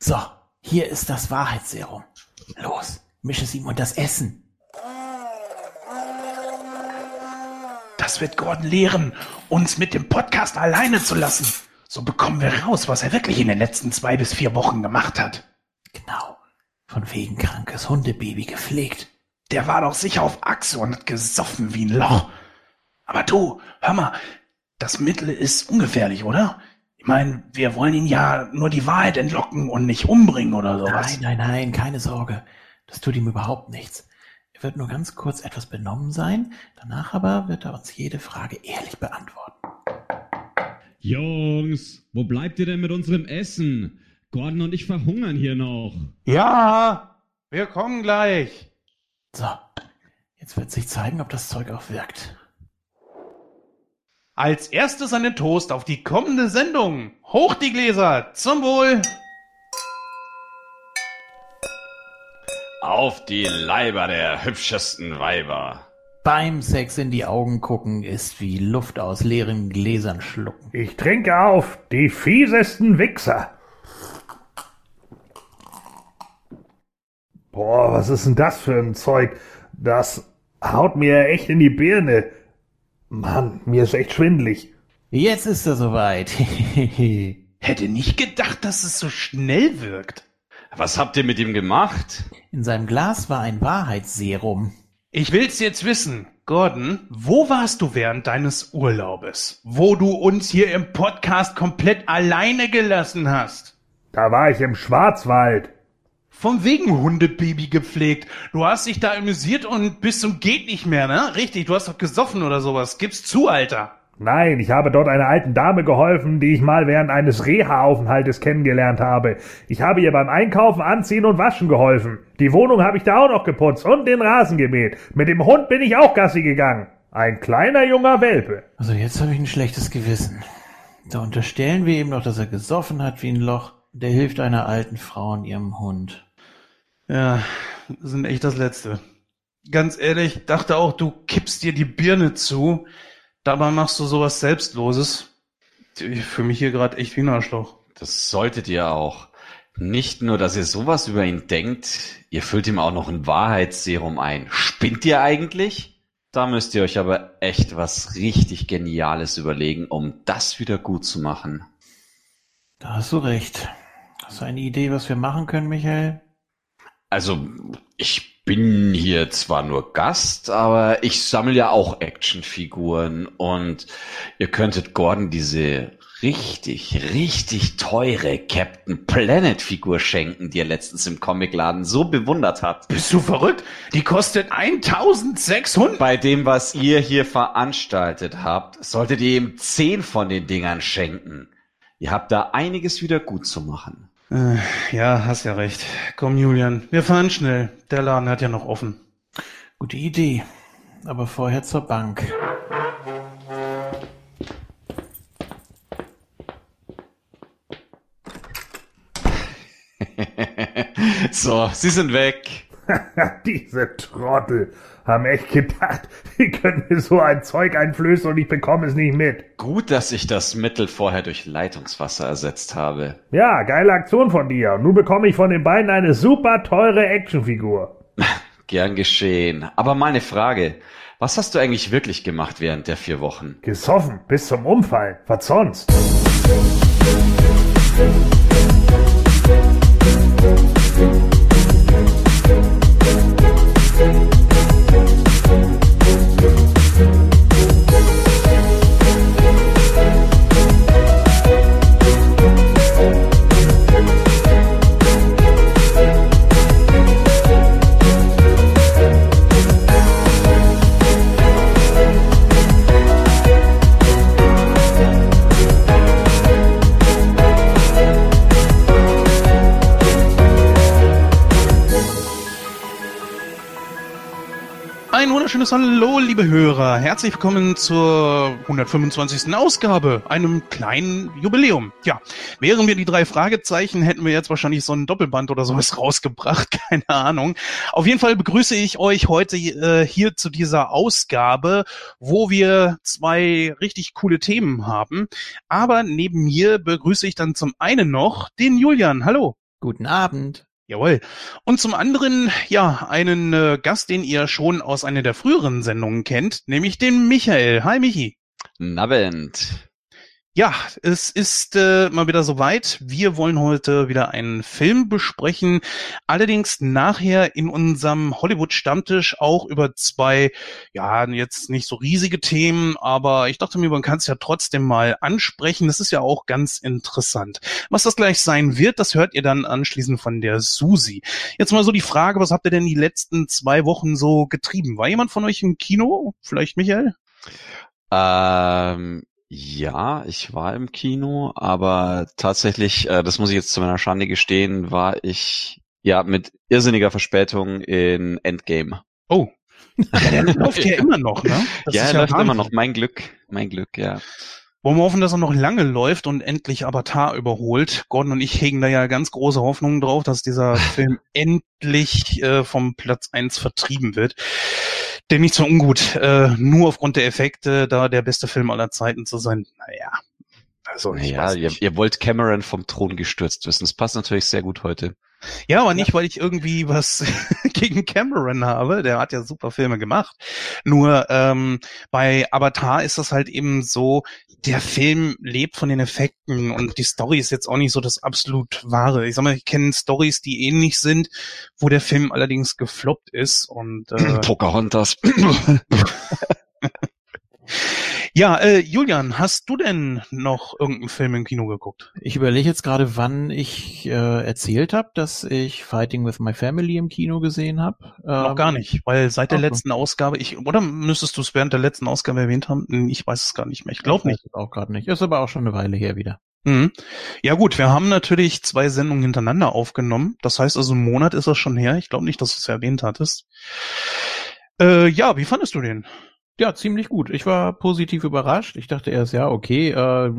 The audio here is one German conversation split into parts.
So, hier ist das Wahrheitsserum. Los, misch es ihm und das Essen. Das wird Gordon lehren, uns mit dem Podcast alleine zu lassen. So bekommen wir raus, was er wirklich in den letzten zwei bis vier Wochen gemacht hat. Genau. Von wegen krankes Hundebaby gepflegt. Der war doch sicher auf Achse und hat gesoffen wie ein Loch. Aber du, hör mal, das Mittel ist ungefährlich, oder? Ich meine, wir wollen ihn ja nur die Wahrheit entlocken und nicht umbringen oder sowas. Nein, nein, nein, keine Sorge. Das tut ihm überhaupt nichts. Er wird nur ganz kurz etwas benommen sein, danach aber wird er uns jede Frage ehrlich beantworten. Jungs, wo bleibt ihr denn mit unserem Essen? Gordon und ich verhungern hier noch. Ja, wir kommen gleich. So, jetzt wird sich zeigen, ob das Zeug auch wirkt. Als erstes einen Toast auf die kommende Sendung. Hoch die Gläser, zum Wohl. Auf die Leiber der hübschesten Weiber. Beim Sex in die Augen gucken ist wie Luft aus leeren Gläsern schlucken. Ich trinke auf die fiesesten Wichser. Boah, was ist denn das für ein Zeug? Das haut mir echt in die Birne. Mann, mir ist echt schwindlig. Jetzt ist er soweit. Hätte nicht gedacht, dass es so schnell wirkt. Was habt ihr mit ihm gemacht? In seinem Glas war ein Wahrheitsserum. Ich will's jetzt wissen. Gordon, wo warst du während deines Urlaubes? Wo du uns hier im Podcast komplett alleine gelassen hast? Da war ich im Schwarzwald. Von wegen Hundebaby gepflegt. Du hast dich da amüsiert und bis zum geht nicht mehr, ne? Richtig, du hast doch gesoffen oder sowas. Gib's zu, Alter. Nein, ich habe dort einer alten Dame geholfen, die ich mal während eines Reha-Aufenthaltes kennengelernt habe. Ich habe ihr beim Einkaufen, Anziehen und Waschen geholfen. Die Wohnung habe ich da auch noch geputzt und den Rasen gemäht. Mit dem Hund bin ich auch Gassi gegangen. Ein kleiner junger Welpe. Also jetzt habe ich ein schlechtes Gewissen. Da unterstellen wir ihm noch, dass er gesoffen hat wie ein Loch. Der hilft einer alten Frau und ihrem Hund. Ja, das sind echt das Letzte. Ganz ehrlich, dachte auch, du kippst dir die Birne zu. Dabei machst du sowas Selbstloses. Ich fühle mich hier gerade echt wie ein Arschloch. Das solltet ihr auch. Nicht nur, dass ihr sowas über ihn denkt, ihr füllt ihm auch noch ein Wahrheitsserum ein. Spinnt ihr eigentlich? Da müsst ihr euch aber echt was richtig Geniales überlegen, um das wieder gut zu machen. Da hast du recht. Hast du eine Idee, was wir machen können, Michael? Also, ich bin hier zwar nur Gast, aber ich sammle ja auch Actionfiguren und ihr könntet Gordon diese richtig, richtig teure Captain Planet Figur schenken, die er letztens im Comicladen so bewundert hat. Bist du verrückt? Die kostet 1600. Bei dem, was ihr hier veranstaltet habt, solltet ihr ihm zehn von den Dingern schenken. Ihr habt da einiges wieder gut zu machen. Äh, ja, hast ja recht. Komm, Julian, wir fahren schnell. Der Laden hat ja noch offen. Gute Idee. Aber vorher zur Bank. so, sie sind weg. Diese Trottel haben echt gedacht, die können mir so ein Zeug einflößen und ich bekomme es nicht mit. Gut, dass ich das Mittel vorher durch Leitungswasser ersetzt habe. Ja, geile Aktion von dir. Und nun bekomme ich von den beiden eine super teure Actionfigur. Gern geschehen. Aber meine Frage. Was hast du eigentlich wirklich gemacht während der vier Wochen? Gesoffen, bis zum Umfallen. Was sonst? Wunderschönes Hallo, liebe Hörer. Herzlich willkommen zur 125. Ausgabe, einem kleinen Jubiläum. Ja, wären wir die drei Fragezeichen, hätten wir jetzt wahrscheinlich so ein Doppelband oder sowas rausgebracht, keine Ahnung. Auf jeden Fall begrüße ich euch heute äh, hier zu dieser Ausgabe, wo wir zwei richtig coole Themen haben. Aber neben mir begrüße ich dann zum einen noch den Julian. Hallo. Guten Abend. Jawohl. Und zum anderen, ja, einen äh, Gast, den ihr schon aus einer der früheren Sendungen kennt, nämlich den Michael. Hi, Michi. Nabend. Ja, es ist äh, mal wieder soweit. Wir wollen heute wieder einen Film besprechen. Allerdings nachher in unserem Hollywood-Stammtisch auch über zwei, ja, jetzt nicht so riesige Themen, aber ich dachte mir, man kann es ja trotzdem mal ansprechen. Das ist ja auch ganz interessant. Was das gleich sein wird, das hört ihr dann anschließend von der Susi. Jetzt mal so die Frage, was habt ihr denn die letzten zwei Wochen so getrieben? War jemand von euch im Kino? Vielleicht Michael? Ähm, ja, ich war im Kino, aber tatsächlich, äh, das muss ich jetzt zu meiner Schande gestehen, war ich ja mit irrsinniger Verspätung in Endgame. Oh. Ja, der läuft ja immer noch, ne? Das ja, ist er läuft Wahnsinn. immer noch. Mein Glück, mein Glück, ja. Wollen wir hoffen, dass er noch lange läuft und endlich Avatar überholt. Gordon und ich hegen da ja ganz große Hoffnungen drauf, dass dieser Film endlich äh, vom Platz eins vertrieben wird. Denn nicht so ungut, äh, nur aufgrund der Effekte da der beste Film aller Zeiten zu sein. Naja, also weiß ihr, nicht. ihr wollt Cameron vom Thron gestürzt wissen. Das passt natürlich sehr gut heute. Ja, aber nicht, weil ich irgendwie was gegen Cameron habe. Der hat ja super Filme gemacht. Nur ähm, bei Avatar ist das halt eben so, der Film lebt von den Effekten und die Story ist jetzt auch nicht so das absolut wahre. Ich sag mal, ich kenne Stories, die ähnlich sind, wo der Film allerdings gefloppt ist. Und äh, Pocahontas. ja, äh, Julian, hast du denn noch irgendeinen Film im Kino geguckt? Ich überlege jetzt gerade, wann ich äh, erzählt habe, dass ich Fighting with My Family im Kino gesehen habe. Noch gar nicht, weil seit der so. letzten Ausgabe, ich oder müsstest du es während der letzten Ausgabe erwähnt haben? Hm, Ich weiß es gar nicht mehr. Ich glaube nicht. Auch gerade nicht. Ist aber auch schon eine Weile her wieder. Mhm. Ja gut, wir haben natürlich zwei Sendungen hintereinander aufgenommen. Das heißt also, ein Monat ist das schon her. Ich glaube nicht, dass du es erwähnt hattest. Äh, ja, wie fandest du den? Ja, ziemlich gut. Ich war positiv überrascht. Ich dachte erst, ja, okay, äh,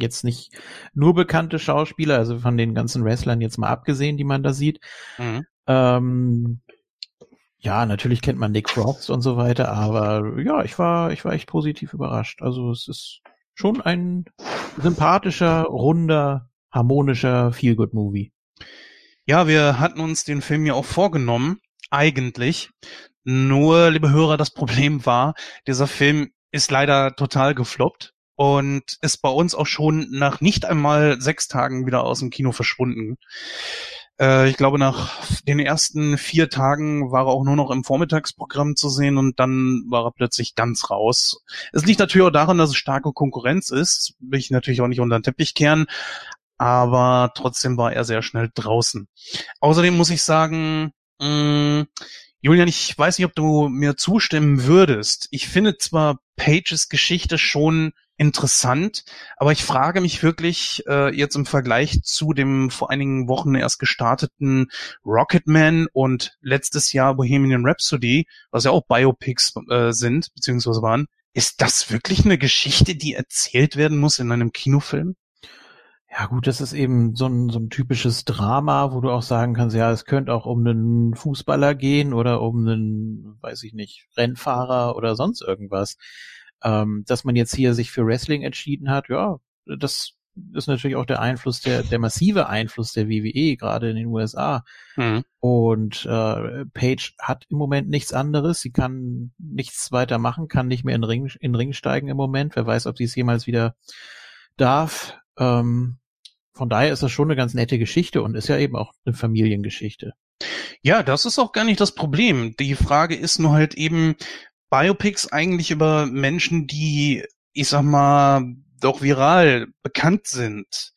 jetzt nicht nur bekannte Schauspieler, also von den ganzen Wrestlern jetzt mal abgesehen, die man da sieht. Mhm. Ähm, ja, natürlich kennt man Nick Frost und so weiter, aber ja, ich war, ich war echt positiv überrascht. Also es ist schon ein sympathischer, runder, harmonischer Feel-Good-Movie. Ja, wir hatten uns den Film ja auch vorgenommen, eigentlich. Nur, liebe Hörer, das Problem war, dieser Film ist leider total gefloppt und ist bei uns auch schon nach nicht einmal sechs Tagen wieder aus dem Kino verschwunden. Äh, ich glaube, nach den ersten vier Tagen war er auch nur noch im Vormittagsprogramm zu sehen und dann war er plötzlich ganz raus. Es liegt natürlich auch daran, dass es starke Konkurrenz ist. Will ich natürlich auch nicht unter den Teppich kehren. Aber trotzdem war er sehr schnell draußen. Außerdem muss ich sagen, mh, Julian, ich weiß nicht, ob du mir zustimmen würdest. Ich finde zwar Pages Geschichte schon interessant, aber ich frage mich wirklich äh, jetzt im Vergleich zu dem vor einigen Wochen erst gestarteten Rocketman und letztes Jahr Bohemian Rhapsody, was ja auch Biopics äh, sind, beziehungsweise waren, ist das wirklich eine Geschichte, die erzählt werden muss in einem Kinofilm? Ja gut, das ist eben so ein, so ein typisches Drama, wo du auch sagen kannst, ja, es könnte auch um einen Fußballer gehen oder um einen, weiß ich nicht, Rennfahrer oder sonst irgendwas. Ähm, dass man jetzt hier sich für Wrestling entschieden hat, ja, das ist natürlich auch der Einfluss, der, der massive Einfluss der WWE, gerade in den USA. Mhm. Und äh, Paige hat im Moment nichts anderes. Sie kann nichts weiter machen, kann nicht mehr in Ring, in Ring steigen im Moment. Wer weiß, ob sie es jemals wieder darf. Ähm, von daher ist das schon eine ganz nette Geschichte und ist ja eben auch eine Familiengeschichte. Ja, das ist auch gar nicht das Problem. Die Frage ist nur halt eben, Biopics eigentlich über Menschen, die, ich sag mal, doch viral bekannt sind.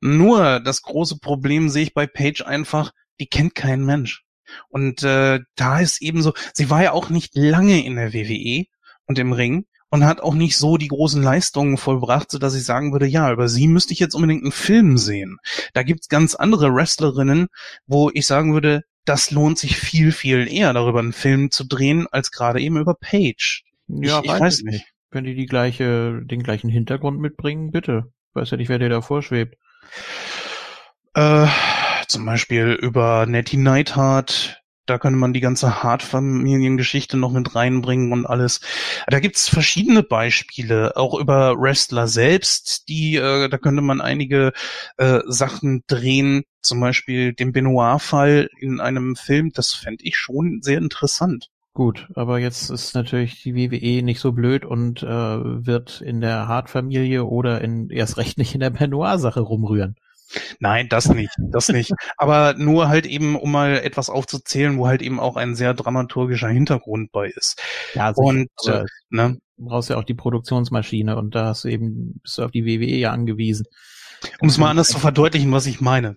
Nur das große Problem sehe ich bei Paige einfach, die kennt kein Mensch. Und äh, da ist eben so, sie war ja auch nicht lange in der WWE und im Ring und hat auch nicht so die großen Leistungen vollbracht, so dass ich sagen würde, ja, über sie müsste ich jetzt unbedingt einen Film sehen. Da gibt's ganz andere Wrestlerinnen, wo ich sagen würde, das lohnt sich viel, viel eher, darüber einen Film zu drehen, als gerade eben über Page. Ja, ich, ich weiß nicht. Wenn die die gleiche, den gleichen Hintergrund mitbringen, bitte. Ich weiß ja nicht, wer dir da vorschwebt. Äh, zum Beispiel über Nettie Neidhart, da könnte man die ganze Hart-Familiengeschichte noch mit reinbringen und alles. Da gibt's verschiedene Beispiele, auch über Wrestler selbst, die, äh, da könnte man einige äh, Sachen drehen, zum Beispiel den Benoit-Fall in einem Film, das fände ich schon sehr interessant. Gut, aber jetzt ist natürlich die WWE nicht so blöd und äh, wird in der Hart-Familie oder in erst recht nicht in der Benoit-Sache rumrühren. Nein, das nicht, das nicht. Aber nur halt eben, um mal etwas aufzuzählen, wo halt eben auch ein sehr dramaturgischer Hintergrund bei ist. Ja, sicher, Und äh, ne, du brauchst ja auch die Produktionsmaschine und da hast du eben, bist du auf die WWE ja angewiesen. um es mal anders zu verdeutlichen, was ich meine.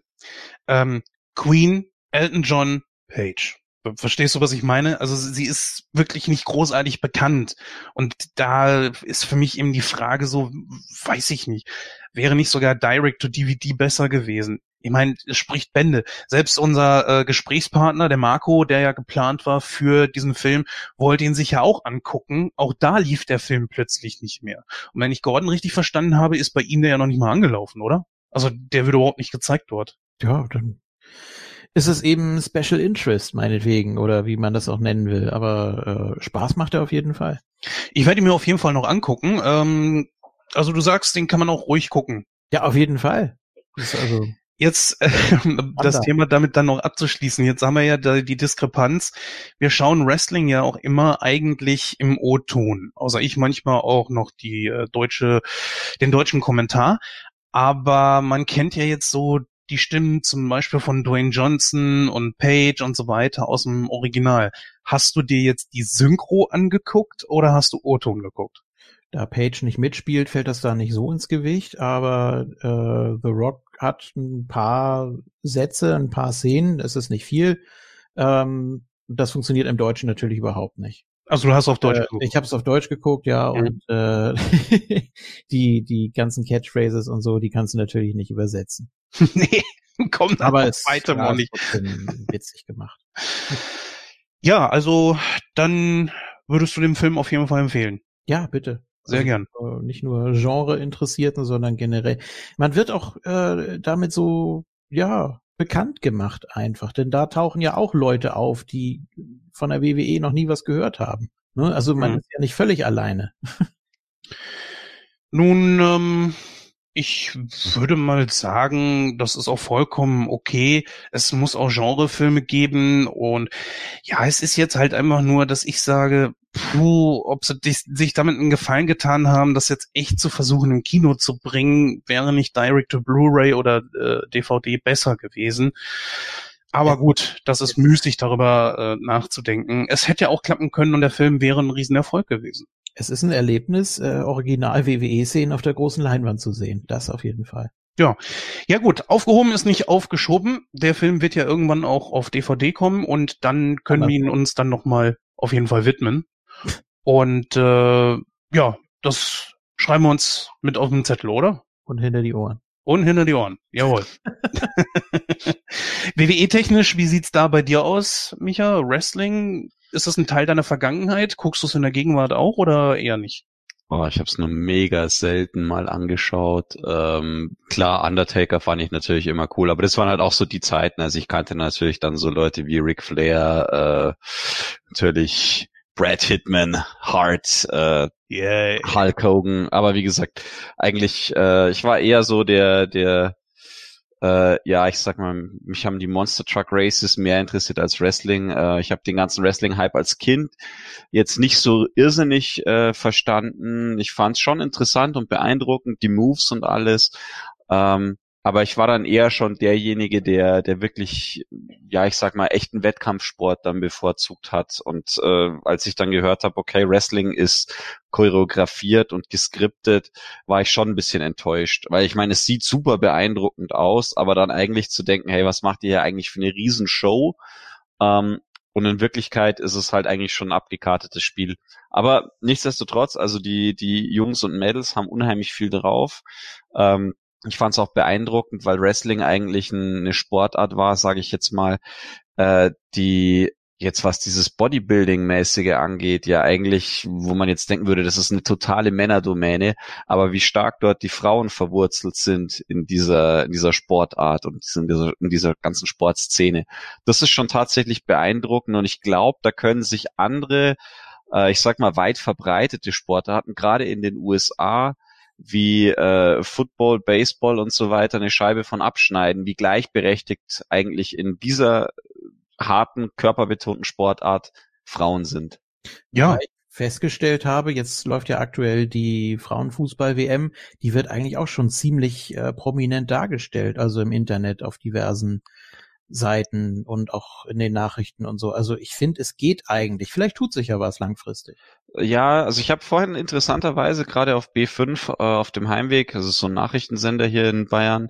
Ähm, Queen, Elton John, Page. Verstehst du, was ich meine? Also sie ist wirklich nicht großartig bekannt. Und da ist für mich eben die Frage so, weiß ich nicht, wäre nicht sogar Direct to DVD besser gewesen? Ich meine, es spricht Bände. Selbst unser äh, Gesprächspartner, der Marco, der ja geplant war für diesen Film, wollte ihn sich ja auch angucken. Auch da lief der Film plötzlich nicht mehr. Und wenn ich Gordon richtig verstanden habe, ist bei ihm der ja noch nicht mal angelaufen, oder? Also der wird überhaupt nicht gezeigt dort. Ja, dann ist es eben Special Interest, meinetwegen, oder wie man das auch nennen will. Aber äh, Spaß macht er auf jeden Fall. Ich werde ihn mir auf jeden Fall noch angucken. Ähm, also du sagst, den kann man auch ruhig gucken. Ja, auf jeden Fall. Also, Jetzt äh, das Thema damit dann noch abzuschließen. Jetzt haben wir ja da die Diskrepanz. Wir schauen Wrestling ja auch immer eigentlich im O-Ton. Außer ich manchmal auch noch die äh, deutsche, den deutschen Kommentar. Aber man kennt ja jetzt so die Stimmen zum Beispiel von Dwayne Johnson und Page und so weiter aus dem Original. Hast du dir jetzt die Synchro angeguckt oder hast du O-Ton geguckt? da Page nicht mitspielt, fällt das da nicht so ins Gewicht, aber äh, The Rock hat ein paar Sätze, ein paar Szenen, es ist nicht viel. Ähm, das funktioniert im Deutschen natürlich überhaupt nicht. Also du hast auf Deutsch Äh, geguckt. ich habe es auf Deutsch geguckt, ja, Mhm. und äh, die die ganzen Catchphrases und so, die kannst du natürlich nicht übersetzen. nee, kommt Aber es weiter ja, mal nicht. witzig gemacht. Ja, also dann würdest du den Film auf jeden Fall empfehlen. Ja, bitte. Sehr Also, gern. nicht nur Genre-Interessierten, sondern generell. Man wird auch äh, damit so, ja, bekannt gemacht einfach. Denn da tauchen ja auch Leute auf, die von der WWE noch nie was gehört haben. Ne? Also man Mhm. ist ja nicht völlig alleine. Nun, ähm, ich würde mal sagen, das ist auch vollkommen okay. Es muss auch Genrefilme geben und ja, es ist jetzt halt einfach nur, dass ich sage, puh, ob sie dich, sich damit einen Gefallen getan haben, das jetzt echt zu versuchen im Kino zu bringen, wäre nicht Direct to Blu-ray oder äh, DVD besser gewesen. Aber Ja. gut, das ist müßig darüber äh, nachzudenken. Es hätte ja auch klappen können und der Film wäre ein Riesenerfolg gewesen. Es ist ein Erlebnis, äh, original WWE-Szenen auf der großen Leinwand zu sehen. Das auf jeden Fall. Ja gut, aufgehoben ist nicht aufgeschoben. Der Film wird ja irgendwann auch auf DVD kommen und dann können Aber- wir ihn uns dann nochmal auf jeden Fall widmen. Und äh, ja, das schreiben wir uns mit auf den Zettel, oder? Und hinter die Ohren. Und hinter die Ohren. Jawohl. WWE-technisch, wie sieht's da bei dir aus, Micha? Wrestling, ist das ein Teil deiner Vergangenheit? Guckst du es in der Gegenwart auch oder eher nicht? Oh, ich habe es nur mega selten mal angeschaut. Ähm, klar, Undertaker fand ich natürlich immer cool, aber das waren halt auch so die Zeiten. Also ich kannte natürlich dann so Leute wie Ric Flair, äh, natürlich Brad Hitman, Hart, äh, Yeah. Hulk Hogan. Aber wie gesagt, eigentlich, äh, ich war eher so der, der, äh, ja, ich sag mal, mich haben die Monster Truck Races mehr interessiert als Wrestling. Äh, ich habe den ganzen Wrestling-Hype als Kind jetzt nicht so irrsinnig äh, verstanden. Ich fand es schon interessant und beeindruckend, die Moves und alles. Ähm, aber ich war dann eher schon derjenige, der, der wirklich, ja, ich sag mal, echten Wettkampfsport dann bevorzugt hat. Und äh, als ich dann gehört habe, okay, Wrestling ist choreografiert und geskriptet, war ich schon ein bisschen enttäuscht. Weil ich meine, es sieht super beeindruckend aus, aber dann eigentlich zu denken, hey, was macht ihr hier eigentlich für eine Riesenshow? Ähm, und in Wirklichkeit ist es halt eigentlich schon ein abgekartetes Spiel. Aber nichtsdestotrotz, also die, die Jungs und Mädels haben unheimlich viel drauf. Ähm, ich fand es auch beeindruckend, weil Wrestling eigentlich ein, eine Sportart war, sage ich jetzt mal, äh, die jetzt was dieses Bodybuilding-mäßige angeht, ja eigentlich, wo man jetzt denken würde, das ist eine totale Männerdomäne, aber wie stark dort die Frauen verwurzelt sind in dieser, in dieser Sportart und in dieser, in dieser ganzen Sportszene. Das ist schon tatsächlich beeindruckend und ich glaube, da können sich andere, äh, ich sag mal, weit verbreitete Sportarten, gerade in den USA, wie äh, Football, Baseball und so weiter eine Scheibe von abschneiden, wie gleichberechtigt eigentlich in dieser harten, körperbetonten Sportart Frauen sind. Ja. ich festgestellt habe, jetzt läuft ja aktuell die Frauenfußball-WM, die wird eigentlich auch schon ziemlich äh, prominent dargestellt, also im Internet auf diversen Seiten und auch in den Nachrichten und so. Also ich finde, es geht eigentlich. Vielleicht tut sich ja was langfristig. Ja, also ich habe vorhin interessanterweise gerade auf B5 äh, auf dem Heimweg, ist so ein Nachrichtensender hier in Bayern,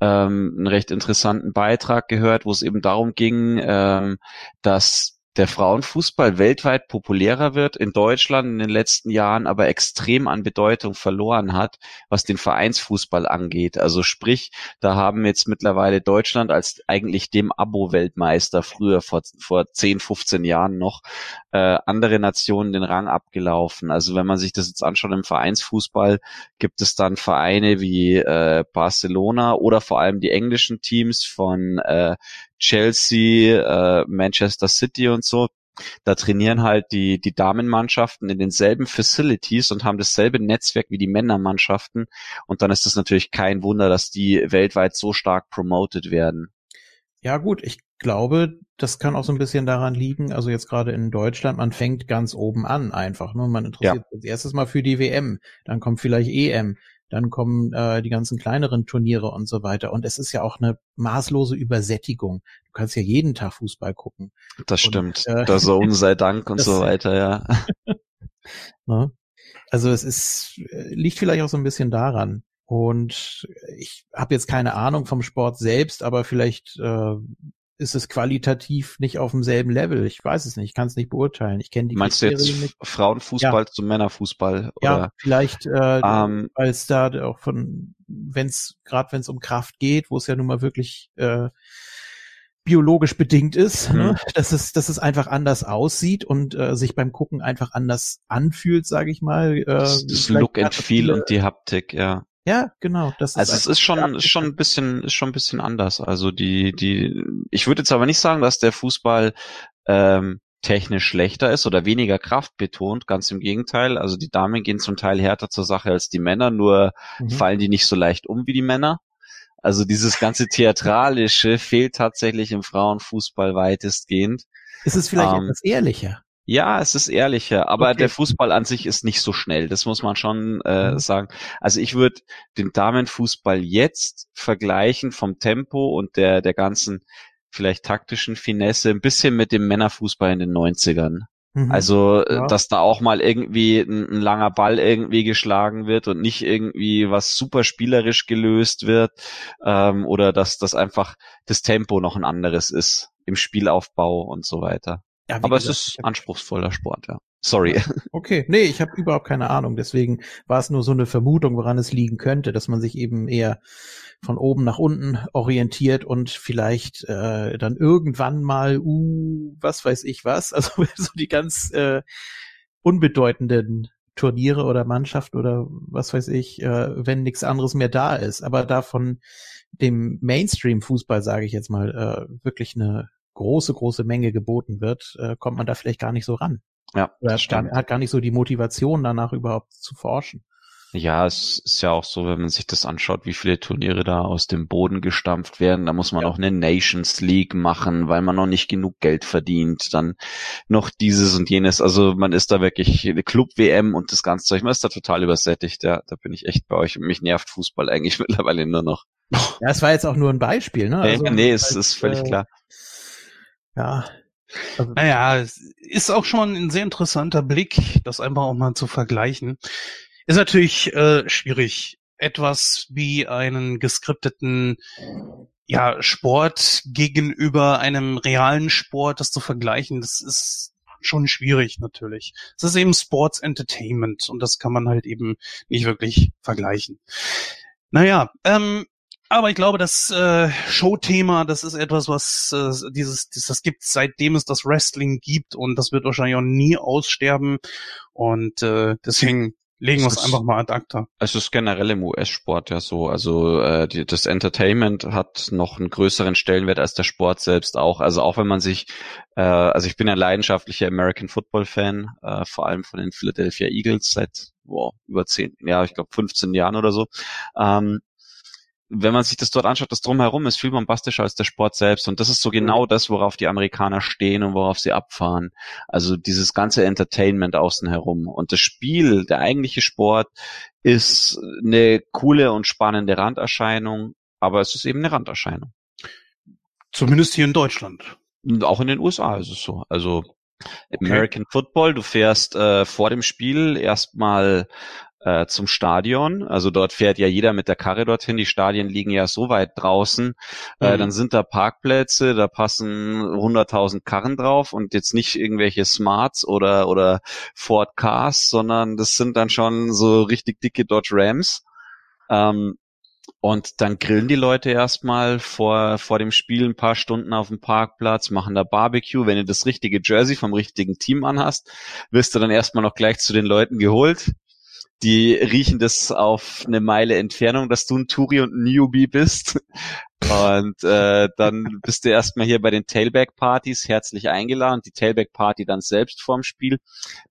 ähm, einen recht interessanten Beitrag gehört, wo es eben darum ging, ähm, dass der Frauenfußball weltweit populärer wird, in Deutschland in den letzten Jahren aber extrem an Bedeutung verloren hat, was den Vereinsfußball angeht. Also sprich, da haben jetzt mittlerweile Deutschland als eigentlich dem Abo-Weltmeister früher vor, vor 10, 15 Jahren noch äh, andere Nationen den Rang abgelaufen. Also wenn man sich das jetzt anschaut im Vereinsfußball, gibt es dann Vereine wie äh, Barcelona oder vor allem die englischen Teams von äh, Chelsea, äh, Manchester City und so, da trainieren halt die, die Damenmannschaften in denselben Facilities und haben dasselbe Netzwerk wie die Männermannschaften. Und dann ist es natürlich kein Wunder, dass die weltweit so stark promoted werden. Ja gut, ich glaube, das kann auch so ein bisschen daran liegen, also jetzt gerade in Deutschland, man fängt ganz oben an einfach. Ne? Man interessiert ja. sich erstes Mal für die WM, dann kommt vielleicht EM, dann kommen äh, die ganzen kleineren Turniere und so weiter. Und es ist ja auch eine maßlose Übersättigung. Du kannst ja jeden Tag Fußball gucken. Das stimmt. Und, äh, der Sohn sei Dank und so weiter, ja. ne? Also es ist, äh, liegt vielleicht auch so ein bisschen daran. Und ich habe jetzt keine Ahnung vom Sport selbst, aber vielleicht äh, ist es qualitativ nicht auf demselben Level. Ich weiß es nicht, ich kann es nicht beurteilen. Ich kenne die Meinst Kriterien du jetzt nicht. Frauenfußball ja. zum Männerfußball? Oder? Ja, vielleicht, äh, ähm, weil es da auch von, wenn es gerade wenn es um Kraft geht, wo es ja nun mal wirklich äh, biologisch bedingt ist, mhm. ne? dass es dass es einfach anders aussieht und äh, sich beim Gucken einfach anders anfühlt, sage ich mal. Äh, das, das Look and Feel und die Haptik, ja. Ja, genau. Das ist also es ist schon, ist schon ein bisschen, ist schon ein bisschen anders. Also die, die, ich würde jetzt aber nicht sagen, dass der Fußball ähm, technisch schlechter ist oder weniger Kraft betont. Ganz im Gegenteil. Also die Damen gehen zum Teil härter zur Sache als die Männer, nur mhm. fallen die nicht so leicht um wie die Männer. Also dieses ganze Theatralische fehlt tatsächlich im Frauenfußball weitestgehend. Ist es vielleicht ähm, etwas ehrlicher? Ja, es ist ehrlicher, aber okay. der Fußball an sich ist nicht so schnell. Das muss man schon äh, mhm. sagen. Also ich würde den Damenfußball jetzt vergleichen vom Tempo und der der ganzen vielleicht taktischen Finesse ein bisschen mit dem Männerfußball in den 90ern. Mhm. Also, äh, ja. dass da auch mal irgendwie ein, ein, langer Ball irgendwie geschlagen wird und nicht irgendwie was super spielerisch gelöst wird ähm, oder dass das einfach das Tempo noch ein anderes ist im Spielaufbau und so weiter. Ja, Aber gesagt, es ist anspruchsvoller Sport, ja. Sorry. Okay, nee, ich habe überhaupt keine Ahnung. Deswegen war es nur so eine Vermutung, woran es liegen könnte, dass man sich eben eher von oben nach unten orientiert und vielleicht äh, dann irgendwann mal, uh, was weiß ich was, also so die ganz äh, unbedeutenden Turniere oder Mannschaft oder was weiß ich, äh, wenn nichts anderes mehr da ist. Aber davon dem Mainstream-Fußball, sage ich jetzt mal, äh, wirklich eine große, große Menge geboten wird, äh, kommt man da vielleicht gar nicht so ran. Ja, Oder hat gar, hat gar nicht so die Motivation danach überhaupt zu forschen. Ja, es ist ja auch so, wenn man sich das anschaut, wie viele Turniere da aus dem Boden gestampft werden. Da muss man ja. auch eine Nations League machen, weil man noch nicht genug Geld verdient. Dann noch dieses und jenes. Also man ist da wirklich eine Club-WM und das ganze Zeug. Man ist da total übersättigt. Ja, da bin ich echt bei euch. Und mich nervt Fußball eigentlich mittlerweile nur noch. Ja, es war jetzt auch nur ein Beispiel, ne? Also, nee, nee es ist völlig äh, klar. Ja. Also, naja, es ist auch schon ein sehr interessanter Blick, das einfach auch mal zu vergleichen. Ist natürlich äh, schwierig, etwas wie einen geskripteten ja, Sport gegenüber einem realen Sport, das zu vergleichen, das ist schon schwierig natürlich. Es ist eben Sports Entertainment und das kann man halt eben nicht wirklich vergleichen. Naja, ähm, aber ich glaube, das äh, Showthema, das ist etwas, was äh, dieses, das, das gibt seitdem es das Wrestling gibt und das wird wahrscheinlich auch nie aussterben. Und äh, deswegen legen wir es einfach mal ad acta. Es ist generell im US-Sport ja so. Also äh, die, das Entertainment hat noch einen größeren Stellenwert als der Sport selbst auch. Also auch wenn man sich, äh, also ich bin ein leidenschaftlicher American Football Fan, äh, vor allem von den Philadelphia Eagles seit boah, über zehn, ja, ich glaube 15 Jahren oder so. Ähm, wenn man sich das dort anschaut, das drumherum ist viel bombastischer als der Sport selbst. Und das ist so genau das, worauf die Amerikaner stehen und worauf sie abfahren. Also dieses ganze Entertainment außen herum. Und das Spiel, der eigentliche Sport, ist eine coole und spannende Randerscheinung, aber es ist eben eine Randerscheinung. Zumindest hier in Deutschland. Und auch in den USA ist es so. Also American Football, du fährst äh, vor dem Spiel erstmal äh, zum Stadion. Also dort fährt ja jeder mit der Karre dorthin. Die Stadien liegen ja so weit draußen. Äh, mhm. Dann sind da Parkplätze, da passen 100.000 Karren drauf und jetzt nicht irgendwelche Smarts oder, oder Ford Cars, sondern das sind dann schon so richtig dicke Dodge Rams. Ähm, und dann grillen die Leute erstmal vor, vor dem Spiel ein paar Stunden auf dem Parkplatz, machen da Barbecue. Wenn du das richtige Jersey vom richtigen Team anhast, wirst du dann erstmal noch gleich zu den Leuten geholt die riechen das auf eine Meile Entfernung, dass du ein Turi und ein Newbie bist. Und äh, dann bist du erstmal hier bei den Tailback-Partys herzlich eingeladen. Die Tailback-Party dann selbst vorm Spiel.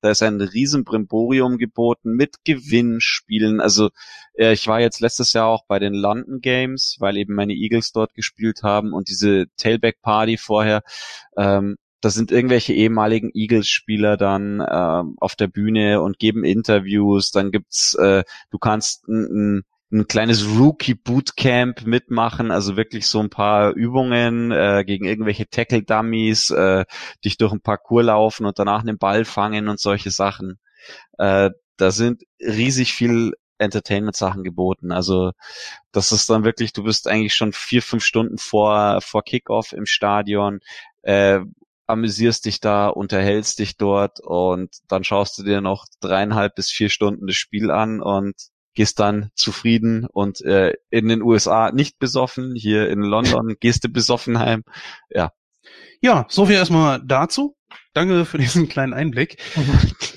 Da ist ein riesen Brimborium geboten mit Gewinnspielen. Also äh, ich war jetzt letztes Jahr auch bei den London Games, weil eben meine Eagles dort gespielt haben. Und diese Tailback-Party vorher, ähm, da sind irgendwelche ehemaligen Eagles-Spieler dann äh, auf der Bühne und geben Interviews. Dann gibt's, äh, du kannst ein, ein, ein kleines Rookie-Bootcamp mitmachen, also wirklich so ein paar Übungen äh, gegen irgendwelche Tackle-Dummies, äh, dich durch ein Parcours laufen und danach einen Ball fangen und solche Sachen. Äh, da sind riesig viel Entertainment-Sachen geboten. Also das ist dann wirklich, du bist eigentlich schon vier, fünf Stunden vor, vor Kickoff im Stadion. Äh, amüsierst dich da, unterhältst dich dort und dann schaust du dir noch dreieinhalb bis vier Stunden das Spiel an und gehst dann zufrieden und äh, in den USA nicht besoffen, hier in London gehst du besoffen heim. Ja. Ja, so viel erstmal dazu. Danke für diesen kleinen Einblick.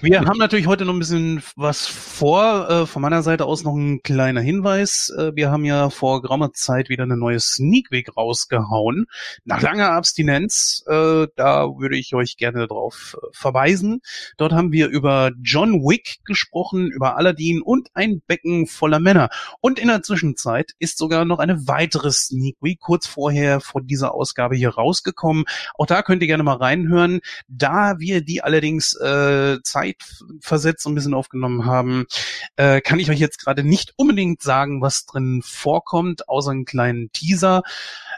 Wir haben natürlich heute noch ein bisschen was vor. Äh, von meiner Seite aus noch ein kleiner Hinweis. Äh, wir haben ja vor geraumer Zeit wieder eine neue Sneak Week rausgehauen. Nach langer Abstinenz, äh, da würde ich euch gerne darauf verweisen. Dort haben wir über John Wick gesprochen, über Aladdin und ein Becken voller Männer. Und in der Zwischenzeit ist sogar noch eine weitere Sneak Week kurz vorher vor dieser Ausgabe hier rausgekommen. Auch da könnt ihr gerne mal reinhören. Da wir die allerdings äh, zeitversetzt ein bisschen aufgenommen haben, äh, kann ich euch jetzt gerade nicht unbedingt sagen, was drin vorkommt, außer einen kleinen Teaser.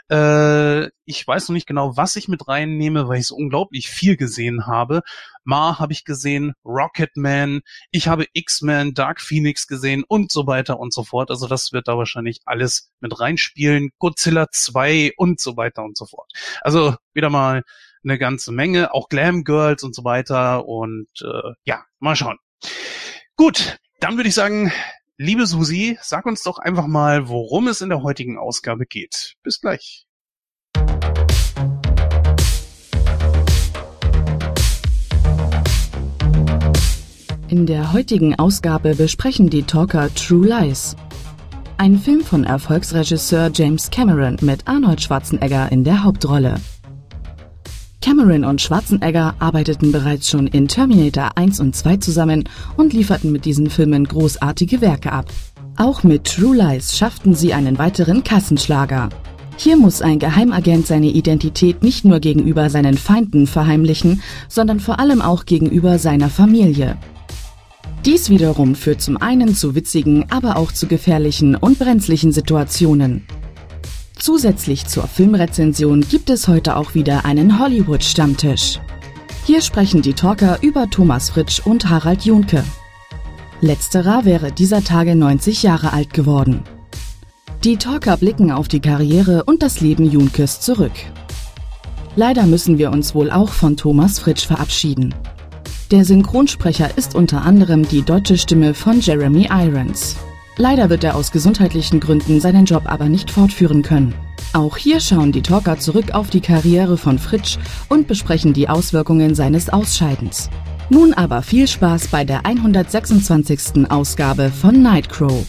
Äh, ich weiß noch nicht genau, was ich mit reinnehme, weil ich so unglaublich viel gesehen habe. Ma habe ich gesehen, Rocketman, ich habe X-Men, Dark Phoenix gesehen und so weiter und so fort. Also das wird da wahrscheinlich alles mit reinspielen. Godzilla 2 und so weiter und so fort. Also wieder mal eine ganze Menge, auch Glam Girls und so weiter. Und äh, ja, mal schauen. Gut, dann würde ich sagen, liebe Susi, sag uns doch einfach mal, worum es in der heutigen Ausgabe geht. Bis gleich. In der heutigen Ausgabe besprechen die Talker True Lies. Ein Film von Erfolgsregisseur James Cameron mit Arnold Schwarzenegger in der Hauptrolle. Cameron und Schwarzenegger arbeiteten bereits schon in Terminator 1 und 2 zusammen und lieferten mit diesen Filmen großartige Werke ab. Auch mit True Lies schafften sie einen weiteren Kassenschlager. Hier muss ein Geheimagent seine Identität nicht nur gegenüber seinen Feinden verheimlichen, sondern vor allem auch gegenüber seiner Familie. Dies wiederum führt zum einen zu witzigen, aber auch zu gefährlichen und brenzlichen Situationen. Zusätzlich zur Filmrezension gibt es heute auch wieder einen Hollywood-Stammtisch. Hier sprechen die Talker über Thomas Fritsch und Harald Junke. Letzterer wäre dieser Tage 90 Jahre alt geworden. Die Talker blicken auf die Karriere und das Leben Junkes zurück. Leider müssen wir uns wohl auch von Thomas Fritsch verabschieden. Der Synchronsprecher ist unter anderem die deutsche Stimme von Jeremy Irons. Leider wird er aus gesundheitlichen Gründen seinen Job aber nicht fortführen können. Auch hier schauen die Talker zurück auf die Karriere von Fritsch und besprechen die Auswirkungen seines Ausscheidens. Nun aber viel Spaß bei der 126. Ausgabe von Nightcrow.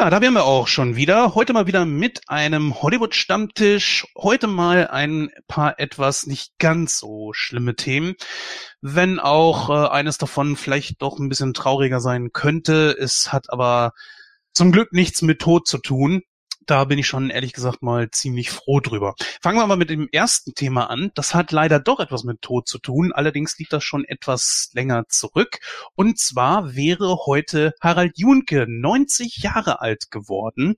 Ja, da wären wir auch schon wieder. Heute mal wieder mit einem Hollywood-Stammtisch. Heute mal ein paar etwas nicht ganz so schlimme Themen. Wenn auch äh, eines davon vielleicht doch ein bisschen trauriger sein könnte. Es hat aber zum Glück nichts mit Tod zu tun da bin ich schon ehrlich gesagt mal ziemlich froh drüber. Fangen wir mal mit dem ersten Thema an. Das hat leider doch etwas mit Tod zu tun. Allerdings liegt das schon etwas länger zurück. Und zwar wäre heute Harald Junke 90 Jahre alt geworden.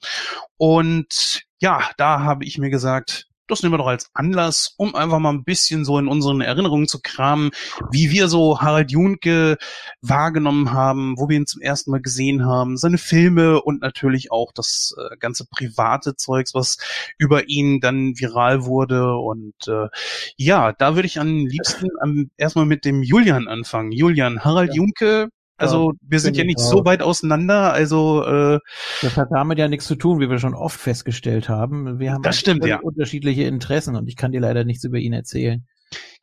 Und ja, da habe ich mir gesagt, das nehmen wir doch als Anlass, um einfach mal ein bisschen so in unseren Erinnerungen zu kramen, wie wir so Harald Junke wahrgenommen haben, wo wir ihn zum ersten Mal gesehen haben, seine Filme und natürlich auch das äh, ganze private Zeugs, was über ihn dann viral wurde. Und äh, ja, da würde ich am liebsten am, erstmal mit dem Julian anfangen. Julian, Harald ja. Junke, also wir sind ja nicht so weit auseinander, also äh, das hat damit ja nichts zu tun, wie wir schon oft festgestellt haben. Wir haben das stimmt, ja. unterschiedliche Interessen und ich kann dir leider nichts über ihn erzählen.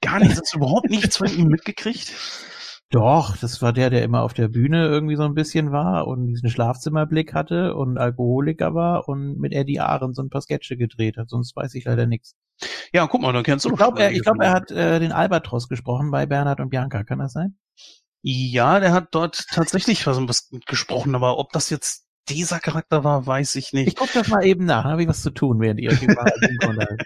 Gar nichts, hast du überhaupt nichts von ihm mitgekriegt? Doch, das war der, der immer auf der Bühne irgendwie so ein bisschen war und diesen Schlafzimmerblick hatte und Alkoholiker war und mit Eddie Ahren so ein paar Sketche gedreht hat. Sonst weiß ich leider nichts. Ja, guck mal, dann kennst du Ich glaube, er, ich glaub, er hat äh, den Albatros gesprochen bei Bernhard und Bianca. Kann das sein? Ja, der hat dort tatsächlich was gesprochen, aber ob das jetzt dieser Charakter war, weiß ich nicht. Ich gucke das mal eben nach, habe ich was zu tun, während ihr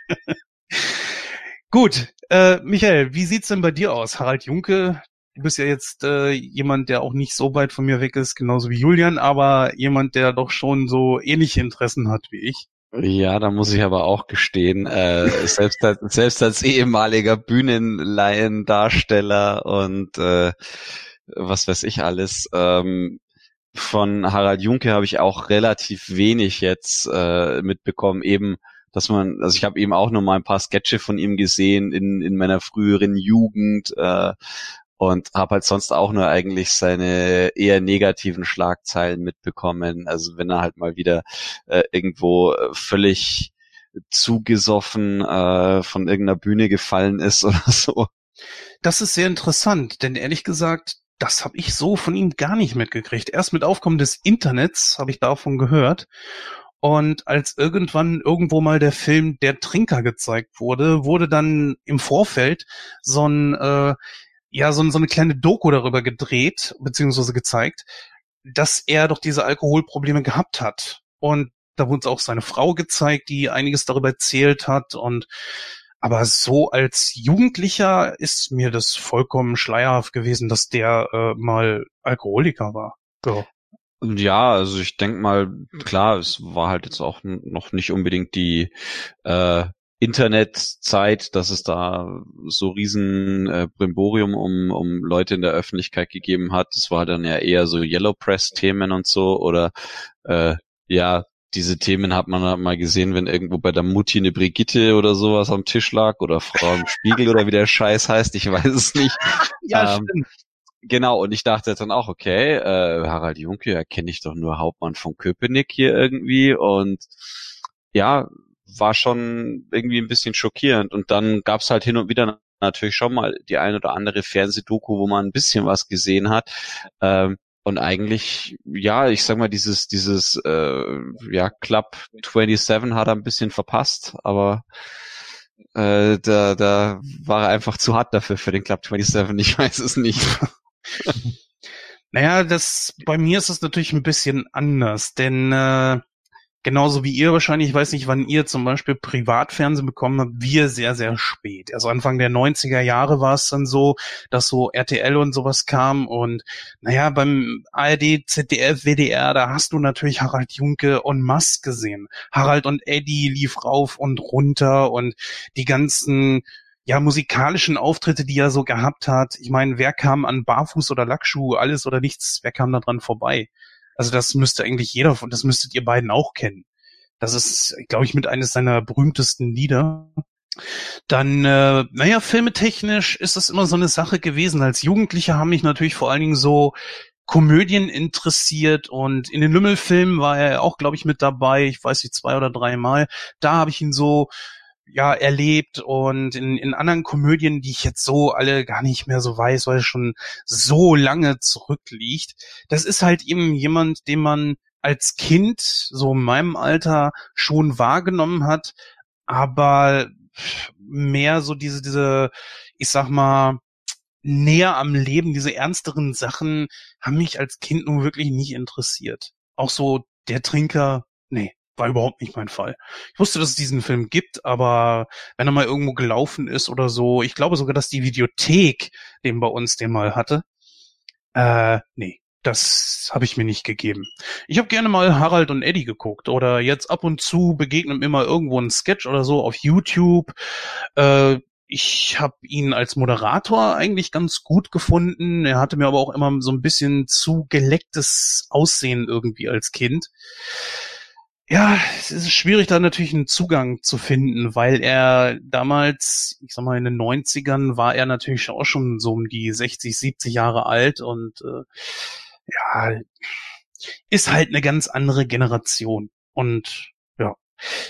Gut, äh, Michael, wie sieht's denn bei dir aus? Harald Junke, du bist ja jetzt äh, jemand, der auch nicht so weit von mir weg ist, genauso wie Julian, aber jemand, der doch schon so ähnliche Interessen hat wie ich. Ja, da muss ich aber auch gestehen, äh, selbst, als, selbst als ehemaliger Bühnenlaiendarsteller und äh, was weiß ich alles, ähm, von Harald Junke habe ich auch relativ wenig jetzt äh, mitbekommen, eben dass man, also ich habe eben auch noch mal ein paar Sketche von ihm gesehen in, in meiner früheren Jugend äh, und habe halt sonst auch nur eigentlich seine eher negativen Schlagzeilen mitbekommen. Also wenn er halt mal wieder äh, irgendwo äh, völlig zugesoffen äh, von irgendeiner Bühne gefallen ist oder so. Das ist sehr interessant, denn ehrlich gesagt, das habe ich so von ihm gar nicht mitgekriegt. Erst mit Aufkommen des Internets habe ich davon gehört. Und als irgendwann irgendwo mal der Film Der Trinker gezeigt wurde, wurde dann im Vorfeld so ein äh, ja so, so eine kleine Doku darüber gedreht beziehungsweise gezeigt, dass er doch diese Alkoholprobleme gehabt hat. Und da wurde auch seine Frau gezeigt, die einiges darüber erzählt hat. Und aber so als Jugendlicher ist mir das vollkommen schleierhaft gewesen, dass der äh, mal Alkoholiker war. Ja. Ja, also ich denk mal, klar, es war halt jetzt auch noch nicht unbedingt die äh, Internetzeit, dass es da so riesen äh, Brimborium um, um Leute in der Öffentlichkeit gegeben hat. Das war dann ja eher so Yellow Press Themen und so oder äh, ja, diese Themen hat man mal gesehen, wenn irgendwo bei der Mutti eine Brigitte oder sowas am Tisch lag oder Frau im Spiegel oder wie der Scheiß heißt, ich weiß es nicht. ja, ähm, stimmt. Genau, und ich dachte dann auch, okay, äh, Harald Junke, erkenne ich doch nur Hauptmann von Köpenick hier irgendwie und ja, war schon irgendwie ein bisschen schockierend. Und dann gab's halt hin und wieder natürlich schon mal die ein oder andere Fernsehdoku, wo man ein bisschen was gesehen hat. Ähm, und eigentlich, ja, ich sag mal, dieses, dieses, äh, ja, Club 27 hat er ein bisschen verpasst, aber äh, da, da war er einfach zu hart dafür für den Club 27, ich weiß es nicht. naja, das, bei mir ist es natürlich ein bisschen anders, denn äh, genauso wie ihr wahrscheinlich, ich weiß nicht, wann ihr zum Beispiel Privatfernsehen bekommen habt, wir sehr, sehr spät. Also Anfang der 90er Jahre war es dann so, dass so RTL und sowas kam und naja, beim ARD, ZDF, WDR, da hast du natürlich Harald Junke und Musk gesehen. Harald und Eddie lief rauf und runter und die ganzen ja, musikalischen Auftritte, die er so gehabt hat. Ich meine, wer kam an Barfuß oder Lackschuh, alles oder nichts, wer kam da dran vorbei? Also das müsste eigentlich jeder von, das müsstet ihr beiden auch kennen. Das ist, glaube ich, mit eines seiner berühmtesten Lieder. Dann, äh, naja, filmetechnisch ist das immer so eine Sache gewesen. Als Jugendlicher haben mich natürlich vor allen Dingen so Komödien interessiert und in den Lümmelfilmen war er auch, glaube ich, mit dabei. Ich weiß nicht, zwei oder dreimal. Da habe ich ihn so ja erlebt und in, in anderen Komödien, die ich jetzt so alle gar nicht mehr so weiß, weil es schon so lange zurückliegt. Das ist halt eben jemand, den man als Kind, so in meinem Alter, schon wahrgenommen hat, aber mehr so diese, diese, ich sag mal, näher am Leben, diese ernsteren Sachen haben mich als Kind nun wirklich nicht interessiert. Auch so der Trinker, nee, war überhaupt nicht mein Fall. Ich wusste, dass es diesen Film gibt, aber wenn er mal irgendwo gelaufen ist oder so, ich glaube sogar, dass die Videothek den bei uns den mal hatte. Äh, nee, das habe ich mir nicht gegeben. Ich habe gerne mal Harald und Eddie geguckt oder jetzt ab und zu begegnet mir mal irgendwo ein Sketch oder so auf YouTube. Äh, ich habe ihn als Moderator eigentlich ganz gut gefunden. Er hatte mir aber auch immer so ein bisschen zu gelecktes Aussehen irgendwie als Kind. Ja, es ist schwierig, da natürlich einen Zugang zu finden, weil er damals, ich sag mal, in den 90ern war er natürlich auch schon so um die 60, 70 Jahre alt und äh, ja, ist halt eine ganz andere Generation. Und ja.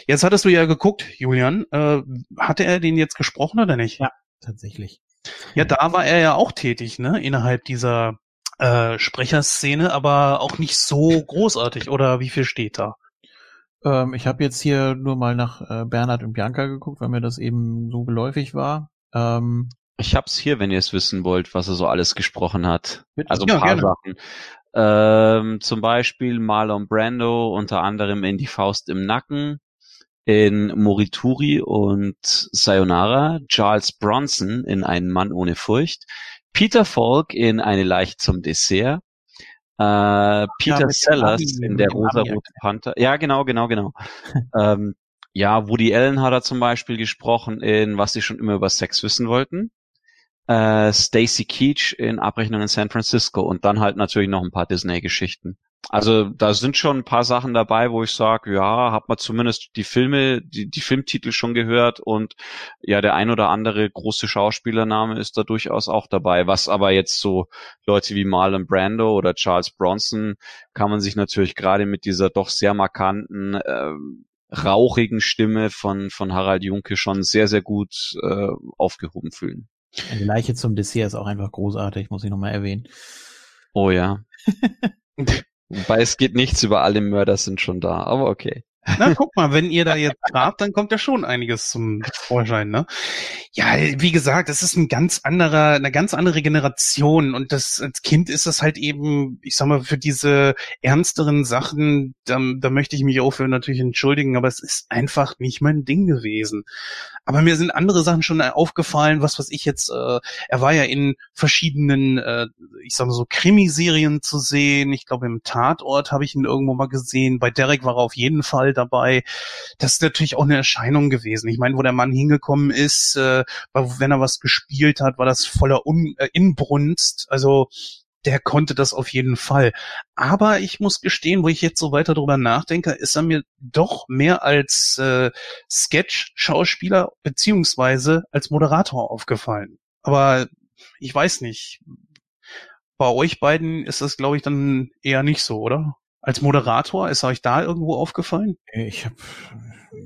Jetzt hattest du ja geguckt, Julian. Äh, hatte er den jetzt gesprochen oder nicht? Ja, tatsächlich. Ja, da war er ja auch tätig, ne? Innerhalb dieser äh, Sprecherszene, aber auch nicht so großartig. Oder wie viel steht da? Ähm, ich habe jetzt hier nur mal nach äh, Bernhard und Bianca geguckt, weil mir das eben so geläufig war. Ähm, Ich hab's hier, wenn ihr es wissen wollt, was er so alles gesprochen hat. Bitte? Also ein Ja, paar gerne. Sachen. Ähm, zum Beispiel Marlon Brando, unter anderem in Die Faust im Nacken, in Morituri und Sayonara, Charles Bronson in Ein Mann ohne Furcht, Peter Falk in Eine Leicht zum Dessert, äh, Peter dem Sellers in Der rosa-rote Panther. Ja, genau, genau, genau. ähm, ja, Woody Allen hat er zum Beispiel gesprochen in Was sie schon immer über Sex wissen wollten. Äh, Stacy Keach in Abrechnung in San Francisco und dann halt natürlich noch ein paar Disney-Geschichten. Also da sind schon ein paar Sachen dabei, wo ich sage, ja, hat man zumindest die Filme, die, die Filmtitel schon gehört und ja, der ein oder andere große Schauspielername ist da durchaus auch dabei. Was aber jetzt so Leute wie Marlon Brando oder Charles Bronson kann man sich natürlich gerade mit dieser doch sehr markanten, ähm, rauchigen Stimme von, von Harald Junke schon sehr, sehr gut äh, aufgehoben fühlen. die Leiche zum Dessert ist auch einfach großartig, muss ich nochmal erwähnen. Oh ja. Wobei es geht nichts über alle Mörder sind schon da, aber okay. Na, guck mal, wenn ihr da jetzt grabt, dann kommt ja schon einiges zum Vorschein, ne? Ja, wie gesagt, das ist ein ganz anderer, eine ganz andere Generation und das als Kind ist das halt eben, ich sag mal, für diese ernsteren Sachen, da, da möchte ich mich auch für natürlich entschuldigen, aber es ist einfach nicht mein Ding gewesen. Aber mir sind andere Sachen schon aufgefallen, was was ich jetzt, äh, er war ja in verschiedenen, äh, ich sag mal so Krimiserien zu sehen. Ich glaube im Tatort habe ich ihn irgendwo mal gesehen. Bei Derek war er auf jeden Fall dabei. Das ist natürlich auch eine Erscheinung gewesen. Ich meine, wo der Mann hingekommen ist, äh, wenn er was gespielt hat, war das voller Un äh, Inbrunst. Also der konnte das auf jeden Fall. Aber ich muss gestehen, wo ich jetzt so weiter drüber nachdenke, ist er mir doch mehr als äh, Sketch-Schauspieler beziehungsweise als Moderator aufgefallen. Aber ich weiß nicht. Bei euch beiden ist das, glaube ich, dann eher nicht so, oder? Als Moderator ist euch da irgendwo aufgefallen? Ich habe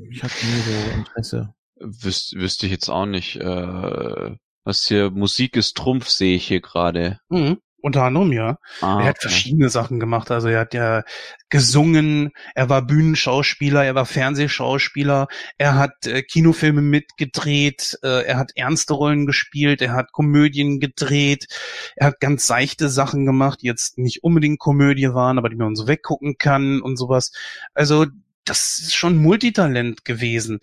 ich hab nie so Interesse. Wüs wüsste ich jetzt auch nicht. Äh, was hier Musik ist Trumpf sehe ich hier gerade. Mhm. Unter anderem, ja. Ah, er hat okay. verschiedene Sachen gemacht. Also er hat ja gesungen, er war Bühnenschauspieler, er war Fernsehschauspieler, er hat äh, Kinofilme mitgedreht, äh, er hat ernste Rollen gespielt, er hat Komödien gedreht, er hat ganz seichte Sachen gemacht, die jetzt nicht unbedingt Komödie waren, aber die man so weggucken kann und sowas. Also das ist schon Multitalent gewesen.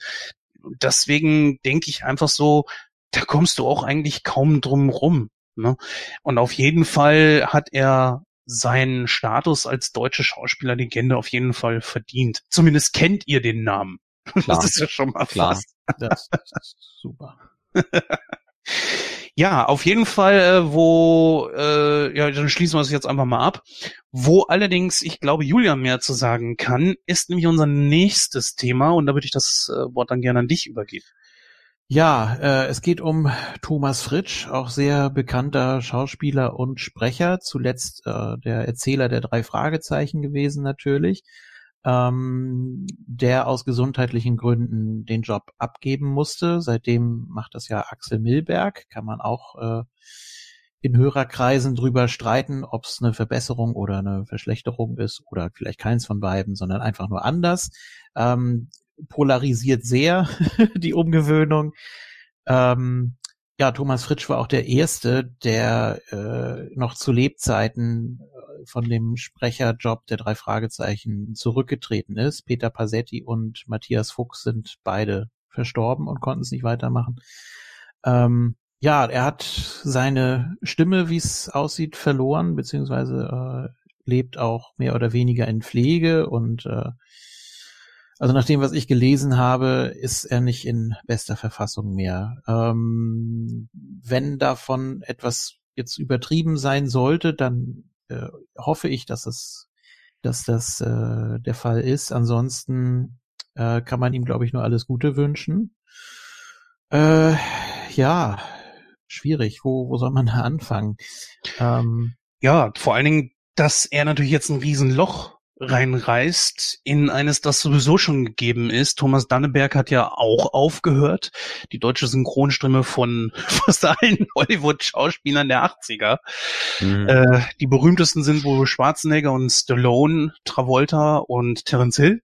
Deswegen denke ich einfach so, da kommst du auch eigentlich kaum drum rum. Ne? Und auf jeden Fall hat er seinen Status als deutsche Schauspielerlegende auf jeden Fall verdient. Zumindest kennt ihr den Namen. Klar. Das ist ja schon mal Klar. fast. Das ist super. Ja, auf jeden Fall, äh, wo, äh, ja, dann schließen wir es jetzt einfach mal ab. Wo allerdings, ich glaube, Julia mehr zu sagen kann, ist nämlich unser nächstes Thema und da würde ich das äh, Wort dann gerne an dich übergeben. Ja, äh, es geht um Thomas Fritsch, auch sehr bekannter Schauspieler und Sprecher, zuletzt äh, der Erzähler der drei Fragezeichen gewesen natürlich, ähm, der aus gesundheitlichen Gründen den Job abgeben musste. Seitdem macht das ja Axel Milberg, kann man auch äh, in Hörerkreisen drüber streiten, ob es eine Verbesserung oder eine Verschlechterung ist oder vielleicht keins von beiden, sondern einfach nur anders. Ähm, polarisiert sehr die Umgewöhnung. Ähm, ja, Thomas Fritsch war auch der Erste, der äh, noch zu Lebzeiten äh, von dem Sprecherjob der drei Fragezeichen zurückgetreten ist. Peter Pasetti und Matthias Fuchs sind beide verstorben und konnten es nicht weitermachen. Ähm, ja, er hat seine Stimme, wie es aussieht, verloren, beziehungsweise äh, lebt auch mehr oder weniger in Pflege und äh, also nach dem, was ich gelesen habe, ist er nicht in bester Verfassung mehr. Ähm, wenn davon etwas jetzt übertrieben sein sollte, dann äh, hoffe ich, dass es, dass das äh, der Fall ist. Ansonsten äh, kann man ihm, glaube ich, nur alles Gute wünschen. Äh, ja, schwierig. Wo, wo soll man da anfangen? Ähm, ja, vor allen Dingen, dass er natürlich jetzt ein Riesenloch reinreißt in eines, das sowieso schon gegeben ist. Thomas Danneberg hat ja auch aufgehört. Die deutsche Synchronstimme von fast allen Hollywood-Schauspielern der 80er. Mhm. Äh, die berühmtesten sind wohl Schwarzenegger und Stallone, Travolta und Terence Hill.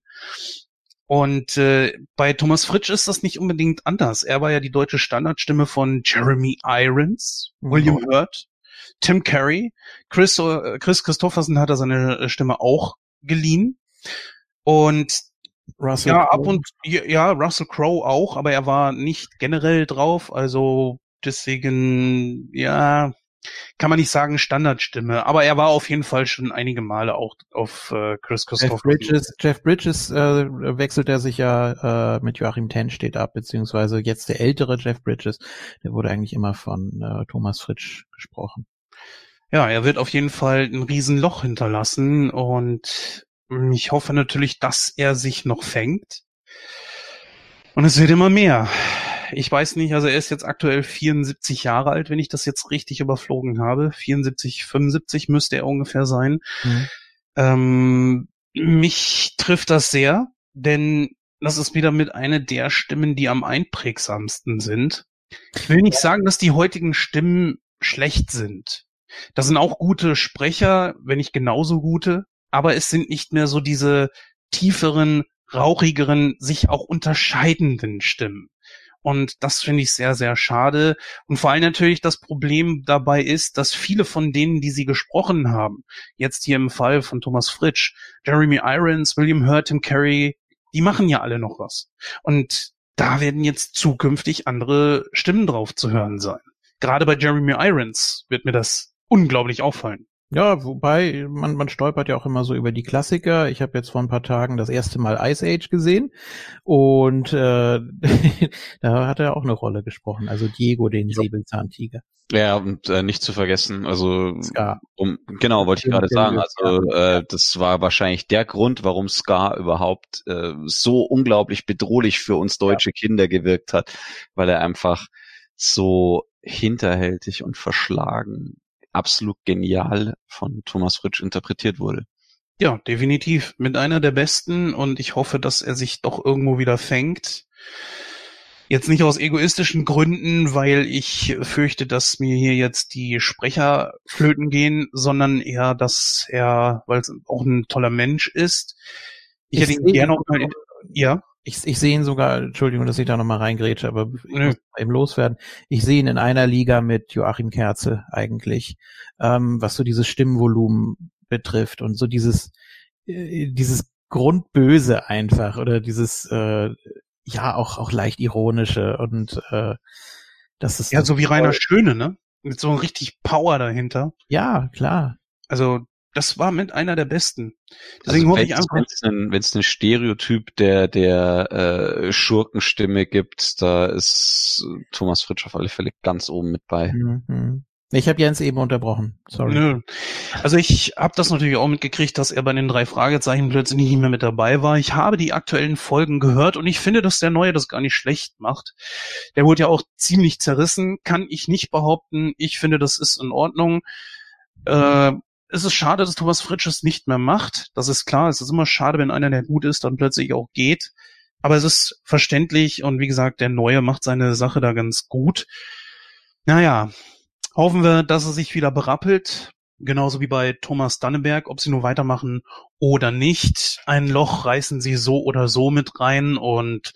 Und äh, bei Thomas Fritsch ist das nicht unbedingt anders. Er war ja die deutsche Standardstimme von Jeremy Irons, mhm. William Hurt, Tim Carey, Chris, äh, Chris Christopherson hat er seine äh, Stimme auch geliehen. Und Russell ja, ab und ja, Russell Crowe auch, aber er war nicht generell drauf, also deswegen, ja, kann man nicht sagen Standardstimme, aber er war auf jeden Fall schon einige Male auch auf äh, Chris Christopher. Jeff Bridges, Jeff Bridges äh, wechselt er sich ja äh, mit Joachim Ten steht ab, beziehungsweise jetzt der ältere Jeff Bridges, der wurde eigentlich immer von äh, Thomas Fritsch gesprochen. Ja, er wird auf jeden Fall ein Riesenloch hinterlassen und ich hoffe natürlich, dass er sich noch fängt. Und es wird immer mehr ich weiß nicht, also er ist jetzt aktuell 74 Jahre alt, wenn ich das jetzt richtig überflogen habe. 74, 75 müsste er ungefähr sein. Mhm. Ähm, mich trifft das sehr, denn das ist wieder mit einer der Stimmen, die am einprägsamsten sind. Ich will nicht sagen, dass die heutigen Stimmen schlecht sind. Das sind auch gute Sprecher, wenn nicht genauso gute, aber es sind nicht mehr so diese tieferen, rauchigeren, sich auch unterscheidenden Stimmen. Und das finde ich sehr, sehr schade. Und vor allem natürlich das Problem dabei ist, dass viele von denen, die sie gesprochen haben, jetzt hier im Fall von Thomas Fritsch, Jeremy Irons, William Hurt, Tim Carey, die machen ja alle noch was. Und da werden jetzt zukünftig andere Stimmen drauf zu hören sein. Gerade bei Jeremy Irons wird mir das unglaublich auffallen. Ja, wobei man, man stolpert ja auch immer so über die Klassiker. Ich habe jetzt vor ein paar Tagen das erste Mal Ice Age gesehen und äh, da hat er auch eine Rolle gesprochen. Also Diego, den ja. Säbelzahntiger. Ja, und äh, nicht zu vergessen, also Scar. Um, genau, wollte ich gerade sagen. Also äh, das war wahrscheinlich der Grund, warum Scar überhaupt äh, so unglaublich bedrohlich für uns deutsche ja. Kinder gewirkt hat, weil er einfach so hinterhältig und verschlagen absolut genial von Thomas Fritsch interpretiert wurde. Ja, definitiv. Mit einer der besten und ich hoffe, dass er sich doch irgendwo wieder fängt. Jetzt nicht aus egoistischen Gründen, weil ich fürchte, dass mir hier jetzt die Sprecher flöten gehen, sondern eher, dass er, weil es auch ein toller Mensch ist. Ich, ich hätte ihn gerne noch mal, ja ich, ich sehe ihn sogar, Entschuldigung, dass ich da nochmal reingrätsche, aber ich muss eben loswerden. Ich sehe ihn in einer Liga mit Joachim Kerze eigentlich, ähm, was so dieses Stimmvolumen betrifft und so dieses, äh, dieses Grundböse einfach oder dieses, äh, ja, auch, auch leicht ironische und äh, das ist. Ja, so wie Rainer Schöne, ne? Mit so richtig Power dahinter. Ja, klar. Also das war mit einer der besten. Deswegen also hoffe ich einfach. Wenn es einen Stereotyp der, der äh, Schurkenstimme gibt, da ist Thomas Fritsch auf alle Fälle ganz oben mit bei. Mhm. Ich habe Jens eben unterbrochen. Sorry. Nö. Also ich habe das natürlich auch mitgekriegt, dass er bei den drei Fragezeichen plötzlich nicht mehr mit dabei war. Ich habe die aktuellen Folgen gehört und ich finde, dass der Neue das gar nicht schlecht macht. Der wurde ja auch ziemlich zerrissen, kann ich nicht behaupten. Ich finde, das ist in Ordnung. Äh, es ist schade, dass Thomas Fritsch es nicht mehr macht. Das ist klar. Es ist immer schade, wenn einer, der gut ist, dann plötzlich auch geht. Aber es ist verständlich und wie gesagt, der Neue macht seine Sache da ganz gut. Naja, Hoffen wir, dass er sich wieder berappelt. Genauso wie bei Thomas Dannenberg, ob sie nur weitermachen oder nicht. Ein Loch reißen sie so oder so mit rein und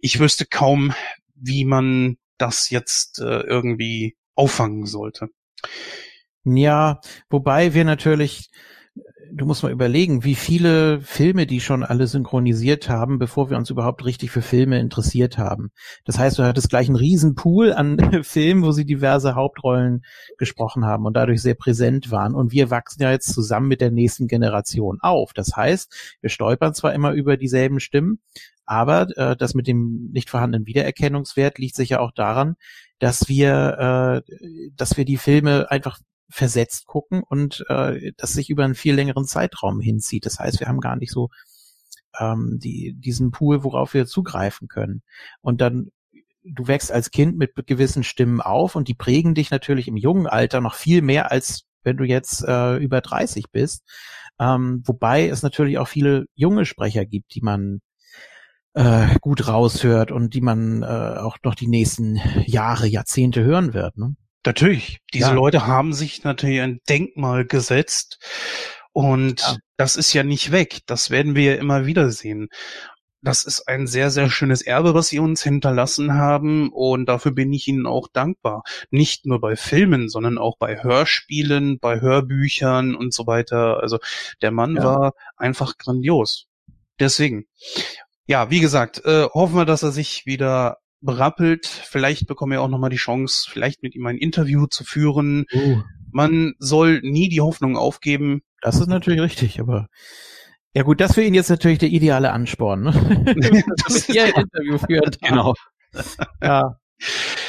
ich wüsste kaum, wie man das jetzt äh, irgendwie auffangen sollte. Ja, wobei wir natürlich du musst mal überlegen, wie viele Filme die schon alle synchronisiert haben, bevor wir uns überhaupt richtig für Filme interessiert haben. Das heißt, du hattest gleich einen riesen Pool an Filmen, wo sie diverse Hauptrollen gesprochen haben und dadurch sehr präsent waren. Und wir wachsen ja jetzt zusammen mit der nächsten Generation auf. Das heißt, wir stolpern zwar immer über dieselben Stimmen, aber äh, das mit dem nicht vorhandenen Wiedererkennungswert liegt sicher auch daran, dass wir, äh, dass wir die Filme einfach versetzt gucken und äh, das sich über einen viel längeren Zeitraum hinzieht. Das heißt, wir haben gar nicht so ähm, die, diesen Pool, worauf wir zugreifen können. Und dann du wächst als Kind mit gewissen Stimmen auf und die prägen dich natürlich im jungen Alter noch viel mehr, als wenn du jetzt äh, über 30 bist. Ähm, wobei es natürlich auch viele junge Sprecher gibt, die man äh, gut raushört und die man äh, auch noch die nächsten Jahre, Jahrzehnte hören wird. Ne? Natürlich. Diese ja. Leute haben sich natürlich ein Denkmal gesetzt. Und ja. das ist ja nicht weg. Das werden wir ja immer wieder sehen. Das ist ein sehr, sehr schönes Erbe, was sie uns hinterlassen haben. Und dafür bin ich ihnen auch dankbar. Nicht nur bei Filmen, sondern auch bei Hörspielen, bei Hörbüchern und so weiter. Also der Mann ja. war einfach grandios. Deswegen. Ja, wie gesagt, äh, hoffen wir, dass er sich wieder berappelt. Vielleicht bekommen wir auch nochmal die Chance, vielleicht mit ihm ein Interview zu führen. Uh. Man soll nie die Hoffnung aufgeben. Das ist natürlich richtig, aber ja gut, das für ihn jetzt natürlich der ideale Ansporn, ne? das ist ein Interview führt. Genau. ja.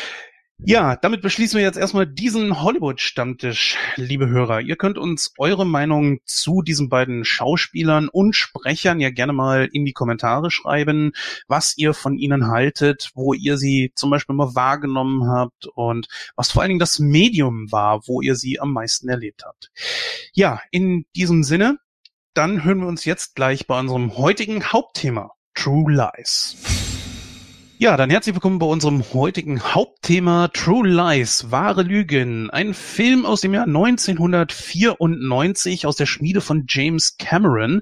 Ja, damit beschließen wir jetzt erstmal diesen Hollywood-Stammtisch, liebe Hörer. Ihr könnt uns eure Meinung zu diesen beiden Schauspielern und Sprechern ja gerne mal in die Kommentare schreiben, was ihr von ihnen haltet, wo ihr sie zum Beispiel mal wahrgenommen habt und was vor allen Dingen das Medium war, wo ihr sie am meisten erlebt habt. Ja, in diesem Sinne, dann hören wir uns jetzt gleich bei unserem heutigen Hauptthema, True Lies. Ja, dann herzlich willkommen bei unserem heutigen Hauptthema True Lies, wahre Lügen. Ein Film aus dem Jahr 1994 aus der Schmiede von James Cameron,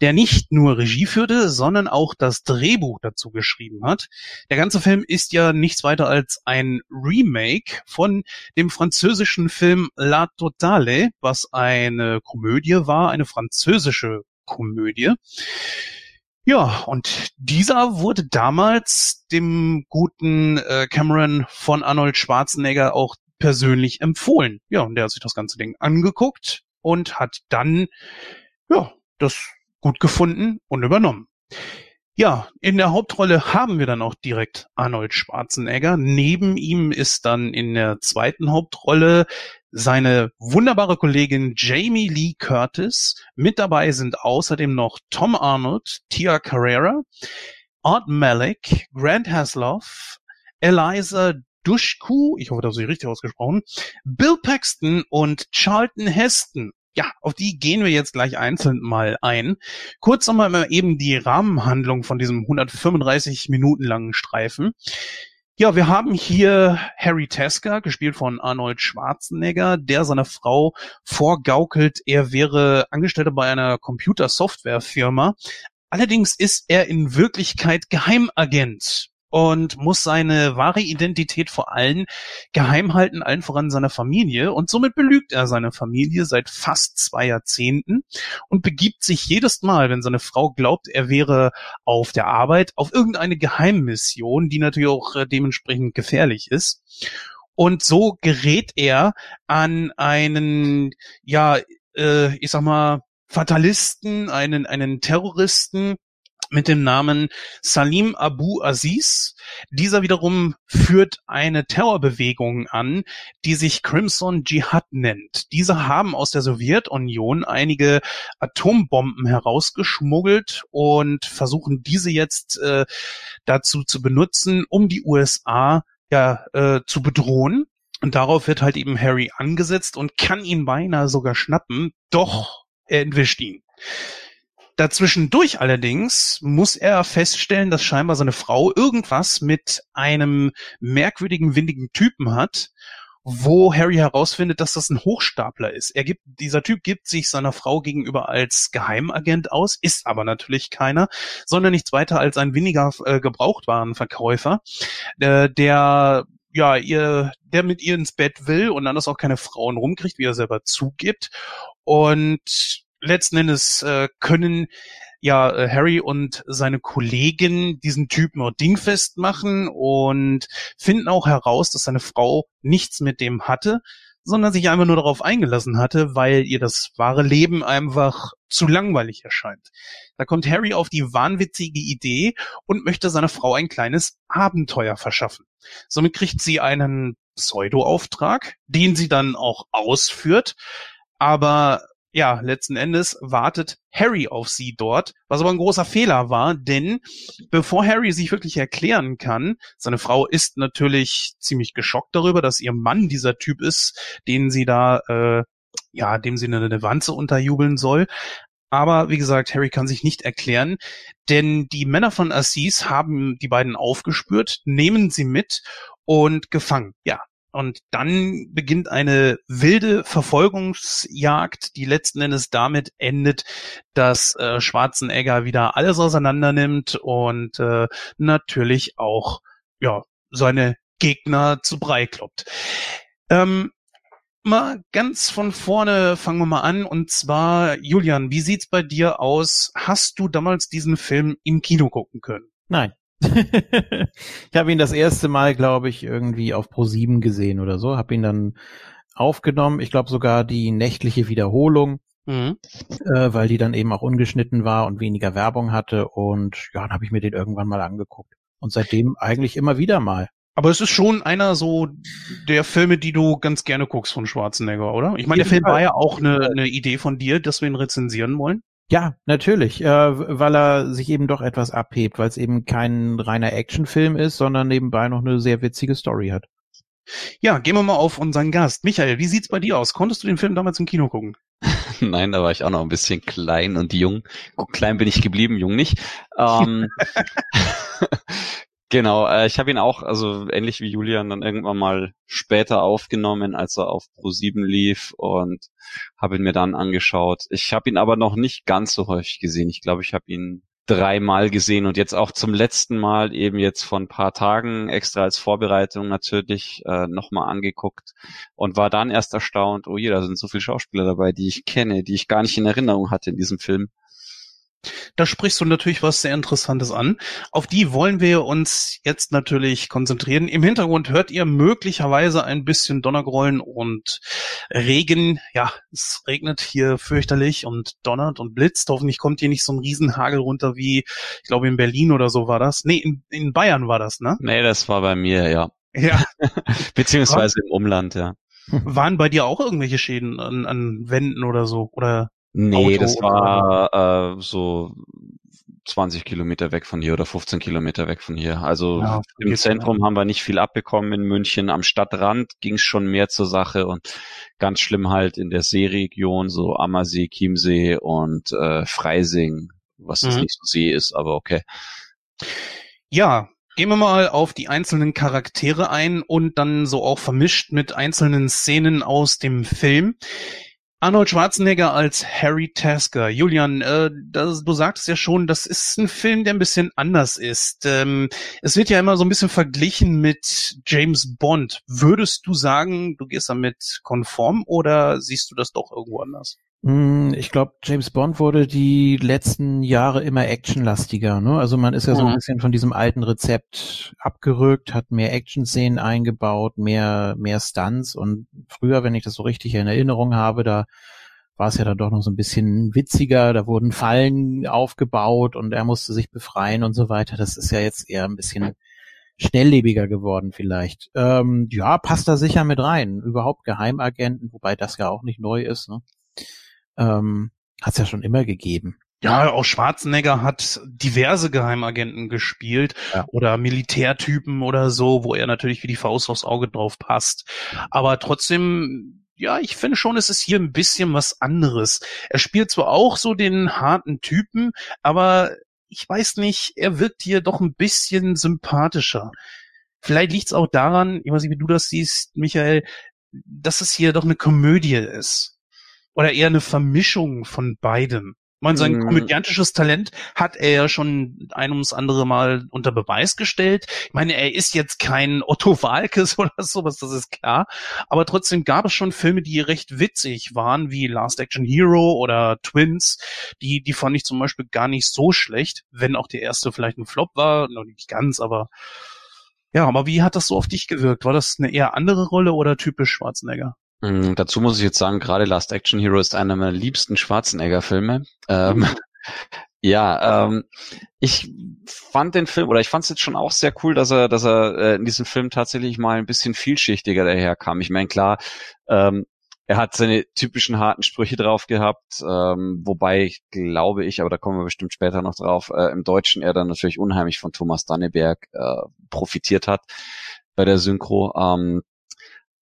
der nicht nur Regie führte, sondern auch das Drehbuch dazu geschrieben hat. Der ganze Film ist ja nichts weiter als ein Remake von dem französischen Film La Totale, was eine Komödie war, eine französische Komödie. Ja, und dieser wurde damals dem guten äh, Cameron von Arnold Schwarzenegger auch persönlich empfohlen. Ja, und der hat sich das ganze Ding angeguckt und hat dann, ja, das gut gefunden und übernommen. Ja, in der Hauptrolle haben wir dann auch direkt Arnold Schwarzenegger. Neben ihm ist dann in der zweiten Hauptrolle seine wunderbare Kollegin Jamie Lee Curtis. Mit dabei sind außerdem noch Tom Arnold, Tia Carrera, Art Malik, Grant Hasloff, Eliza Dushku, ich hoffe, das ist richtig ausgesprochen, Bill Paxton und Charlton Heston. Ja, auf die gehen wir jetzt gleich einzeln mal ein. Kurz nochmal eben die Rahmenhandlung von diesem 135 Minuten langen Streifen. Ja, wir haben hier Harry Tesker, gespielt von Arnold Schwarzenegger, der seiner Frau vorgaukelt, er wäre Angestellter bei einer Computersoftwarefirma. Allerdings ist er in Wirklichkeit Geheimagent und muss seine wahre Identität vor allen geheim halten, allen voran seiner Familie. Und somit belügt er seine Familie seit fast zwei Jahrzehnten und begibt sich jedes Mal, wenn seine Frau glaubt, er wäre auf der Arbeit, auf irgendeine Geheimmission, die natürlich auch äh, dementsprechend gefährlich ist. Und so gerät er an einen, ja, äh, ich sag mal, Fatalisten, einen, einen Terroristen, mit dem Namen Salim Abu Aziz. Dieser wiederum führt eine Terrorbewegung an, die sich Crimson Jihad nennt. Diese haben aus der Sowjetunion einige Atombomben herausgeschmuggelt und versuchen diese jetzt äh, dazu zu benutzen, um die USA ja äh, zu bedrohen. Und darauf wird halt eben Harry angesetzt und kann ihn beinahe sogar schnappen, doch er entwischt ihn. Dazwischendurch allerdings muss er feststellen, dass scheinbar seine Frau irgendwas mit einem merkwürdigen, windigen Typen hat. wo Harry herausfindet, dass das ein Hochstapler ist. Er gibt, dieser Typ gibt sich seiner Frau gegenüber als Geheimagent aus, ist aber natürlich keiner, sondern nichts weiter als ein weniger äh, Gebrauchtwarenverkäufer, äh, der ja, ihr, der mit ihr ins Bett will und das auch keine Frauen rumkriegt, wie er selber zugibt. Und letzten Endes äh, können ja äh, Harry und seine Kollegin diesen Typen nur dingfest machen und finden auch heraus, dass seine Frau nichts mit dem hatte, sondern sich einfach nur darauf eingelassen hatte, weil ihr das wahre Leben einfach zu langweilig erscheint. Da kommt Harry auf die wahnwitzige Idee und möchte seiner Frau ein kleines Abenteuer verschaffen. Somit kriegt sie einen Pseudo-Auftrag, den sie dann auch ausführt, aber ja, letzten Endes wartet Harry auf sie dort, was aber ein großer Fehler war, denn bevor Harry sich wirklich erklären kann, seine Frau ist natürlich ziemlich geschockt darüber, dass ihr Mann dieser Typ ist, den sie da, äh, ja, dem sie eine, Wanze unterjubeln soll. Aber wie gesagt, Harry kann sich nicht erklären, denn die Männer von Assis haben die beiden aufgespürt, nehmen sie mit und gefangen. Ja, und dann beginnt eine wilde Verfolgungsjagd, die letzten Endes damit endet, dass äh, Schwarzenegger wieder alles auseinander nimmt und äh, natürlich auch ja seine Gegner zu Brei kloppt. Ähm, mal ganz von vorne fangen wir mal an. Und zwar, Julian, wie sieht's bei dir aus? Hast du damals diesen Film im Kino gucken können? Nein. Ich habe ihn das erste Mal, glaube ich, irgendwie auf Pro 7 gesehen oder so. Habe ihn dann aufgenommen. Ich glaube sogar die nächtliche Wiederholung, mhm. äh, weil die dann eben auch ungeschnitten war und weniger Werbung hatte. Und ja, dann habe ich mir den irgendwann mal angeguckt. Und seitdem eigentlich immer wieder mal. Aber es ist schon einer so der Filme, die du ganz gerne guckst von Schwarzenegger, oder? Ich meine, der Film war ja auch eine, eine Idee von dir, dass wir ihn rezensieren wollen. Ja, natürlich, äh, weil er sich eben doch etwas abhebt, weil es eben kein reiner Actionfilm ist, sondern nebenbei noch eine sehr witzige Story hat. Ja, gehen wir mal auf unseren Gast. Michael, wie sieht's bei dir aus? Konntest du den Film damals im Kino gucken? Nein, da war ich auch noch ein bisschen klein und jung. Gut, klein bin ich geblieben, jung nicht. Ähm, Genau, äh, ich habe ihn auch, also ähnlich wie Julian, dann irgendwann mal später aufgenommen, als er auf Pro7 lief und habe ihn mir dann angeschaut. Ich habe ihn aber noch nicht ganz so häufig gesehen. Ich glaube, ich habe ihn dreimal gesehen und jetzt auch zum letzten Mal eben jetzt vor ein paar Tagen extra als Vorbereitung natürlich äh, nochmal angeguckt und war dann erst erstaunt, oh je, da sind so viele Schauspieler dabei, die ich kenne, die ich gar nicht in Erinnerung hatte in diesem Film. Da sprichst du natürlich was sehr Interessantes an. Auf die wollen wir uns jetzt natürlich konzentrieren. Im Hintergrund hört ihr möglicherweise ein bisschen Donnergrollen und Regen. Ja, es regnet hier fürchterlich und donnert und blitzt. Hoffentlich kommt hier nicht so ein Riesenhagel runter wie, ich glaube, in Berlin oder so war das. Nee, in, in Bayern war das, ne? Nee, das war bei mir, ja. Ja. Beziehungsweise im Umland, ja. Waren bei dir auch irgendwelche Schäden an, an Wänden oder so? Oder Nee, Auto das war äh, so 20 Kilometer weg von hier oder 15 Kilometer weg von hier. Also ja, im Zentrum ja. haben wir nicht viel abbekommen in München. Am Stadtrand ging es schon mehr zur Sache und ganz schlimm halt in der Seeregion, so Ammersee, Chiemsee und äh, Freising, was mhm. nicht so See ist, aber okay. Ja, Gehen wir mal auf die einzelnen Charaktere ein und dann so auch vermischt mit einzelnen Szenen aus dem Film. Arnold Schwarzenegger als Harry Tasker. Julian, äh, das, du sagtest ja schon, das ist ein Film, der ein bisschen anders ist. Ähm, es wird ja immer so ein bisschen verglichen mit James Bond. Würdest du sagen, du gehst damit konform oder siehst du das doch irgendwo anders? Hm, ich glaube, James Bond wurde die letzten Jahre immer actionlastiger. Ne? Also man ist ja so ein bisschen von diesem alten Rezept abgerückt, hat mehr Action-Szenen eingebaut, mehr mehr Stunts. Und früher, wenn ich das so richtig in Erinnerung habe, da war es ja dann doch noch so ein bisschen witziger. Da wurden Fallen aufgebaut und er musste sich befreien und so weiter. Das ist ja jetzt eher ein bisschen schnelllebiger geworden vielleicht. Ähm, ja, passt da sicher mit rein. Überhaupt Geheimagenten, wobei das ja auch nicht neu ist. Ne? Ähm, hat es ja schon immer gegeben. Ja, auch Schwarzenegger hat diverse Geheimagenten gespielt ja. oder Militärtypen oder so, wo er natürlich wie die Faust aufs Auge drauf passt. Aber trotzdem, ja, ich finde schon, es ist hier ein bisschen was anderes. Er spielt zwar auch so den harten Typen, aber ich weiß nicht, er wirkt hier doch ein bisschen sympathischer. Vielleicht liegt es auch daran, ich weiß nicht, wie du das siehst, Michael, dass es hier doch eine Komödie ist. Oder eher eine Vermischung von beidem. Ich meine, sein Mm. komödiantisches Talent hat er ja schon ein ums andere Mal unter Beweis gestellt. Ich meine, er ist jetzt kein Otto Walkes oder sowas, das ist klar. Aber trotzdem gab es schon Filme, die recht witzig waren, wie Last Action Hero oder Twins. Die, die fand ich zum Beispiel gar nicht so schlecht, wenn auch der erste vielleicht ein Flop war. Noch nicht ganz, aber ja, aber wie hat das so auf dich gewirkt? War das eine eher andere Rolle oder typisch Schwarzenegger? Mm, Dazu muss ich jetzt sagen, gerade Last Action Hero ist einer meiner liebsten Schwarzenegger-Filme. Ähm, ja, ähm, ich fand den Film, oder ich fand es jetzt schon auch sehr cool, dass er, dass er äh, in diesem Film tatsächlich mal ein bisschen vielschichtiger daherkam. Ich meine, klar, ähm, er hat seine typischen harten Sprüche drauf gehabt, ähm, wobei ich glaube ich, aber da kommen wir bestimmt später noch drauf, äh, im Deutschen er dann natürlich unheimlich von Thomas Danneberg äh, profitiert hat bei der Synchro. Ähm,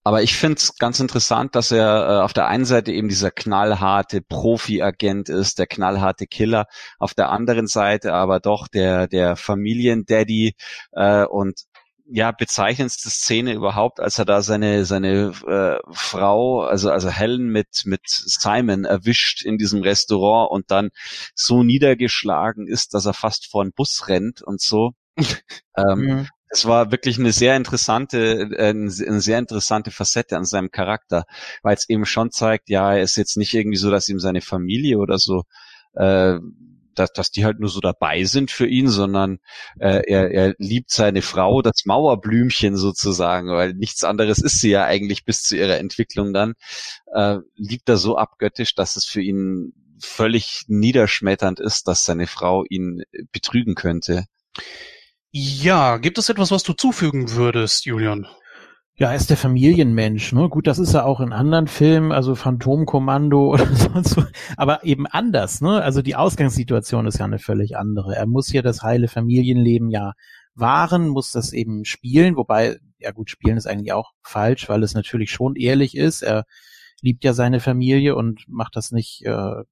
aber ich finde es ganz interessant, dass er äh, auf der einen Seite eben dieser knallharte Profi-Agent ist, der knallharte Killer, auf der anderen Seite aber doch der, der Familiendaddy äh, und ja, bezeichnendste Szene überhaupt, als er da seine, seine äh, Frau, also, also Helen mit, mit Simon erwischt in diesem Restaurant und dann so niedergeschlagen ist, dass er fast vor den Bus rennt und so. ähm, Mhm. Es war wirklich eine sehr interessante, äh, eine sehr interessante Facette an seinem Charakter, weil es eben schon zeigt, ja, er ist jetzt nicht irgendwie so, dass ihm seine Familie oder so, äh, dass, dass die halt nur so dabei sind für ihn, sondern äh, er, er liebt seine Frau, das Mauerblümchen sozusagen, weil nichts anderes ist sie ja eigentlich bis zu ihrer Entwicklung dann, äh, liebt er so abgöttisch, dass es für ihn völlig niederschmetternd ist, dass seine Frau ihn betrügen könnte. Ja, gibt es etwas, was du zufügen würdest, Julian? Ja, er ist der Familienmensch. Ne? Gut, das ist er auch in anderen Filmen, also Phantomkommando oder sonst so, aber eben anders. Ne? Also die Ausgangssituation ist ja eine völlig andere. Er muss hier das heile Familienleben ja wahren, muss das eben spielen, wobei, ja gut, spielen ist eigentlich auch falsch, weil es natürlich schon ehrlich ist. Er liebt ja seine Familie und macht das nicht äh,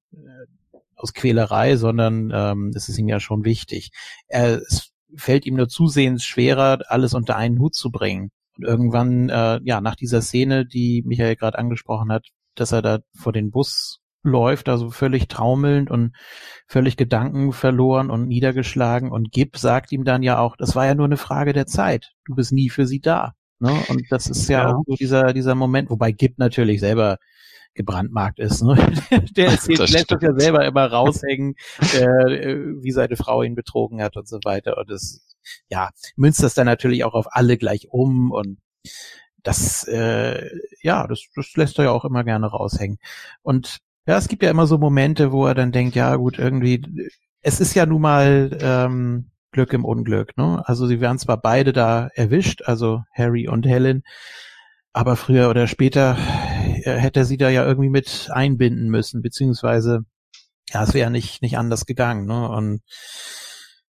aus Quälerei, sondern ähm, es ist ihm ja schon wichtig. Er, es fällt ihm nur zusehends schwerer, alles unter einen Hut zu bringen. Und irgendwann, äh, ja, nach dieser Szene, die Michael gerade angesprochen hat, dass er da vor den Bus läuft, also völlig traumelnd und völlig Gedanken verloren und niedergeschlagen. Und Gib sagt ihm dann ja auch, das war ja nur eine Frage der Zeit. Du bist nie für sie da. Ne? Und das ist ja, Ja. auch so dieser, dieser Moment, wobei Gib natürlich selber gebrandmarkt ist. Ne? Der erzählt, Das lässt das ja stimmt. selber immer raushängen, äh, wie seine Frau ihn betrogen hat und so weiter. Und das, ja, münzt das dann natürlich auch auf alle gleich um und das, äh, ja, das, das lässt er ja auch immer gerne raushängen. Und ja, es gibt ja immer so Momente, wo er dann denkt, ja gut, irgendwie, es ist ja nun mal ähm, Glück im Unglück, ne? Also sie werden zwar beide da erwischt, also Harry und Helen, aber früher oder später äh, hätte er sie da ja irgendwie mit einbinden müssen, beziehungsweise ja, es wäre nicht nicht anders gegangen, ne? Und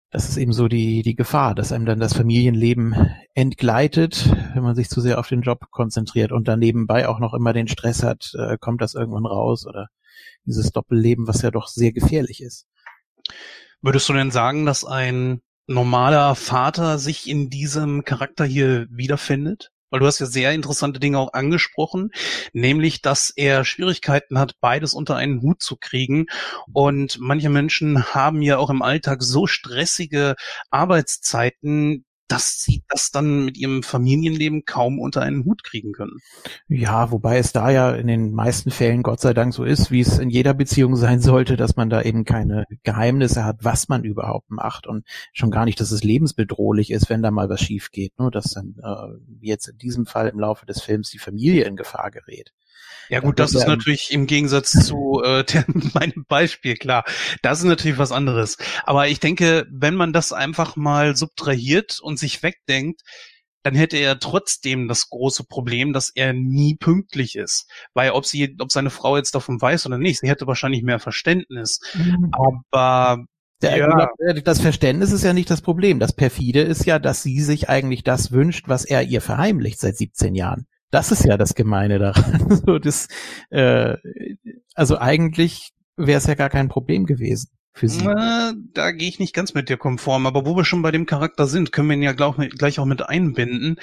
das ist eben so die die Gefahr, dass einem dann das Familienleben entgleitet, wenn man sich zu sehr auf den Job konzentriert und dann nebenbei auch noch immer den Stress hat, äh, kommt das irgendwann raus oder dieses Doppelleben, was ja doch sehr gefährlich ist. Würdest du denn sagen, dass ein normaler Vater sich in diesem Charakter hier wiederfindet? Weil du hast ja sehr interessante Dinge auch angesprochen, nämlich, dass er Schwierigkeiten hat, beides unter einen Hut zu kriegen. Und manche Menschen haben ja auch im Alltag so stressige Arbeitszeiten, dass sie das dann mit ihrem Familienleben kaum unter einen Hut kriegen können. Ja, wobei es da ja in den meisten Fällen Gott sei Dank so ist, wie es in jeder Beziehung sein sollte, dass man da eben keine Geheimnisse hat, was man überhaupt macht und schon gar nicht, dass es lebensbedrohlich ist, wenn da mal was schief geht, nur dass dann äh, jetzt in diesem Fall im Laufe des Films die Familie in Gefahr gerät. Ja gut, das ist natürlich im Gegensatz zu äh, der, meinem Beispiel, klar. Das ist natürlich was anderes. Aber ich denke, wenn man das einfach mal subtrahiert und sich wegdenkt, dann hätte er trotzdem das große Problem, dass er nie pünktlich ist. Weil ob sie, ob seine Frau jetzt davon weiß oder nicht, sie hätte wahrscheinlich mehr Verständnis. Aber Der, Ja. Das Verständnis ist ja nicht das Problem. Das perfide ist ja, dass sie sich eigentlich das wünscht, was er ihr verheimlicht seit 17 Jahren. Das ist ja das Gemeine daran. Das, äh, also eigentlich wäre es ja gar kein Problem gewesen für sie. äh, da gehe ich nicht ganz mit dir konform. Aber wo wir schon bei dem Charakter sind, können wir ihn ja glaub, gleich auch mit einbinden.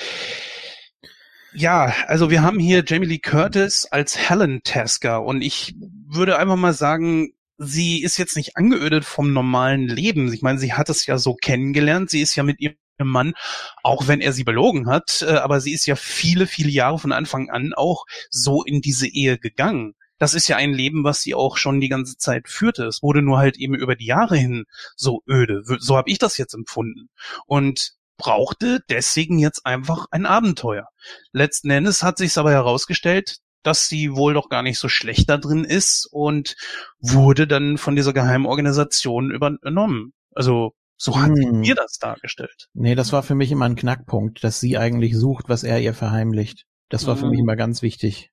Ja, also wir haben hier Jamie Lee Curtis als Helen Tasker und ich würde einfach mal sagen, sie ist jetzt nicht angeödet vom normalen Leben. Ich meine, sie hat es ja so kennengelernt. Sie ist ja mit ihrem Mann, auch wenn er sie belogen hat, äh, aber sie ist ja viele, viele Jahre von Anfang an auch so in diese Ehe gegangen. Das ist ja ein Leben, was sie auch schon die ganze Zeit führte. Es wurde nur halt eben über die Jahre hin so öde. So habe ich das jetzt empfunden. Und brauchte deswegen jetzt einfach ein Abenteuer. Letzten Endes hat sich aber herausgestellt, dass sie wohl doch gar nicht so schlecht da drin ist und wurde dann von dieser Geheimorganisation übernommen. Also so hat hm. mir das dargestellt. Nee, das war für mich immer ein Knackpunkt, dass sie eigentlich sucht, was er ihr verheimlicht. Das war für mich hm. immer ganz wichtig.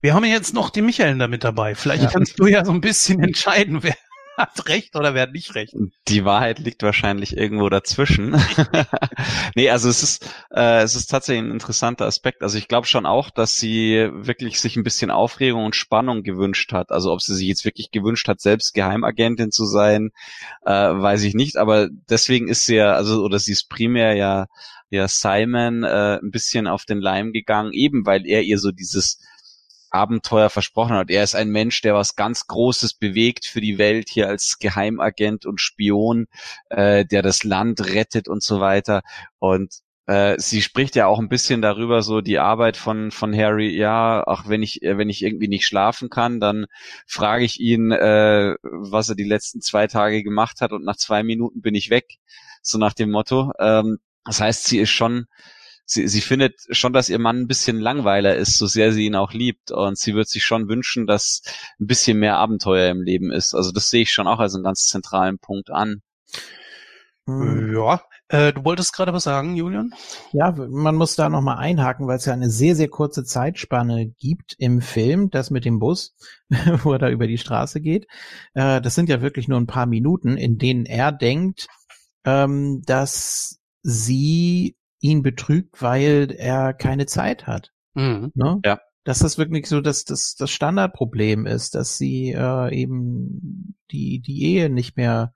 Wir haben ja jetzt noch die Michael damit dabei. Vielleicht ja. kannst du ja so ein bisschen entscheiden, wer, hat recht oder wer hat nicht recht. Die Wahrheit liegt wahrscheinlich irgendwo dazwischen. nee, also es ist, äh, es ist tatsächlich ein interessanter Aspekt. Also ich glaube schon auch, dass sie wirklich sich ein bisschen Aufregung und Spannung gewünscht hat. Also ob sie sich jetzt wirklich gewünscht hat, selbst Geheimagentin zu sein, äh, weiß ich nicht. Aber deswegen ist sie ja, also, oder sie ist primär ja, ja Simon äh, ein bisschen auf den Leim gegangen, eben weil er ihr so dieses Abenteuer versprochen hat. Er ist ein Mensch, der was ganz Großes bewegt für die Welt hier als Geheimagent und Spion, äh, der das Land rettet und so weiter. Und äh, sie spricht ja auch ein bisschen darüber, so die Arbeit von von Harry. Ja, auch wenn ich äh, wenn ich irgendwie nicht schlafen kann, dann frage ich ihn, äh, was er die letzten zwei Tage gemacht hat und nach zwei Minuten bin ich weg. So nach dem Motto. Ähm, das heißt, sie ist schon sie, sie findet schon, dass ihr Mann ein bisschen langweiler ist, so sehr sie ihn auch liebt. Und sie wird sich schon wünschen, dass ein bisschen mehr Abenteuer im Leben ist. Also das sehe ich schon auch als einen ganz zentralen Punkt an. Hm. Ja, äh, du wolltest gerade was sagen, Julian? Ja, man muss da nochmal einhaken, weil es ja eine sehr, sehr kurze Zeitspanne gibt im Film, das mit dem Bus, wo er da über die Straße geht. Äh, das sind ja wirklich nur ein paar Minuten, in denen er denkt, ähm, dass sie ihn betrügt, weil er keine Zeit hat. Mhm. Ne? Ja. Dass das wirklich so dass das, das Standardproblem ist, dass sie äh, eben die, die Ehe nicht mehr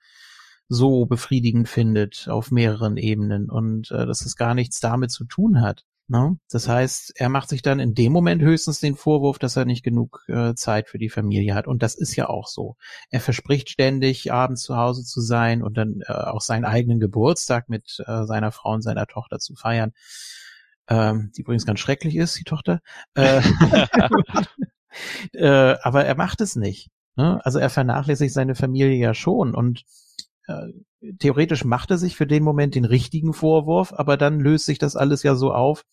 so befriedigend findet auf mehreren Ebenen und äh, dass es gar nichts damit zu tun hat. Ne? Das heißt, er macht sich dann in dem Moment höchstens den Vorwurf, dass er nicht genug äh, Zeit für die Familie hat. Und das ist ja auch so. Er verspricht ständig, abends zu Hause zu sein und dann äh, auch seinen eigenen Geburtstag mit äh, seiner Frau und seiner Tochter zu feiern. Ähm, die übrigens ganz schrecklich ist, die Tochter. Äh, äh, aber er macht es nicht. Ne? Also er vernachlässigt seine Familie ja schon und theoretisch macht er sich für den Moment den richtigen Vorwurf, aber dann löst sich das alles ja so auf,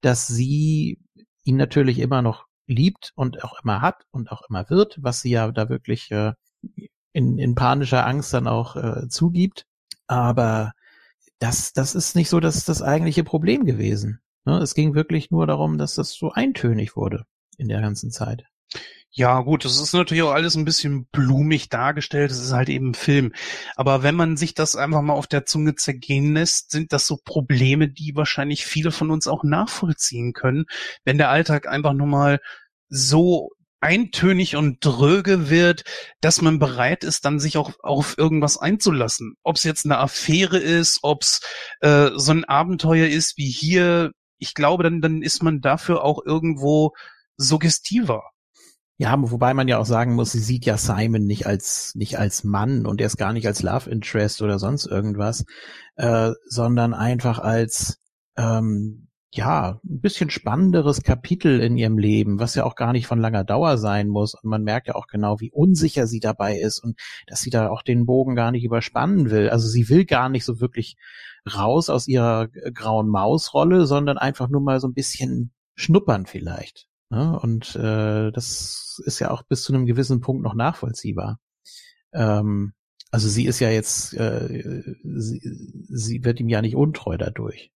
dass sie ihn natürlich immer noch liebt und auch immer hat und auch immer wird, was sie ja da wirklich äh, in, in panischer Angst dann auch äh, zugibt. Aber das, das ist nicht so das, das eigentliche Problem gewesen. Ne? Es ging wirklich nur darum, dass das so eintönig wurde in der ganzen Zeit. Ja, gut, das ist natürlich auch alles ein bisschen blumig dargestellt. Es ist halt eben Film. Aber wenn man sich das einfach mal auf der Zunge zergehen lässt, sind das so Probleme, die wahrscheinlich viele von uns auch nachvollziehen können, wenn der Alltag einfach nur mal so eintönig und dröge wird, dass man bereit ist, dann sich auch auf irgendwas einzulassen. Ob es jetzt eine Affäre ist, ob es äh, so ein Abenteuer ist wie hier, ich glaube, dann, dann ist man dafür auch irgendwo suggestiver. Ja, wobei man ja auch sagen muss, sie sieht ja Simon nicht als nicht als Mann und erst gar nicht als Love Interest oder sonst irgendwas, äh, sondern einfach als ähm, ja ein bisschen spannenderes Kapitel in ihrem Leben, was ja auch gar nicht von langer Dauer sein muss. Und man merkt ja auch genau, wie unsicher sie dabei ist und dass sie da auch den Bogen gar nicht überspannen will. Also sie will gar nicht so wirklich raus aus ihrer grauen Mausrolle, sondern einfach nur mal so ein bisschen schnuppern vielleicht. Ne? Und äh, das ist ja auch bis zu einem gewissen Punkt noch nachvollziehbar. Ähm, also sie ist ja jetzt, äh, sie, sie wird ihm ja nicht untreu dadurch.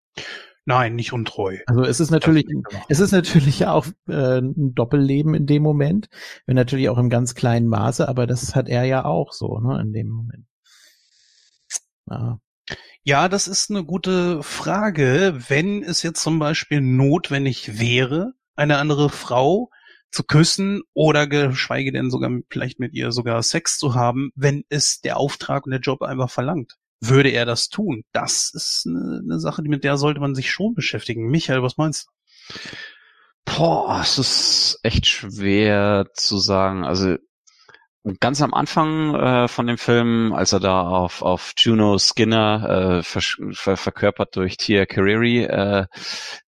Nein, nicht untreu. Also es ist natürlich, es ist natürlich ja auch äh, ein Doppelleben in dem Moment, wenn natürlich auch im ganz kleinen Maße, aber das hat er ja auch so, ne, in dem Moment. Ja. Ja, das ist eine gute Frage. Wenn es jetzt zum Beispiel notwendig wäre, eine andere Frau zu küssen oder geschweige denn sogar vielleicht mit ihr sogar Sex zu haben, wenn es der Auftrag und der Job einfach verlangt. Würde er das tun? Das ist eine, eine Sache, mit der sollte man sich schon beschäftigen. Michael, was meinst du? Boah, es ist echt schwer zu sagen. Also ganz am Anfang äh, von dem Film, als er da auf, auf Juno Skinner, äh, ver, ver, verkörpert durch Tia Carreri, äh,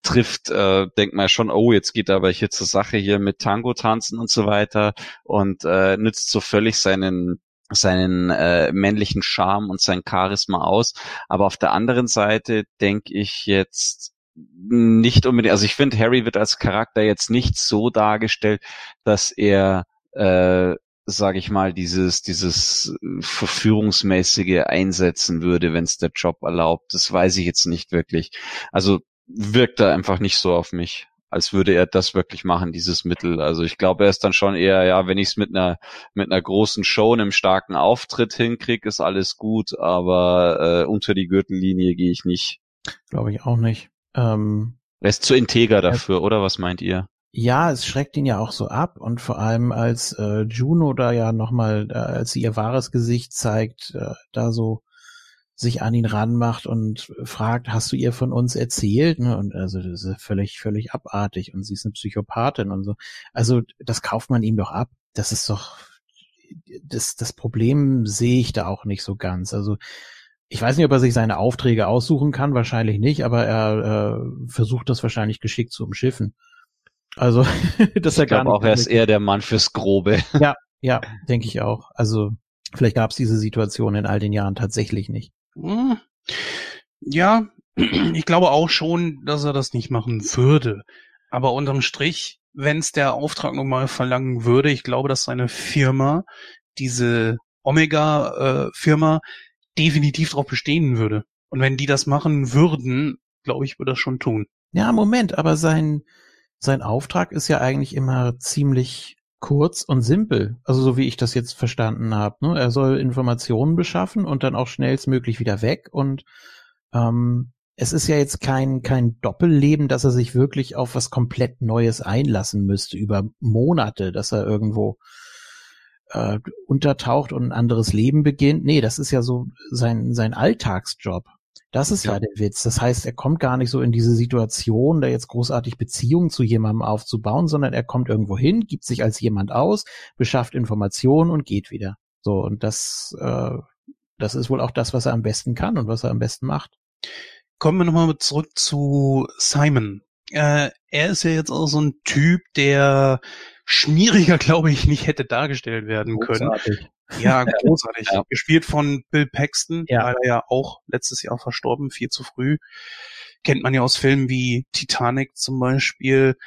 trifft, äh, denkt man schon, oh, jetzt geht aber hier zur Sache hier mit Tango tanzen und so weiter und äh, nützt so völlig seinen seinen äh, männlichen Charme und sein Charisma aus. Aber auf der anderen Seite denke ich jetzt nicht unbedingt, also ich finde, Harry wird als Charakter jetzt nicht so dargestellt, dass er äh, sage ich mal, dieses, dieses verführungsmäßige einsetzen würde, wenn es der Job erlaubt. Das weiß ich jetzt nicht wirklich. Also wirkt er einfach nicht so auf mich, als würde er das wirklich machen, dieses Mittel. Also ich glaube, er ist dann schon eher, ja, wenn ich es mit einer mit einer großen Show, einem starken Auftritt hinkriege, ist alles gut, aber äh, unter die Gürtellinie gehe ich nicht. Glaube ich auch nicht. Ähm, er ist zu integer dafür, oder was meint ihr? Ja, es schreckt ihn ja auch so ab und vor allem als äh, Juno da ja nochmal, äh, als sie ihr wahres Gesicht zeigt, äh, da so sich an ihn ranmacht und fragt, hast du ihr von uns erzählt? Ne? Und also das ist völlig, völlig abartig und sie ist eine Psychopathin und so. Also das kauft man ihm doch ab. Das ist doch, das, das Problem sehe ich da auch nicht so ganz. Also ich weiß nicht, ob er sich seine Aufträge aussuchen kann, wahrscheinlich nicht, aber er äh, versucht das wahrscheinlich geschickt zu umschiffen. Also, dass er ich gar nicht. auch er ist eher der Mann fürs Grobe. Ja, ja, denke ich auch. Also, vielleicht gab es diese Situation in all den Jahren tatsächlich nicht. Hm. Ja, ich glaube auch schon, dass er das nicht machen würde. Aber unterm Strich, wenn es der Auftrag nun mal verlangen würde, ich glaube, dass seine Firma, diese Omega-Firma, äh, definitiv darauf bestehen würde. Und wenn die das machen würden, glaube ich, würde das schon tun. Ja, Moment, aber sein, sein Auftrag ist ja eigentlich immer ziemlich kurz und simpel. Also so wie ich das jetzt verstanden habe. Ne? Er soll Informationen beschaffen und dann auch schnellstmöglich wieder weg. Und ähm, es ist ja jetzt kein, kein Doppelleben, dass er sich wirklich auf was komplett Neues einlassen müsste über Monate, dass er irgendwo äh, untertaucht und ein anderes Leben beginnt. Nee, das ist ja so sein, sein Alltagsjob. Das ist ja. ja. der Witz. Das heißt, er kommt gar nicht so in diese Situation, da jetzt großartig Beziehungen zu jemandem aufzubauen, sondern er kommt irgendwo hin, gibt sich als jemand aus, beschafft Informationen und geht wieder. So, und das, äh, das ist wohl auch das, was er am besten kann und was er am besten macht. Kommen wir nochmal zurück zu Simon. Äh, er ist ja jetzt auch so ein Typ, der schmieriger, glaube ich, nicht hätte dargestellt werden Großartig. können. Ja, großartig. ja. Gespielt von Bill Paxton, ja. leider ja auch letztes Jahr verstorben, viel zu früh. Kennt man ja aus Filmen wie Titanic zum Beispiel.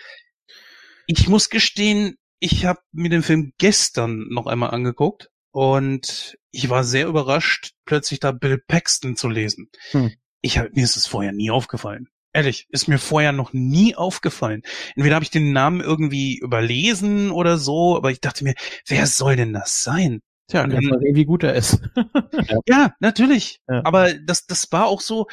Ich muss gestehen, ich habe mir den Film gestern noch einmal angeguckt und ich war sehr überrascht, plötzlich da Bill Paxton zu lesen. Hm. Ich hab, mir ist es vorher nie aufgefallen. Ehrlich, ist mir vorher noch nie aufgefallen. Entweder habe ich den Namen irgendwie überlesen oder so, aber ich dachte mir, wer soll denn das sein? Tja, kannst mal sehen, wie gut er ist. ja, natürlich. Ja. Aber das, das war auch so,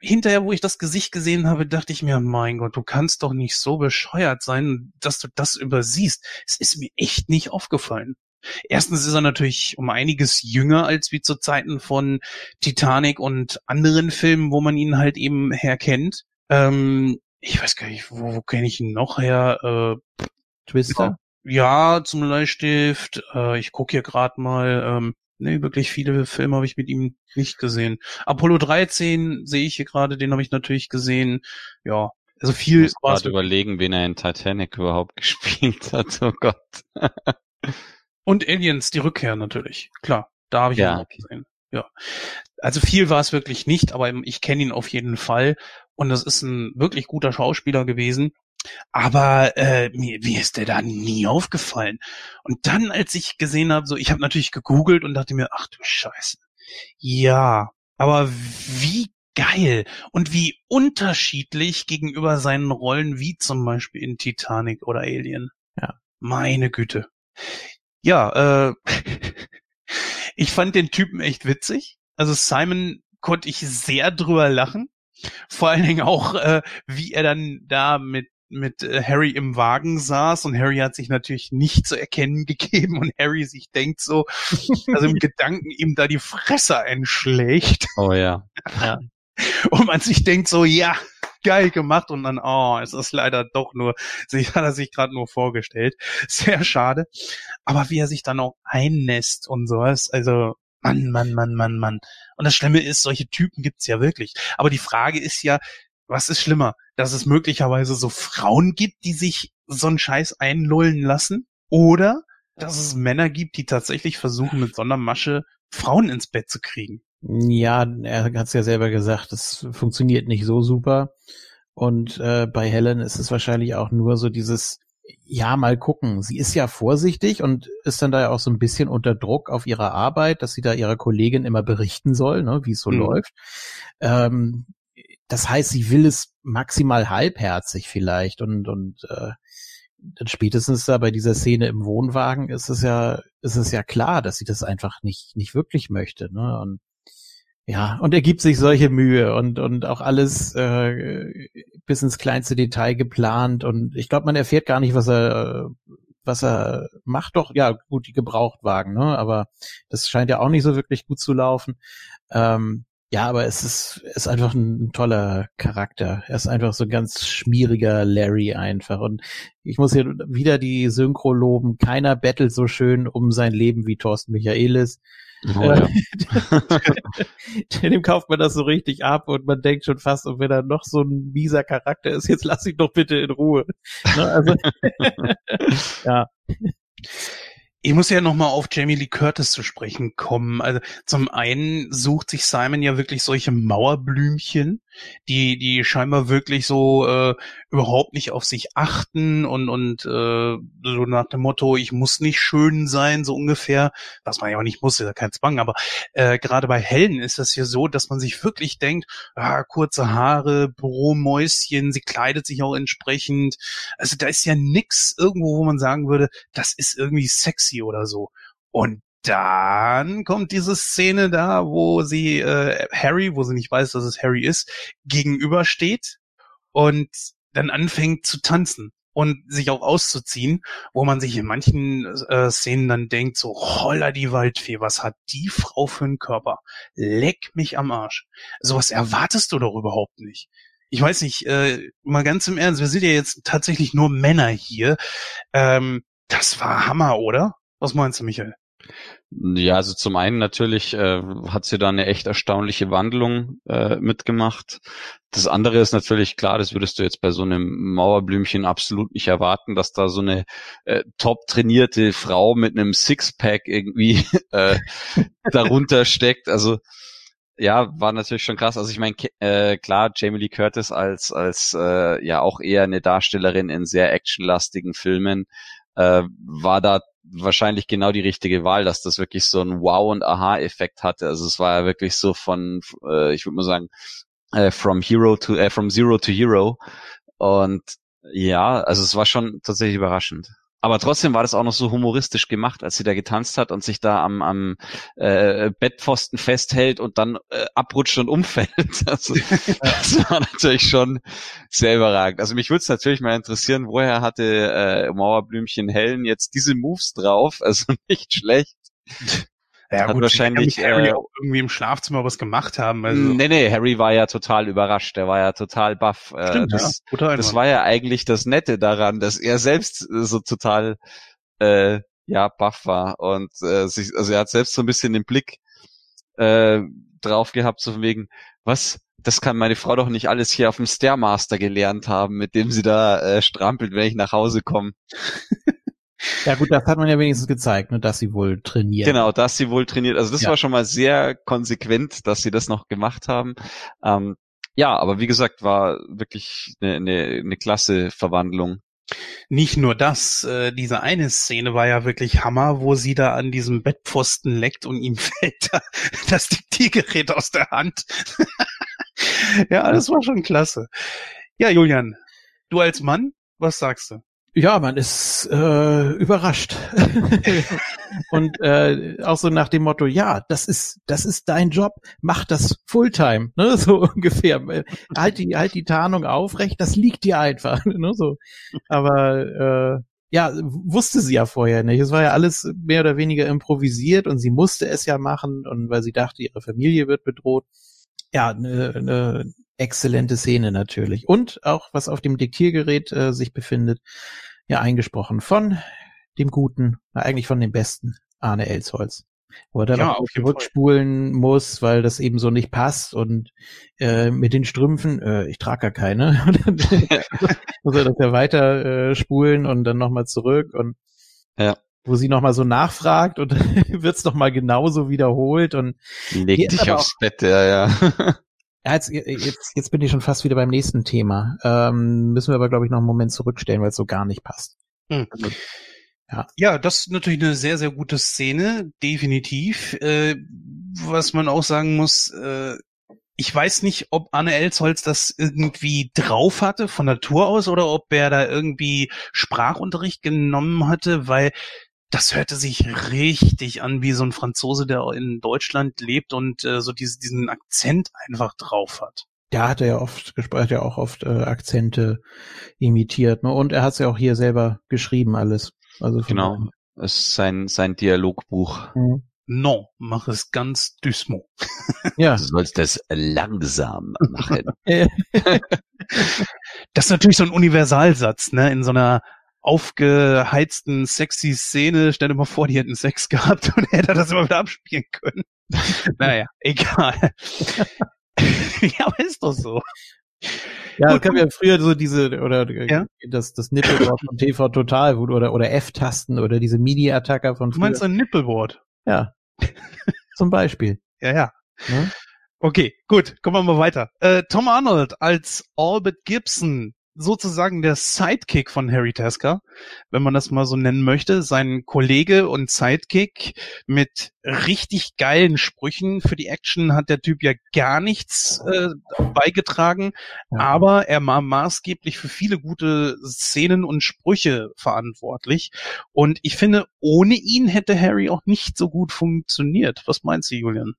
hinterher, wo ich das Gesicht gesehen habe, dachte ich mir, mein Gott, du kannst doch nicht so bescheuert sein, dass du das übersiehst. Es ist mir echt nicht aufgefallen. Erstens ist er natürlich um einiges jünger als wie zu Zeiten von Titanic und anderen Filmen, wo man ihn halt eben herkennt. Ähm, ich weiß gar nicht, wo, wo kenne ich ihn noch her? Äh, Twister? Ja, zum Bleistift. Äh, ich gucke hier gerade mal. Ähm, nee, wirklich viele Filme habe ich mit ihm nicht gesehen. Apollo 13 sehe ich hier gerade, den habe ich natürlich gesehen. Ja, also viel. Ich muss gerade überlegen, wen er in Titanic überhaupt gespielt hat. Oh Gott. Und Aliens, die Rückkehr natürlich. Klar, da habe ich ja, ihn okay. gesehen. Ja. Also viel war es wirklich nicht, aber ich kenne ihn auf jeden Fall. Und das ist ein wirklich guter Schauspieler gewesen. Aber äh, mir, mir ist der da nie aufgefallen. Und dann, als ich gesehen habe, so, ich habe natürlich gegoogelt und dachte mir, ach du Scheiße. Ja, aber wie geil und wie unterschiedlich gegenüber seinen Rollen, wie zum Beispiel in Titanic oder Alien. Ja. Meine Güte. Ja, äh, ich fand den Typen echt witzig. Also Simon konnte ich sehr drüber lachen. Vor allen Dingen auch, äh, wie er dann da mit mit äh, Harry im Wagen saß und Harry hat sich natürlich nicht zu erkennen gegeben und Harry sich denkt so, also im Gedanken ihm da die Fresse einschlägt. Oh ja. ja. Und man sich denkt so, ja, geil gemacht und dann, oh, es ist leider doch nur, sich hat er sich gerade nur vorgestellt. Sehr schade. Aber wie er sich dann auch einnässt und sowas, also Mann, Mann, Mann, Mann, Mann. Und das Schlimme ist, solche Typen gibt's ja wirklich. Aber die Frage ist ja, was ist schlimmer? Dass es möglicherweise so Frauen gibt, die sich so einen Scheiß einlullen lassen? Oder dass es Männer gibt, die tatsächlich versuchen, mit Sondermasche Frauen ins Bett zu kriegen? Ja, er hat es ja selber gesagt, das funktioniert nicht so super. Und äh, bei Helen ist es wahrscheinlich auch nur so dieses, ja, mal gucken. Sie ist ja vorsichtig und ist dann da ja auch so ein bisschen unter Druck auf ihre Arbeit, dass sie da ihrer Kollegin immer berichten soll, ne, wie es so mhm. läuft. Ähm, das heißt, sie will es maximal halbherzig vielleicht und und äh, dann spätestens da bei dieser Szene im Wohnwagen ist es ja ist es ja klar, dass sie das einfach nicht nicht wirklich möchte, ne? Und ja, und er gibt sich solche Mühe und, und auch alles äh, bis ins kleinste Detail geplant. Und ich glaube, man erfährt gar nicht, was er, was er macht. Doch, ja, gut, die Gebrauchtwagen, ne? Aber das scheint ja auch nicht so wirklich gut zu laufen. Ähm, ja, aber es ist, ist einfach ein, toller Charakter. Er ist einfach so ein ganz schmieriger Larry einfach. Und ich muss hier wieder die Synchro loben. Keiner bettelt so schön um sein Leben wie Thorsten Michaelis. Oh, ja. Dem kauft man das so richtig ab und man denkt schon fast, und wenn er noch so ein mieser Charakter ist, jetzt lass ich doch bitte in Ruhe. Ne? Also, ja ich muss ja nochmal auf Jamie Lee Curtis zu sprechen kommen. Also zum einen sucht sich Simon ja wirklich solche Mauerblümchen, die die scheinbar wirklich so äh, überhaupt nicht auf sich achten und und äh, so nach dem Motto, ich muss nicht schön sein, so ungefähr, was man ja auch nicht muss, ist ja kein Zwang, aber äh, gerade bei Helen ist das ja so, dass man sich wirklich denkt, ah, kurze Haare, Büromäuschen, sie kleidet sich auch entsprechend. Also da ist ja nix irgendwo, wo man sagen würde, das ist irgendwie sexy oder so. Und dann kommt diese Szene da, wo sie äh, Harry, wo sie nicht weiß, dass es Harry ist, gegenübersteht und dann anfängt zu tanzen und sich auch auszuziehen, wo man sich in manchen äh, Szenen dann denkt, so holla die Waldfee, was hat die Frau für einen Körper? Leck mich am Arsch. Sowas erwartest du doch überhaupt nicht. Ich weiß nicht, äh, mal ganz im Ernst, wir sind ja jetzt tatsächlich nur Männer hier. Ähm, das war Hammer, oder? Was meinst du, Michael? Ja, also zum einen natürlich äh, hat sie da eine echt erstaunliche Wandlung äh, mitgemacht. Das andere ist natürlich klar, das würdest du jetzt bei so einem Mauerblümchen absolut nicht erwarten, dass da so eine äh, top trainierte Frau mit einem Sixpack irgendwie äh, darunter steckt. Also ja, war natürlich schon krass. Also ich meine, äh, klar, Jamie Lee Curtis als als äh, ja auch eher eine Darstellerin in sehr actionlastigen Filmen äh, war da wahrscheinlich genau die richtige Wahl, dass das wirklich so ein Wow- und Aha-Effekt hatte. Also es war ja wirklich so von, äh, ich würde mal sagen, äh, from Hero to, äh, from Zero to Hero. Und ja, also es war schon tatsächlich überraschend. Aber trotzdem war das auch noch so humoristisch gemacht, als sie da getanzt hat und sich da am, am äh, Bettpfosten festhält und dann äh, abrutscht und umfällt. Also, das war natürlich schon sehr überragend. Also mich würde es natürlich mal interessieren, woher hatte äh, Mauerblümchen Helen jetzt diese Moves drauf? Also nicht schlecht. Ja, hat gut, wahrscheinlich Harry äh, auch irgendwie im Schlafzimmer was gemacht haben. Also. Nee, nee, Harry war ja total überrascht. Der war ja total baff. Äh, Stimmt, das, ja. das war ja eigentlich das Nette daran, dass er selbst äh, so total äh, ja baff war und äh, sich, also er hat selbst so ein bisschen den Blick äh, drauf gehabt, so von wegen, was? Das kann meine Frau doch nicht alles hier auf dem Stairmaster gelernt haben, mit dem sie da äh, strampelt, wenn ich nach Hause komme. Ja gut, das hat man ja wenigstens gezeigt, ne, dass sie wohl trainiert. Genau, dass sie wohl trainiert. Also das ja. war schon mal sehr konsequent, dass sie das noch gemacht haben. Ähm, ja, aber wie gesagt, war wirklich eine, eine, eine klasse Verwandlung. Nicht nur das, äh, diese eine Szene war ja wirklich Hammer, wo sie da an diesem Bettpfosten leckt und ihm fällt da das Diktiergerät aus der Hand. ja, das war schon klasse. Ja, Julian, du als Mann, was sagst du? Ja, man ist äh, überrascht. und äh, auch so nach dem Motto, ja, das ist, das ist dein Job, mach das Fulltime, ne? So ungefähr. halt die, halt die Tarnung aufrecht, das liegt dir einfach. Ne? So. Aber äh, ja, wusste sie ja vorher nicht. Es war ja alles mehr oder weniger improvisiert und sie musste es ja machen und weil sie dachte, ihre Familie wird bedroht. Ja, eine ne exzellente Szene natürlich. Und auch, was auf dem Diktiergerät äh, sich befindet, ja eingesprochen von dem Guten, eigentlich von dem Besten, Arne Elsholz. Wo er dann Ja, auch zurückspulen muss, weil das eben so nicht passt und äh, mit den Strümpfen, äh, ich trage gar keine, muss er das ja weiter äh, spulen und dann nochmal zurück und Ja. Wo sie nochmal so nachfragt und wird's noch mal genauso wiederholt und Leg dich aufs Bett, ja, ja. ja, jetzt, jetzt, jetzt bin ich schon fast wieder beim nächsten Thema. Ähm, müssen wir aber, glaube ich, noch einen Moment zurückstellen, weil es so gar nicht passt. Hm. Also, Ja, das ist natürlich eine sehr, sehr gute Szene, definitiv. Äh, was man auch sagen muss, äh, ich weiß nicht, ob Anne Elsholz das irgendwie drauf hatte von Natur aus oder ob er da irgendwie Sprachunterricht genommen hatte, weil das hörte sich richtig an wie so ein Franzose, der in Deutschland lebt und äh, so diese, diesen Akzent einfach drauf hat. Da hat er ja oft gesprochen, hat ja auch oft äh, Akzente imitiert. Ne? Und er hat es ja auch hier selber geschrieben, alles. Also Genau. Das ist sein, sein Dialogbuch. Mhm. Non, mach es ganz dysmo. Ja. Du sollst das langsam machen. Das ist natürlich so ein Universalsatz, ne? In so einer aufgeheizten, sexy Szene. Stell dir mal vor, die hätten Sex gehabt und hätte das immer wieder abspielen können. naja, egal. ja, aber ist doch so. Ja, Gut, gab ja früher so diese, oder äh, Ja? das, das Nippelwort von TV Total, oder, oder F-Tasten oder diese MIDI-Attacker von Du meinst früher. ein Nippelwort? Ja. Zum Beispiel. Ja, ja. Ne? Okay, gut, kommen wir mal weiter. Äh, Tom Arnold als Albert Gibson, sozusagen der Sidekick von Harry Tasker, wenn man das mal so nennen möchte, sein Kollege und Sidekick mit richtig geilen Sprüchen. Für die Action hat der Typ ja gar nichts äh, beigetragen, Ja. aber er war maßgeblich für viele gute Szenen und Sprüche verantwortlich. Und ich finde, ohne ihn hätte Harry auch nicht so gut funktioniert. Was meinst du, Julian?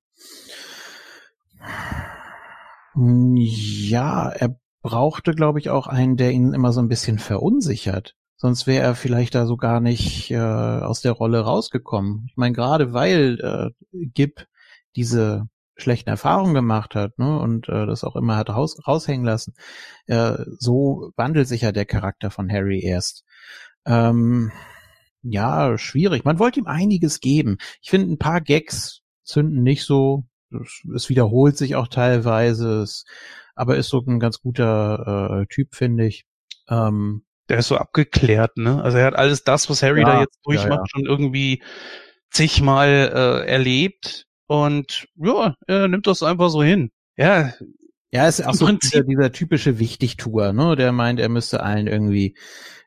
Ja, er brauchte, glaube ich, auch einen, der ihn immer so ein bisschen verunsichert. Sonst wäre er vielleicht da so gar nicht äh, aus der Rolle rausgekommen. Ich meine, gerade weil äh, Gib diese schlechten Erfahrungen gemacht hat ne, und äh, das auch immer hat raus, raushängen lassen, äh, so wandelt sich ja der Charakter von Harry erst. Ähm, ja, schwierig. Man wollte ihm einiges geben. Ich finde, ein paar Gags zünden nicht so. Es, wiederholt sich auch teilweise, es, aber ist so ein ganz guter äh, Typ, finde ich. Ähm, Der ist so abgeklärt, ne? Also er hat alles das, was Harry Ja, da jetzt ja, durchmacht, ja. schon irgendwie zigmal äh, erlebt. Und ja, er nimmt das einfach so hin. Ja, ja, ist auch so dieser, dieser typische Wichtigtuer, ne? Der meint, er müsste allen irgendwie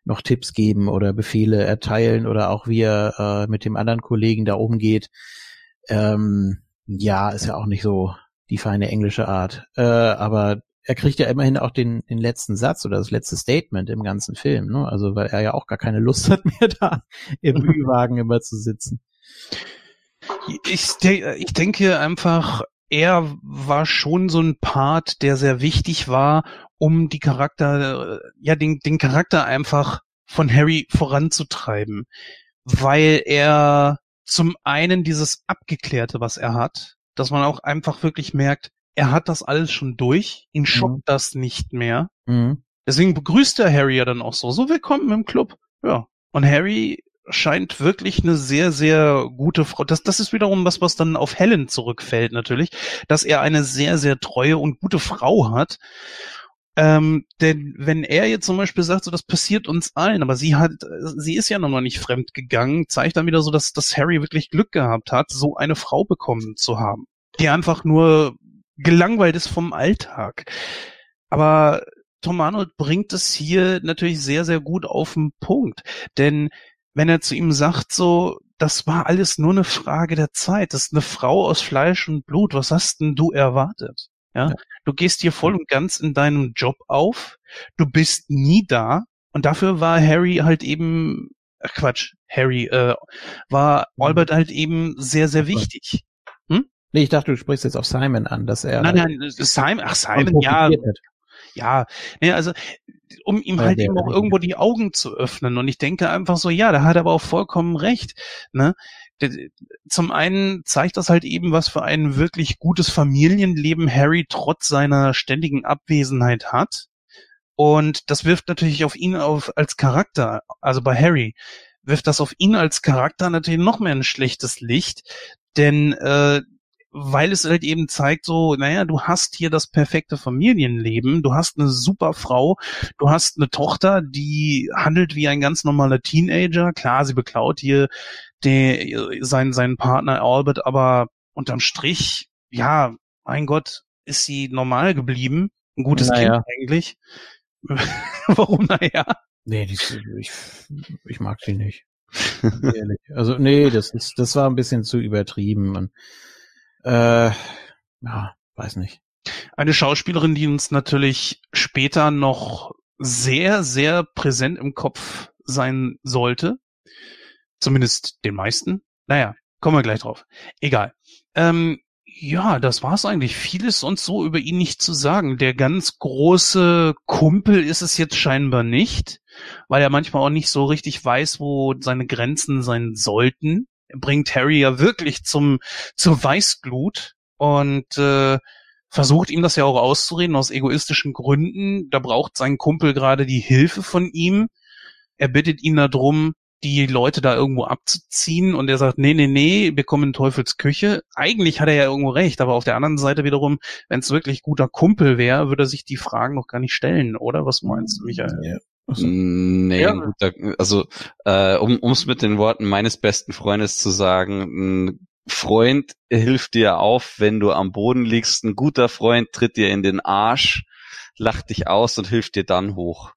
noch Tipps geben oder Befehle erteilen oder auch wie er äh, mit dem anderen Kollegen da umgeht. Ähm, ja, ist ja auch nicht so die feine englische Art. Äh, aber er kriegt ja immerhin auch den, den letzten Satz oder das letzte Statement im ganzen Film, ne? Also weil er ja auch gar keine Lust hat mehr da im Ü-Wagen immer zu sitzen. ich, de ich denke einfach, er war schon so ein Part, der sehr wichtig war, um die Charakter, ja, den, den Charakter einfach von Harry voranzutreiben. Weil er zum einen dieses Abgeklärte, was er hat, dass man auch einfach wirklich merkt, er hat das alles schon durch, ihn schockt das nicht mehr. Mhm. Deswegen begrüßt er Harry ja dann auch so. So willkommen im Club. Ja. Und Harry scheint wirklich eine sehr, sehr gute Frau. Das, das ist wiederum was, was dann auf Helen zurückfällt natürlich, dass er eine sehr, sehr treue und gute Frau hat. Ähm, denn wenn er jetzt zum Beispiel sagt, so das passiert uns allen, aber sie hat, sie ist ja noch nicht fremd gegangen, zeigt dann wieder so, dass, dass Harry wirklich Glück gehabt hat, so eine Frau bekommen zu haben, die einfach nur gelangweilt ist vom Alltag. Aber Tom Arnold bringt es hier natürlich sehr, sehr gut auf den Punkt. Denn wenn er zu ihm sagt, so, das war alles nur eine Frage der Zeit, das ist eine Frau aus Fleisch und Blut, was hast denn du erwartet? Ja, du gehst hier voll und ganz in deinem Job auf, du bist nie da. Und dafür war Harry halt eben, ach Quatsch, Harry, äh, war Albert halt eben sehr, sehr wichtig. Nee, ich dachte, du sprichst jetzt auf Simon an, dass er Nein, nein, Simon, ach Simon, ja, ja, ne, also um ihm halt eben auch irgendwo die Augen zu öffnen. Und ich denke einfach so, ja, da hat er aber auch vollkommen recht. Ne? D- Zum einen zeigt das halt eben, was für ein wirklich gutes Familienleben Harry trotz seiner ständigen Abwesenheit hat. Und das wirft natürlich auf ihn auf als Charakter, also bei Harry, wirft das auf ihn als Charakter natürlich noch mehr ein schlechtes Licht, denn äh, weil es halt eben zeigt, so, naja, du hast hier das perfekte Familienleben, du hast eine super Frau, du hast eine Tochter, die handelt wie ein ganz normaler Teenager. Klar, sie beklaut hier den, seinen, seinen Partner Albert, aber unterm Strich, ja, mein Gott, ist sie normal geblieben. Ein gutes Naja. Kind eigentlich. Warum, naja? Nee, die, ich, ich mag sie nicht. Ehrlich. Also, nee, das ist, das war ein bisschen zu übertrieben. Und, äh, ja, weiß nicht. Eine Schauspielerin, die uns natürlich später noch sehr, sehr präsent im Kopf sein sollte. Zumindest den meisten. Naja, kommen wir gleich drauf. Egal. Ähm, ja, das war's eigentlich. Vieles sonst so über ihn nicht zu sagen. Der ganz große Kumpel ist es jetzt scheinbar nicht, weil er manchmal auch nicht so richtig weiß, wo seine Grenzen sein sollten. Er bringt Harry ja wirklich zum, zur Weißglut und äh, versucht ihm das ja auch auszureden aus egoistischen Gründen. Da braucht sein Kumpel gerade die Hilfe von ihm. Er bittet ihn darum, die Leute da irgendwo abzuziehen und er sagt, nee, nee, nee, wir kommen in Teufels Küche. Eigentlich hat er ja irgendwo recht, aber auf der anderen Seite wiederum, wenn es wirklich guter Kumpel wäre, würde er sich die Fragen noch gar nicht stellen, oder? Was meinst du, Michael? Ja. Also, Nee, Ja. guter, also äh, um es mit den Worten meines besten Freundes zu sagen, ein Freund hilft dir auf, wenn du am Boden liegst. Ein guter Freund tritt dir in den Arsch, lacht dich aus und hilft dir dann hoch.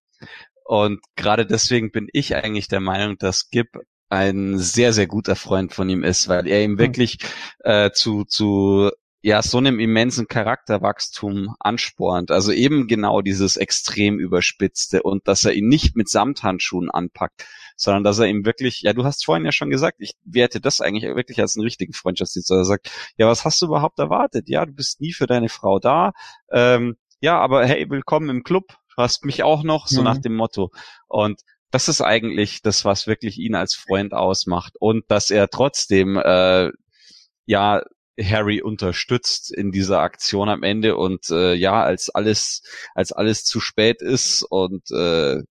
Und gerade deswegen bin ich eigentlich der Meinung, dass Gib ein sehr, sehr guter Freund von ihm ist, weil er ihm wirklich äh, zu, zu ja, so einem immensen Charakterwachstum anspornt. Also eben genau dieses extrem überspitzte und dass er ihn nicht mit Samthandschuhen anpackt, sondern dass er ihm wirklich, ja, du hast vorhin ja schon gesagt, ich werte das eigentlich wirklich als einen richtigen Freundschaftsdienst. Er sagt, ja, was hast du überhaupt erwartet? Ja, du bist nie für deine Frau da. Ähm, ja, aber hey, willkommen im Club. Hast mich auch noch, so Mhm. nach dem Motto. Und das ist eigentlich das, was wirklich ihn als Freund ausmacht. Und dass er trotzdem, äh, ja, Harry unterstützt in dieser Aktion am Ende und äh, ja, als alles, als alles zu spät ist und äh,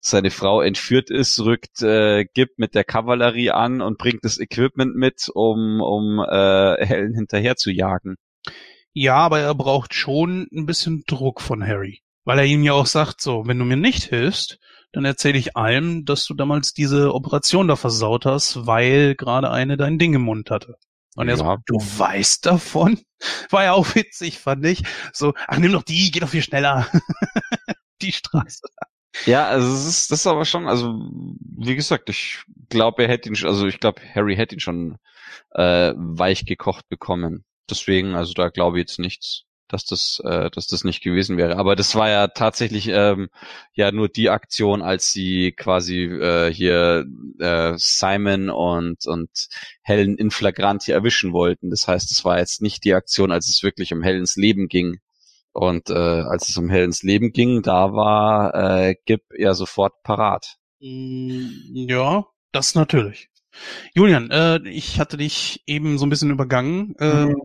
seine Frau entführt ist, rückt äh, Gib mit der Kavallerie an und bringt das Equipment mit, um, um äh, Helen hinterher zu jagen. Ja, aber er braucht schon ein bisschen Druck von Harry. Weil er ihm ja auch sagt, so, wenn du mir nicht hilfst, dann erzähle ich allem, dass du damals diese Operation da versaut hast, weil gerade eine dein Ding im Mund hatte. Und er Ja. so, du weißt davon? War ja auch witzig, fand ich. So, ach, nimm doch die, geh doch viel schneller. die Straße. Ja, also es ist, das ist aber schon, also wie gesagt, ich glaube, er hätte ihn, schon- also ich glaube, Harry hätte ihn schon äh, weich gekocht bekommen. Deswegen, also da glaube ich jetzt nichts, dass das, äh, dass das nicht gewesen wäre. Aber das war ja tatsächlich ähm, ja nur die Aktion, als sie quasi äh, hier äh, Simon und und Helen in flagranti erwischen wollten. Das heißt, es war jetzt nicht die Aktion, als es wirklich um Helens Leben ging. Und äh, als es um Helens Leben ging, da war äh, Gib ja sofort parat. Mm, Ja, das natürlich. Julian, äh, ich hatte dich eben so ein bisschen übergangen. Äh, Mhm.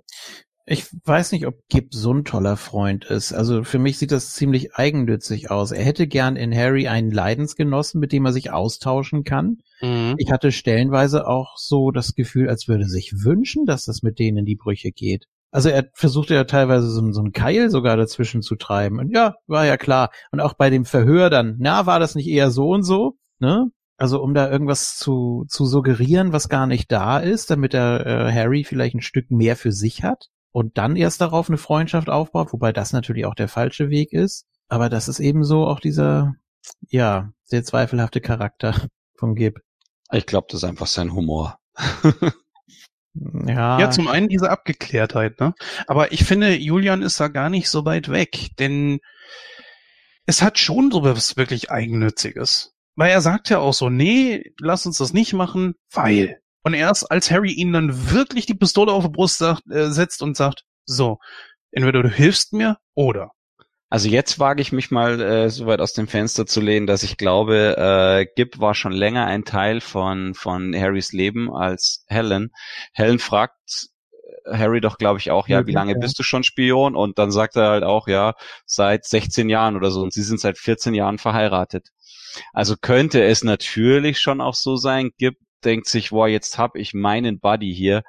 Ich weiß nicht, ob Gib so ein toller Freund ist. Also für mich sieht das ziemlich eigennützig aus. Er hätte gern in Harry einen Leidensgenossen, mit dem er sich austauschen kann. mhm. Ich hatte stellenweise auch so das Gefühl, als würde er sich wünschen, dass das mit denen in die Brüche geht. Also er versuchte ja teilweise so, so einen Keil sogar dazwischen zu treiben. Und ja, war ja klar. Und auch bei dem Verhör dann, na, war das nicht eher so und so? Ne? Also um da irgendwas zu, zu suggerieren, was gar nicht da ist, damit er äh, Harry vielleicht ein Stück mehr für sich hat und dann erst darauf eine Freundschaft aufbaut, wobei das natürlich auch der falsche Weg ist. Aber das ist eben so auch dieser, ja, sehr zweifelhafte Charakter vom Gib. Ich glaube, das ist einfach sein Humor. Ja, Ja, zum einen diese Abgeklärtheit, ne? Aber ich finde, Julian ist da gar nicht so weit weg, denn es hat schon so was wirklich Eigennütziges. Weil er sagt ja auch so, nee, lass uns das nicht machen, weil. Und erst als Harry ihn dann wirklich die Pistole auf die Brust sagt, äh, setzt und sagt, so, entweder du hilfst mir oder. Also jetzt wage ich mich mal äh, so weit aus dem Fenster zu lehnen, dass ich glaube, äh, Gib war schon länger ein Teil von von Harrys Leben als Helen. Helen fragt äh, Harry doch, glaube ich, auch, ja, wie lange bist du schon Spion? Und dann sagt er halt auch, ja, seit 16 Jahren oder so. Und sie sind seit 14 Jahren verheiratet. Also könnte es natürlich schon auch so sein, Gib denkt sich, boah, jetzt hab ich meinen Buddy hier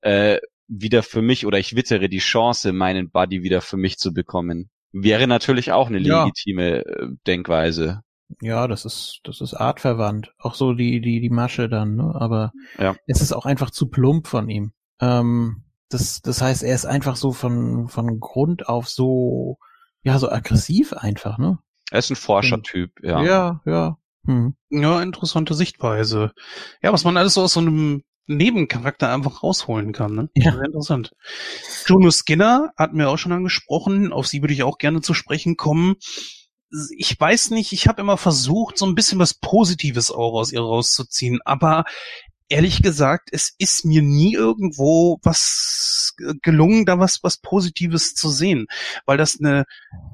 äh, wieder für mich oder ich wittere die Chance, meinen Buddy wieder für mich zu bekommen. Wäre natürlich auch eine Ja. legitime äh, Denkweise. Ja, das ist, das ist artverwandt. Auch so die, die, die Masche dann, ne? Aber Ja. es ist auch einfach zu plump von ihm. Ähm, das, das heißt, er ist einfach so von, von Grund auf so, ja, so aggressiv einfach, ne? Er ist ein Forschertyp, ja. Ja, ja. Hm. Ja, interessante Sichtweise. Ja, was man alles so aus so einem Nebencharakter einfach rausholen kann, ne? Ja. Sehr interessant. Juno Skinner hatten wir auch schon angesprochen, auf sie würde ich auch gerne zu sprechen kommen. Ich weiß nicht, ich habe immer versucht, so ein bisschen was Positives auch aus ihr rauszuziehen, aber ehrlich gesagt, es ist mir nie irgendwo was gelungen, da was, was Positives zu sehen, weil das eine,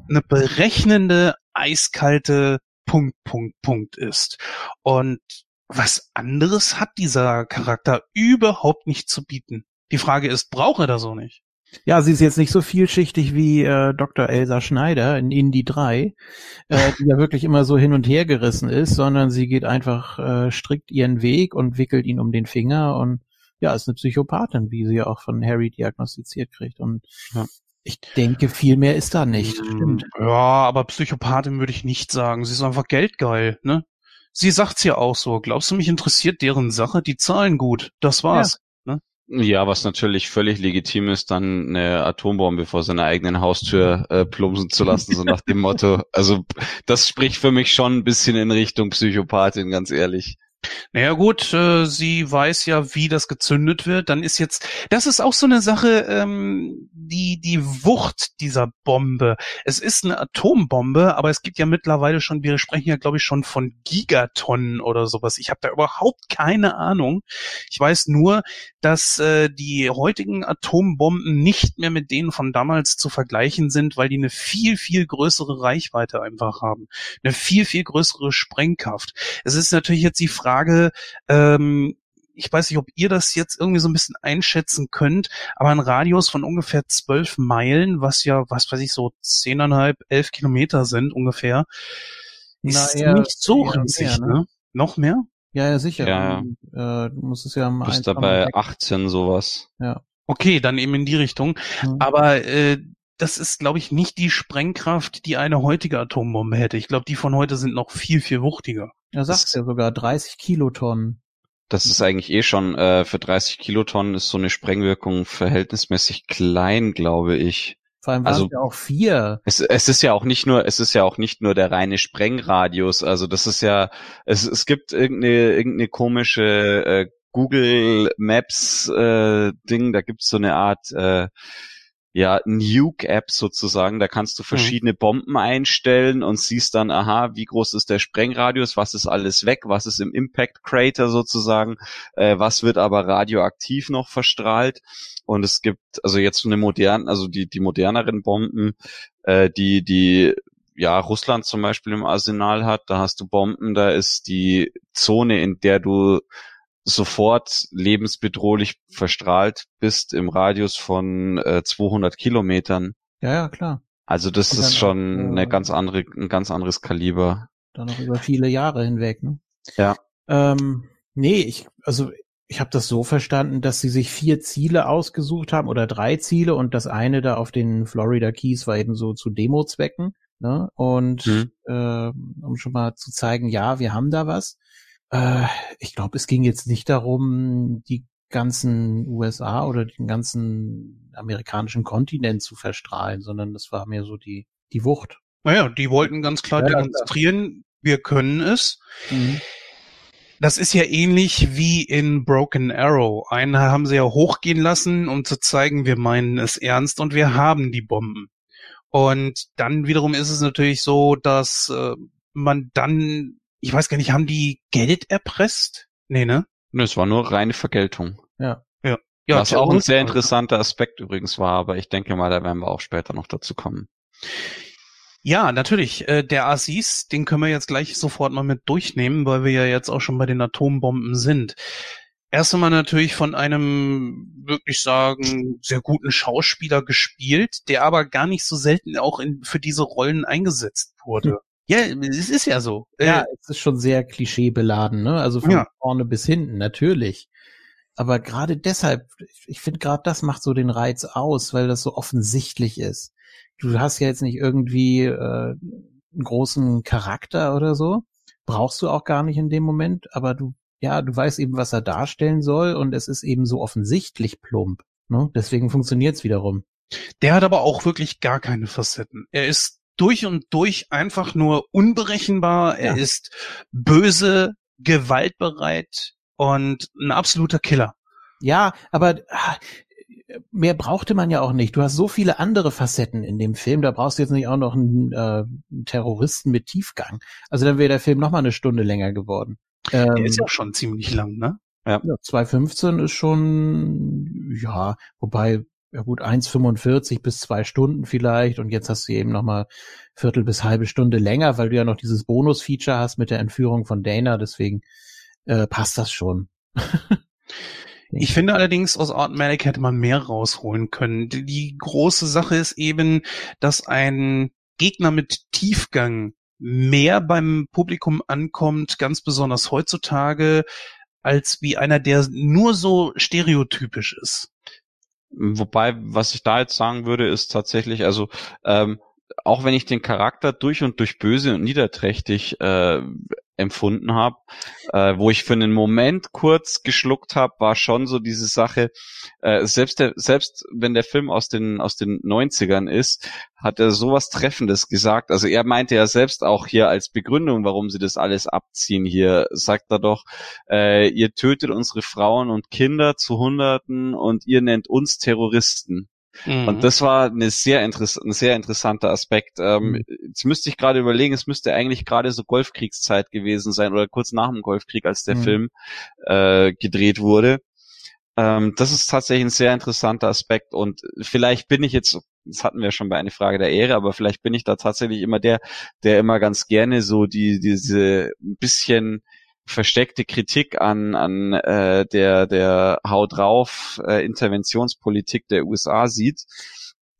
eine berechnende, eiskalte Punkt, Punkt, Punkt ist. Und was anderes hat dieser Charakter überhaupt nicht zu bieten. Die Frage ist, braucht er das so nicht? Ja, sie ist jetzt nicht so vielschichtig wie äh, Dr. Elsa Schneider in Indie 3, äh, die ja wirklich immer so hin und her gerissen ist, sondern sie geht einfach äh, strikt ihren Weg und wickelt ihn um den Finger und ja, ist eine Psychopathin, wie sie ja auch von Harry diagnostiziert kriegt. Und Ja. Ich denke, viel mehr ist da nicht. Das stimmt. Ja, aber Psychopathin würde ich nicht sagen. Sie ist einfach geldgeil, ne? Sie sagt's ja auch so. Glaubst du, mich interessiert deren Sache? Die zahlen gut. Das war's. Ja, was natürlich völlig legitim ist, dann eine Atombombe vor seiner eigenen Haustür äh, plumpsen zu lassen, so nach dem Motto. Also das spricht für mich schon ein bisschen in Richtung Psychopathin, ganz ehrlich. Naja gut, äh, sie weiß ja, wie das gezündet wird. Dann ist jetzt, das ist auch so eine Sache, ähm, die die Wucht dieser Bombe. Es ist eine Atombombe, aber es gibt ja mittlerweile schon, wir sprechen ja glaube ich schon von Gigatonnen oder sowas. Ich habe da überhaupt keine Ahnung. Ich weiß nur, dass äh, die heutigen Atombomben nicht mehr mit denen von damals zu vergleichen sind, weil die eine viel viel größere Reichweite einfach haben, eine viel viel größere Sprengkraft. Es ist natürlich jetzt die Frage, ähm, ich weiß nicht, ob ihr das jetzt irgendwie so ein bisschen einschätzen könnt, aber ein Radius von ungefähr zwölf Meilen, was ja, was weiß ich, so zehneinhalb, elf Kilometer sind ungefähr, ist Na, eher- nicht so riesig, mehr, ne? ne? Noch mehr? Ja, ja, sicher. Ja, Und, äh, du musst es ja mal Bis eins dabei von- 18 sowas. Okay, dann eben in die Richtung. Hm. Aber äh, das ist, glaube ich, nicht die Sprengkraft, die eine heutige Atombombe hätte. Ich glaube, die von heute sind noch viel, viel wuchtiger. Er sagt ja sogar 30 Kilotonnen. Das ist eigentlich eh schon, äh, für 30 Kilotonnen ist so eine Sprengwirkung verhältnismäßig klein, glaube ich. Vor allem waren Also- es ja auch vier. Es, es ist ja auch nicht nur, es ist ja auch nicht nur der reine Sprengradius. Also das ist ja, es, es gibt irgendeine, irgendeine komische äh, Google Maps äh, Ding, da gibt's so eine Art äh, ja, Nuke-App sozusagen. Da kannst du verschiedene Bomben einstellen und siehst dann, aha, wie groß ist der Sprengradius, was ist alles weg, was ist im Impact Crater sozusagen, äh, was wird aber radioaktiv noch verstrahlt. Und es gibt also jetzt so eine modernen, also die, die moderneren Bomben, äh, die, die ja, Russland zum Beispiel im Arsenal hat, da hast du Bomben, da ist die Zone, in der du sofort lebensbedrohlich verstrahlt bist im Radius von äh, 200 Kilometern. Ja, ja, klar. Also das Und ist auch, schon äh, eine ganz andere, ein ganz anderes Kaliber. Dann noch über viele Jahre hinweg, ne? Ja. Ähm, nee, ich, also ich habe das so verstanden, dass sie sich vier Ziele ausgesucht haben oder drei Ziele und das eine da auf den Florida Keys war eben so zu Demo-Zwecken. Ne? Und Mhm. äh, um schon mal zu zeigen, ja, wir haben da was. Äh, ich glaube, es ging jetzt nicht darum, die ganzen USA oder den ganzen amerikanischen Kontinent zu verstrahlen, sondern das war mehr so die, die Wucht. Naja, die wollten ganz klar Ja, demonstrieren, wir können es. Das ist ja ähnlich wie in Broken Arrow. Einen haben sie ja hochgehen lassen, um zu zeigen, wir meinen es ernst und wir haben die Bomben. Und dann wiederum ist es natürlich so, dass äh, man dann, ich weiß gar nicht, haben die Geld erpresst? Nee, ne? Nö, Es war nur reine Vergeltung. Ja, Was auch ein sehr interessant. interessanter Aspekt übrigens war, aber ich denke mal, da werden wir auch später noch dazu kommen. Ja, natürlich. Äh, der Asis, den können wir jetzt gleich sofort mal mit durchnehmen, weil wir ja jetzt auch schon bei den Atombomben sind. Erst einmal natürlich von einem, wirklich sagen, sehr guten Schauspieler gespielt, der aber gar nicht so selten auch in, für diese Rollen eingesetzt wurde. Ja, es ist ja so. Ja, äh, es ist schon sehr klischeebeladen, ne? Also von ja. vorne bis hinten, natürlich. Aber gerade deshalb, ich finde gerade das macht so den Reiz aus, weil das so offensichtlich ist. Du hast ja jetzt nicht irgendwie äh, einen großen Charakter oder so. Brauchst du auch gar nicht in dem Moment, aber du, ja, du weißt eben, was er darstellen soll und es ist eben so offensichtlich plump. Ne? Deswegen funktioniert's wiederum. Der hat aber auch wirklich gar keine Facetten. Er ist durch und durch einfach nur unberechenbar. Er ja. ist böse, gewaltbereit, und ein absoluter Killer. Ja, aber ah, mehr brauchte man ja auch nicht. Du hast so viele andere Facetten in dem Film, da brauchst du jetzt nicht auch noch einen, äh, Terroristen mit Tiefgang. Also dann wäre der Film noch mal eine Stunde länger geworden. Ähm, der ist ja schon ziemlich lang, ne? Ja. ja 2,15 ist schon, ja, wobei, ja gut, 1,45 bis zwei Stunden vielleicht und jetzt hast du eben noch mal Viertel bis halbe Stunde länger, weil du ja noch dieses Bonus-Feature hast mit der Entführung von Dana, deswegen äh, passt das schon. Ich finde allerdings, aus Automatic hätte man mehr rausholen können. Die, große Sache ist eben, dass ein Gegner mit Tiefgang mehr beim Publikum ankommt, ganz besonders heutzutage, als wie einer, der nur so stereotypisch ist. Wobei, was ich da jetzt sagen würde, ist tatsächlich, also ähm, auch wenn ich den Charakter durch und durch böse und niederträchtig äh, empfunden habe. Äh, wo ich für einen Moment kurz geschluckt habe, war schon so diese Sache, äh, selbst, der, selbst wenn der Film aus den, aus den 90ern ist, hat er sowas Treffendes gesagt. Also er meinte ja selbst auch hier als Begründung, warum sie das alles abziehen hier, sagt er doch, äh, ihr tötet unsere Frauen und Kinder zu Hunderten und ihr nennt uns Terroristen. Mhm. Und das war eine sehr interess ein sehr interessanter Aspekt. Ähm, mhm. Jetzt müsste ich gerade überlegen, es müsste eigentlich gerade so Golfkriegszeit gewesen sein oder kurz nach dem Golfkrieg, als der mhm. Film äh, gedreht wurde. Ähm, das ist tatsächlich ein sehr interessanter Aspekt und vielleicht bin ich jetzt, das hatten wir schon bei einer Frage der Ehre, aber vielleicht bin ich da tatsächlich immer der, der immer ganz gerne so die diese bisschen versteckte Kritik an, an äh, der, der Hau drauf äh, Interventionspolitik der USA sieht.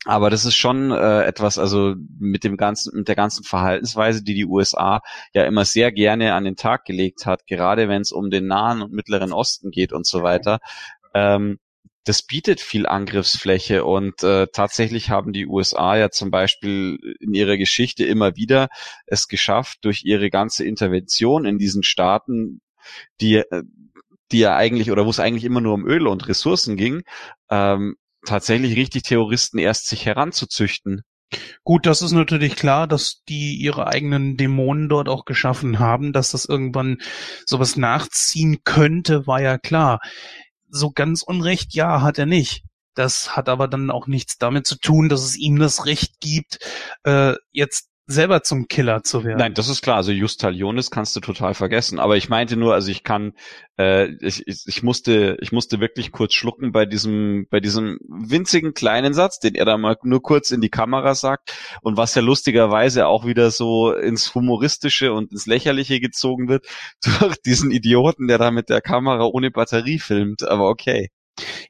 Aber das ist schon äh, etwas, also mit dem ganzen, mit der ganzen Verhaltensweise, die die USA ja immer sehr gerne an den Tag gelegt hat, gerade wenn es um den Nahen und Mittleren Osten geht und so weiter. Ähm, das bietet viel Angriffsfläche und äh, tatsächlich haben die USA ja zum Beispiel in ihrer Geschichte immer wieder es geschafft, durch ihre ganze Intervention in diesen Staaten, die, äh, die ja eigentlich oder wo es eigentlich immer nur um Öl und Ressourcen ging, ähm, tatsächlich richtig Terroristen erst sich heranzuzüchten. Gut, das ist natürlich klar, dass die ihre eigenen Dämonen dort auch geschaffen haben, dass das irgendwann sowas nachziehen könnte, war ja klar so ganz Unrecht, ja, hat er nicht. Das hat aber dann auch nichts damit zu tun, dass es ihm das Recht gibt, äh, jetzt selber zum Killer zu werden. Nein, das ist klar. Also Justalionis kannst du total vergessen. Aber ich meinte nur, also ich kann, äh, ich, ich, ich musste, ich musste wirklich kurz schlucken bei diesem, bei diesem winzigen kleinen Satz, den er da mal nur kurz in die Kamera sagt und was ja lustigerweise auch wieder so ins Humoristische und ins Lächerliche gezogen wird durch diesen Idioten, der da mit der Kamera ohne Batterie filmt. Aber okay.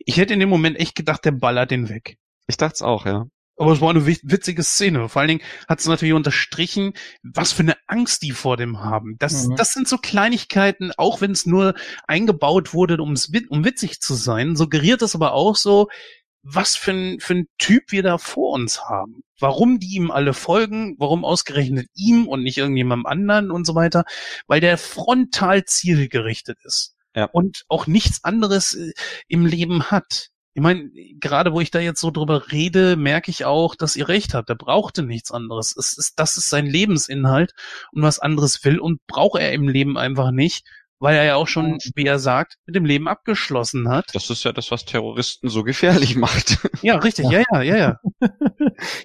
Ich hätte in dem Moment echt gedacht, der ballert den weg. Ich dachte es auch, ja. Aber es war eine witzige Szene. Vor allen Dingen hat es natürlich unterstrichen, was für eine Angst die vor dem haben. Das, mhm. das sind so Kleinigkeiten, auch wenn es nur eingebaut wurde, um's, um witzig zu sein, suggeriert es aber auch so, was für ein, für ein Typ wir da vor uns haben. Warum die ihm alle folgen, warum ausgerechnet ihm und nicht irgendjemandem anderen und so weiter. Weil der frontal zielgerichtet ist. Ja. Und auch nichts anderes äh, im Leben hat. Ich meine, gerade wo ich da jetzt so drüber rede, merke ich auch, dass ihr recht habt. Er brauchte nichts anderes. Es ist, das ist sein Lebensinhalt und was anderes will und braucht er im Leben einfach nicht weil er ja auch schon, wie er sagt, mit dem Leben abgeschlossen hat. Das ist ja das, was Terroristen so gefährlich macht. Ja, richtig, ja, ja, ja, ja.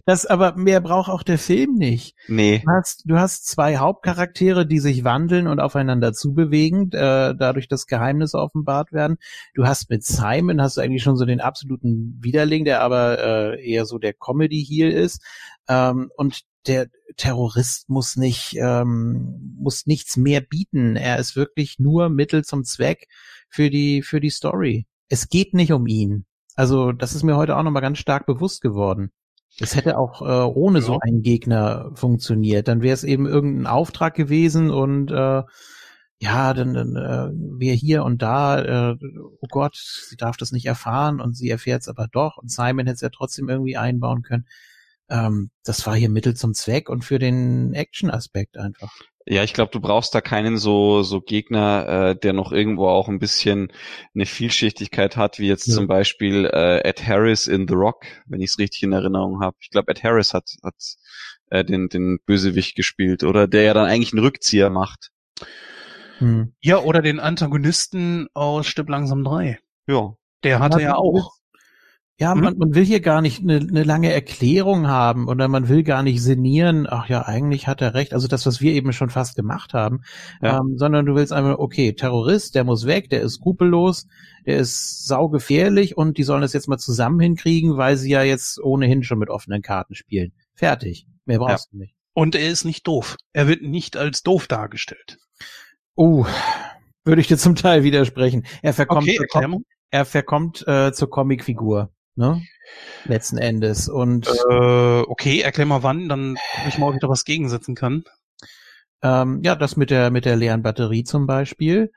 das aber mehr braucht auch der Film nicht. Nee. Du hast, du hast zwei Hauptcharaktere, die sich wandeln und aufeinander zubewegen, äh, dadurch das Geheimnis offenbart werden. Du hast mit Simon hast du eigentlich schon so den absoluten Widerling, der aber äh, eher so der Comedy-Heel ist. Ähm, und der Terrorist muss nicht, ähm, muss nichts mehr bieten. Er ist wirklich nur Mittel zum Zweck für die, für die Story. Es geht nicht um ihn. Also, das ist mir heute auch nochmal ganz stark bewusst geworden. Es hätte auch äh, ohne ja. so einen Gegner funktioniert. Dann wäre es eben irgendein Auftrag gewesen und äh, ja, dann, dann äh, wir hier und da, äh, oh Gott, sie darf das nicht erfahren und sie erfährt es aber doch und Simon hätte es ja trotzdem irgendwie einbauen können. Ähm, das war hier Mittel zum Zweck und für den Action-Aspekt einfach. Ja, ich glaube, du brauchst da keinen so so Gegner, äh, der noch irgendwo auch ein bisschen eine Vielschichtigkeit hat, wie jetzt ja. zum Beispiel äh, Ed Harris in The Rock, wenn ich es richtig in Erinnerung habe. Ich glaube, Ed Harris hat hat äh, den den Bösewicht gespielt, oder der ja dann eigentlich einen Rückzieher macht. Hm. Ja, oder den Antagonisten aus Stipp langsam 3. Ja. Der hatte ja, ja auch. Ja, hm? man, man will hier gar nicht eine, eine lange Erklärung haben oder man will gar nicht sinnieren, ach ja, eigentlich hat er recht, also das, was wir eben schon fast gemacht haben, ja. ähm, sondern du willst einfach, okay, Terrorist, der muss weg, der ist skrupellos, der ist saugefährlich und die sollen das jetzt mal zusammen hinkriegen, weil sie ja jetzt ohnehin schon mit offenen Karten spielen. Fertig. Mehr brauchst ja. du nicht. Und er ist nicht doof. Er wird nicht als doof dargestellt. Oh, würde ich dir zum Teil widersprechen. Er verkommt, okay, er verkommt äh, zur Comicfigur, ne? Letzten Endes. Und äh, okay, erklär mal wann, dann ich mal wieder was gegensetzen kann. Ähm, ja, das mit der mit der leeren Batterie zum Beispiel.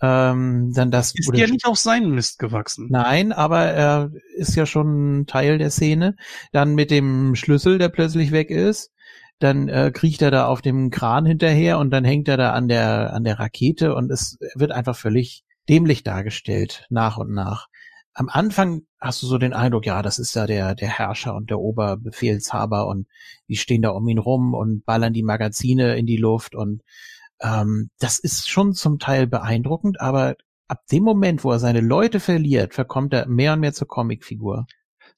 Ähm, dann das ist ja nicht auf seinen Mist gewachsen. Nein, aber er ist ja schon Teil der Szene. Dann mit dem Schlüssel, der plötzlich weg ist dann äh, kriecht er da auf dem Kran hinterher und dann hängt er da an der an der Rakete und es wird einfach völlig dämlich dargestellt nach und nach. Am Anfang hast du so den Eindruck, ja, das ist ja der der Herrscher und der Oberbefehlshaber und die stehen da um ihn rum und ballern die Magazine in die Luft und ähm, das ist schon zum Teil beeindruckend, aber ab dem Moment, wo er seine Leute verliert, verkommt er mehr und mehr zur Comicfigur.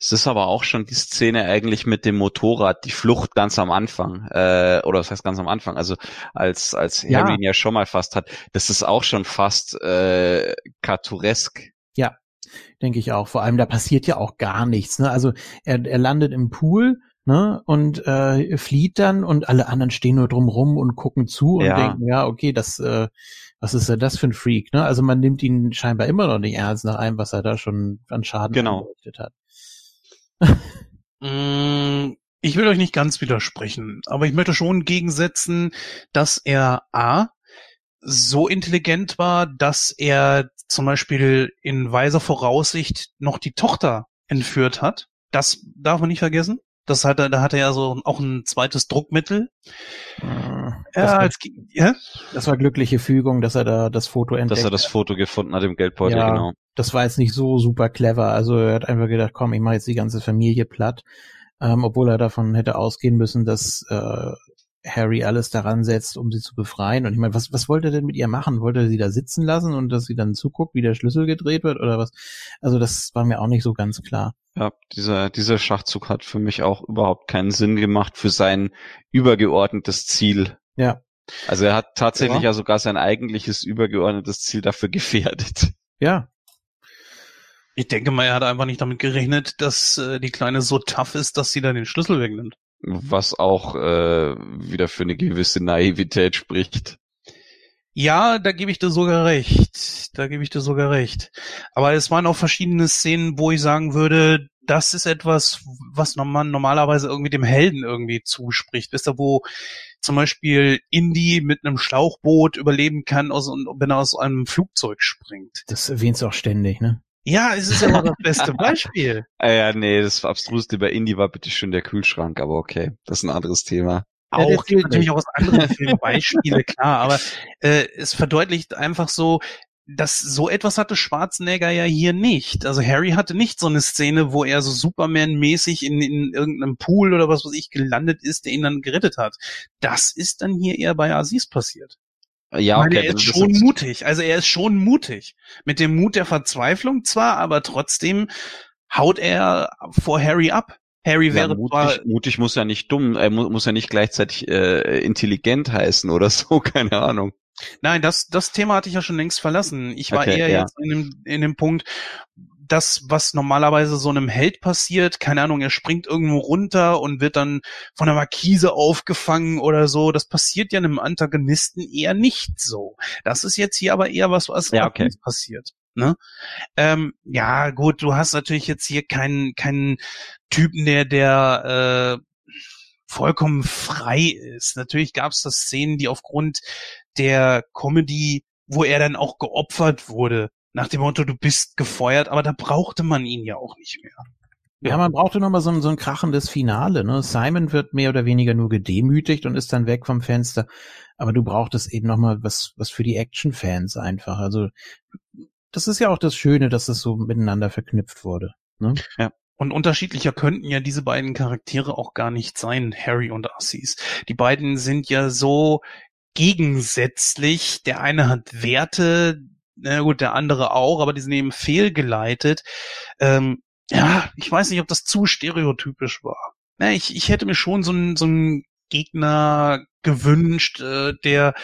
Es ist aber auch schon die Szene eigentlich mit dem Motorrad, die Flucht ganz am Anfang, äh, oder was heißt ganz am Anfang, also als, als ja. Harry ihn ja schon mal fast hat, das ist auch schon fast äh, cartouresk. Ja, denke ich auch. Vor allem, da passiert ja auch gar nichts. Ne? Also er, er landet im Pool, ne, und äh, flieht dann und alle anderen stehen nur drumrum und gucken zu und ja. denken, ja, okay, das, äh, was ist denn das für ein Freak, ne? Also man nimmt ihn scheinbar immer noch nicht ernst nach allem, was er da schon an Schaden genau. hat. Mm, ich will euch nicht ganz widersprechen, aber ich möchte schon gegensetzen, dass er A so intelligent war, dass er zum Beispiel in weiser Voraussicht noch die Tochter entführt hat. Das darf man nicht vergessen. Das hat er, da hat er ja so auch ein zweites Druckmittel. Das, ja, war, als, ja? das war glückliche Fügung, dass er da das Foto entdeckt. Dass er das Foto gefunden hat im Geldbeutel, ja, genau. Das war jetzt nicht so super clever. Also er hat einfach gedacht, komm, ich mache jetzt die ganze Familie platt. Ähm, obwohl er davon hätte ausgehen müssen, dass äh, Harry alles daran setzt, um sie zu befreien. Und ich meine, was, was wollte er denn mit ihr machen? Wollte er sie da sitzen lassen und dass sie dann zuguckt, wie der Schlüssel gedreht wird oder was? Also das war mir auch nicht so ganz klar. Ja, dieser, dieser Schachzug hat für mich auch überhaupt keinen Sinn gemacht für sein übergeordnetes Ziel. Ja. Also er hat tatsächlich ja, ja sogar sein eigentliches übergeordnetes Ziel dafür gefährdet. Ja. Ich denke mal, er hat einfach nicht damit gerechnet, dass äh, die Kleine so tough ist, dass sie dann den Schlüssel wegnimmt. Was auch äh, wieder für eine gewisse Naivität spricht. Ja, da gebe ich dir sogar recht. Da gebe ich dir sogar recht. Aber es waren auch verschiedene Szenen, wo ich sagen würde, das ist etwas, was man normalerweise irgendwie dem Helden irgendwie zuspricht. Wisst ihr, wo zum Beispiel Indy mit einem Schlauchboot überleben kann, aus, wenn er aus einem Flugzeug springt. Das erwähnst du auch ständig, ne? Ja, es ist ja immer das beste Beispiel. ah, ja, nee, das Abstruseste bei Indy war bitte schön der Kühlschrank, aber okay, das ist ein anderes Thema. Auch, ja, natürlich auch aus anderen Filmen Beispiele, klar, aber äh, es verdeutlicht einfach so, dass so etwas hatte Schwarzenegger ja hier nicht. Also Harry hatte nicht so eine Szene, wo er so Superman-mäßig in, in irgendeinem Pool oder was weiß ich gelandet ist, der ihn dann gerettet hat. Das ist dann hier eher bei Aziz passiert. Ja, okay. er ist schon mutig. Also er ist schon mutig. Mit dem Mut der Verzweiflung zwar, aber trotzdem haut er vor Harry ab. Harry wäre ja, mutig, zwar mutig muss ja nicht dumm, er muss, muss ja nicht gleichzeitig äh, intelligent heißen oder so, keine Ahnung. Nein, das, das Thema hatte ich ja schon längst verlassen. Ich war okay, eher ja. jetzt in dem, in dem Punkt, das, was normalerweise so einem Held passiert, keine Ahnung, er springt irgendwo runter und wird dann von der Markise aufgefangen oder so, das passiert ja einem Antagonisten eher nicht so. Das ist jetzt hier aber eher was, was Ja, okay. passiert. Ne? Ähm, ja, gut, du hast natürlich jetzt hier keinen keinen Typen, der der äh, vollkommen frei ist. Natürlich gab es da Szenen, die aufgrund der Comedy, wo er dann auch geopfert wurde, nach dem Motto, du bist gefeuert, aber da brauchte man ihn ja auch nicht mehr. Ja, man brauchte noch mal so ein, so ein krachendes Finale. Ne? Simon wird mehr oder weniger nur gedemütigt und ist dann weg vom Fenster. Aber du brauchtest eben noch mal was, was für die Action-Fans einfach. Also das ist ja auch das Schöne, dass es so miteinander verknüpft wurde. Ne? Und unterschiedlicher könnten ja diese beiden Charaktere auch gar nicht sein, Harry und Assis. Die beiden sind ja so gegensätzlich. Der eine hat Werte, na gut, der andere auch, aber die sind eben fehlgeleitet. Ähm, ja, ich weiß nicht, ob das zu stereotypisch war. Na, ich, ich hätte mir schon so einen, so einen Gegner gewünscht, äh, der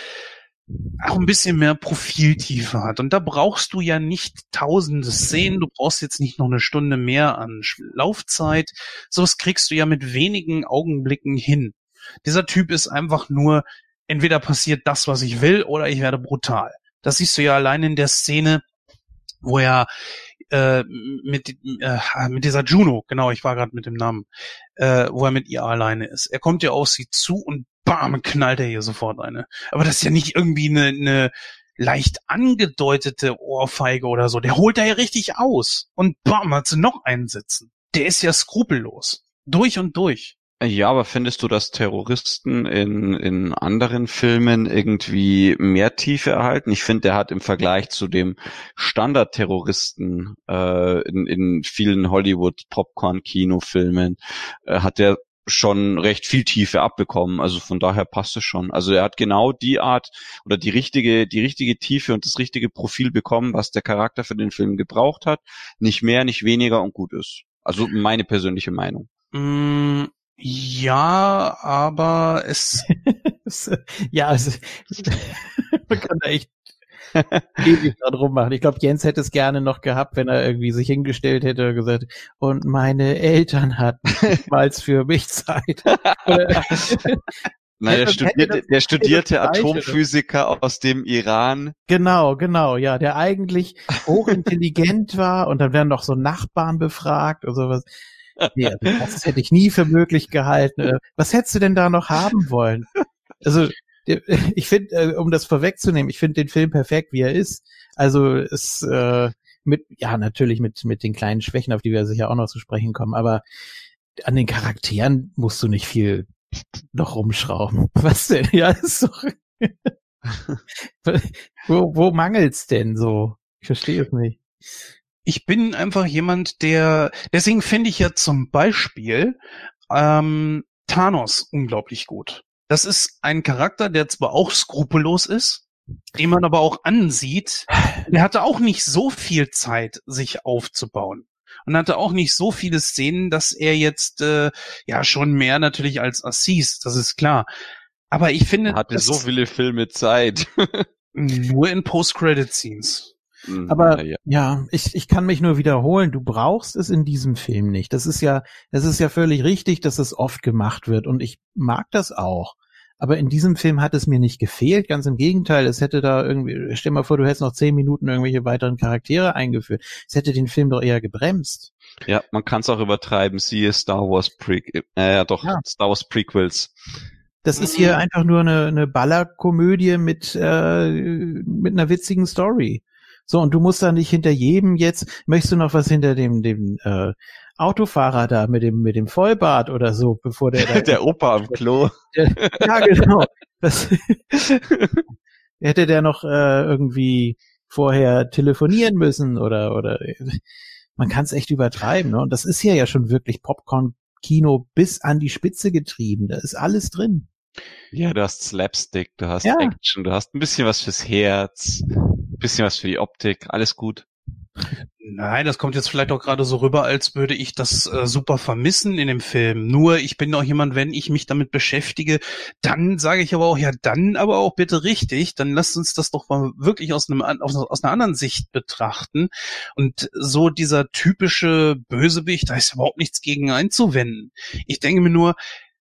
auch ein bisschen mehr Profiltiefe hat. Und da brauchst du ja nicht tausende Szenen, du brauchst jetzt nicht noch eine Stunde mehr an Laufzeit. Sowas kriegst du ja mit wenigen Augenblicken hin. Dieser Typ ist einfach nur, entweder passiert das, was ich will, oder ich werde brutal. Das siehst du ja allein in der Szene, wo er äh, mit, äh, mit dieser Juno, genau, ich war gerade mit dem Namen, äh, wo er mit ihr alleine ist. Er kommt ja auf sie zu und bam, knallt er ihr sofort eine. Aber das ist ja nicht irgendwie eine, eine leicht angedeutete Ohrfeige oder so. Der holt da ja richtig aus. Und bam, hat sie noch einen sitzen. Der ist ja skrupellos. Durch und durch. Ja, aber findest du, dass Terroristen in, in anderen Filmen irgendwie mehr Tiefe erhalten? Ich finde, der hat im Vergleich zu dem Standard-Terroristen äh, in, in vielen Hollywood-Popcorn-Kinofilmen, äh, hat der schon recht viel Tiefe abbekommen. Also von daher passt es schon. Also er hat genau die Art oder die richtige, die richtige Tiefe und das richtige Profil bekommen, was der Charakter für den Film gebraucht hat. Nicht mehr, nicht weniger und gut ist. Also meine persönliche Meinung. Mm, ja, aber es ja, es, man kann da echt ewig dran rummachen. Ich glaube, Jens hätte es gerne noch gehabt, wenn er irgendwie sich hingestellt hätte und gesagt, und meine Eltern hatten niemals für mich Zeit. Nein, der, studierte, der studierte Atomphysiker aus dem Iran. Genau, genau, ja, der eigentlich hochintelligent war und dann werden noch so Nachbarn befragt oder sowas. Nee, das hätte ich nie für möglich gehalten. Äh, Was hättest du denn da noch haben wollen? Also, ich finde, äh, um das vorwegzunehmen, ich finde den Film perfekt, wie er ist. Also, es, äh, mit, ja, natürlich mit, mit den kleinen Schwächen, auf die wir sicher auch noch zu sprechen kommen, aber an den Charakteren musst du nicht viel noch rumschrauben. Was denn? Ja, ist doch, wo, wo mangelt's denn so? Ich verstehe es nicht. Ich bin einfach jemand, der, deswegen finde ich ja zum Beispiel ähm, Thanos unglaublich gut. Das ist ein Charakter, der zwar auch skrupellos ist, den man aber auch ansieht, der hatte auch nicht so viel Zeit, sich aufzubauen. Und hatte auch nicht so viele Szenen, dass er jetzt äh, ja schon mehr natürlich als Assis, das ist klar. Aber ich finde, Er hatte so viele Filme Zeit. nur in Post-Credit-Scenes. Aber na ja. ja, ich, ich kann mich nur wiederholen, du brauchst es in diesem Film nicht. Das ist ja, das ist ja völlig richtig, dass es oft gemacht wird und ich mag das auch. Aber in diesem Film hat es mir nicht gefehlt, ganz im Gegenteil, es hätte da irgendwie, stell mal vor, du hättest noch zehn Minuten irgendwelche weiteren Charaktere eingeführt. Es hätte den Film doch eher gebremst. ja, man kann es auch übertreiben. Siehe Star Wars Pre äh, ja, doch, Ja. Star Wars Prequels. Das ist hier einfach nur eine, eine Ballerkomödie mit, äh, mit einer witzigen Story. So, und du musst da nicht hinter jedem jetzt, möchtest du noch was hinter dem, dem äh, Autofahrer da mit dem, mit dem Vollbart oder so, bevor der da, Der Opa am Klo. ja, genau. Das, hätte der noch äh, irgendwie vorher telefonieren müssen oder, oder man kann es echt übertreiben, ne? Und das ist hier ja schon wirklich Popcorn-Kino bis an die Spitze getrieben. Da ist alles drin. Ja, du hast Slapstick, du hast Ja. Action, du hast ein bisschen was fürs Herz, ein bisschen was für die Optik, alles gut. Nein, das kommt jetzt vielleicht auch gerade so rüber, als würde ich das äh, super vermissen in dem Film. Nur ich bin auch jemand, wenn ich mich damit beschäftige, dann sage ich aber auch, ja, dann aber auch bitte richtig, dann lasst uns das doch mal wirklich aus einem aus, aus einer anderen Sicht betrachten. Und so dieser typische Bösewicht, da ist überhaupt nichts gegen einzuwenden. Ich denke mir nur,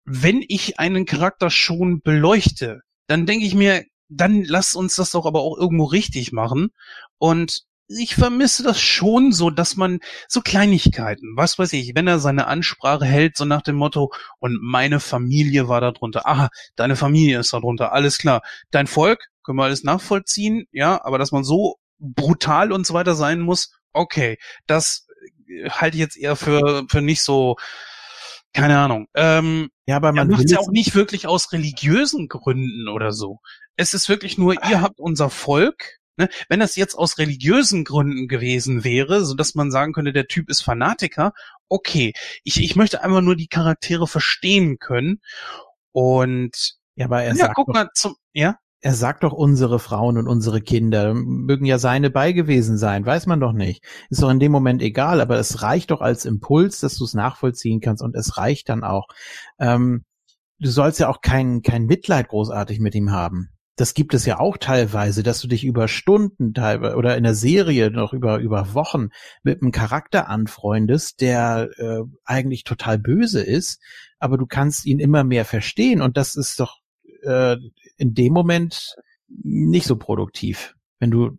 wenn ich einen Charakter schon beleuchte, dann denke ich mir, dann lass uns das doch aber auch irgendwo richtig machen. Und ich vermisse das schon so, dass man so Kleinigkeiten, was weiß ich, wenn er seine Ansprache hält, so nach dem Motto, und meine Familie war da drunter. Aha, deine Familie ist da drunter, alles klar. Dein Volk, können wir alles nachvollziehen, ja, aber dass man so brutal und so weiter sein muss, okay, das äh, halte ich jetzt eher für, für nicht so, keine Ahnung. Ähm, Ja, aber man man macht ja auch nicht wirklich aus religiösen Gründen oder so. Es ist wirklich nur, ihr habt unser Volk. Ne? Wenn das jetzt aus religiösen Gründen gewesen wäre, so dass man sagen könnte, der Typ ist Fanatiker, okay. Ich, ich möchte einfach nur die Charaktere verstehen können. Und ja, aber er ja, sagt guck doch, mal zum, ja, er sagt doch unsere Frauen und unsere Kinder mögen ja seine bei gewesen sein, weiß man doch nicht. Ist doch in dem Moment egal, aber es reicht doch als Impuls, dass du es nachvollziehen kannst und es reicht dann auch. Ähm, du sollst ja auch kein, kein Mitleid großartig mit ihm haben. Das gibt es ja auch teilweise, dass du dich über Stunden teilweise oder in der Serie noch über, über Wochen mit einem Charakter anfreundest, der äh, eigentlich total böse ist, aber du kannst ihn immer mehr verstehen und das ist doch äh, in dem Moment nicht so produktiv. Wenn du,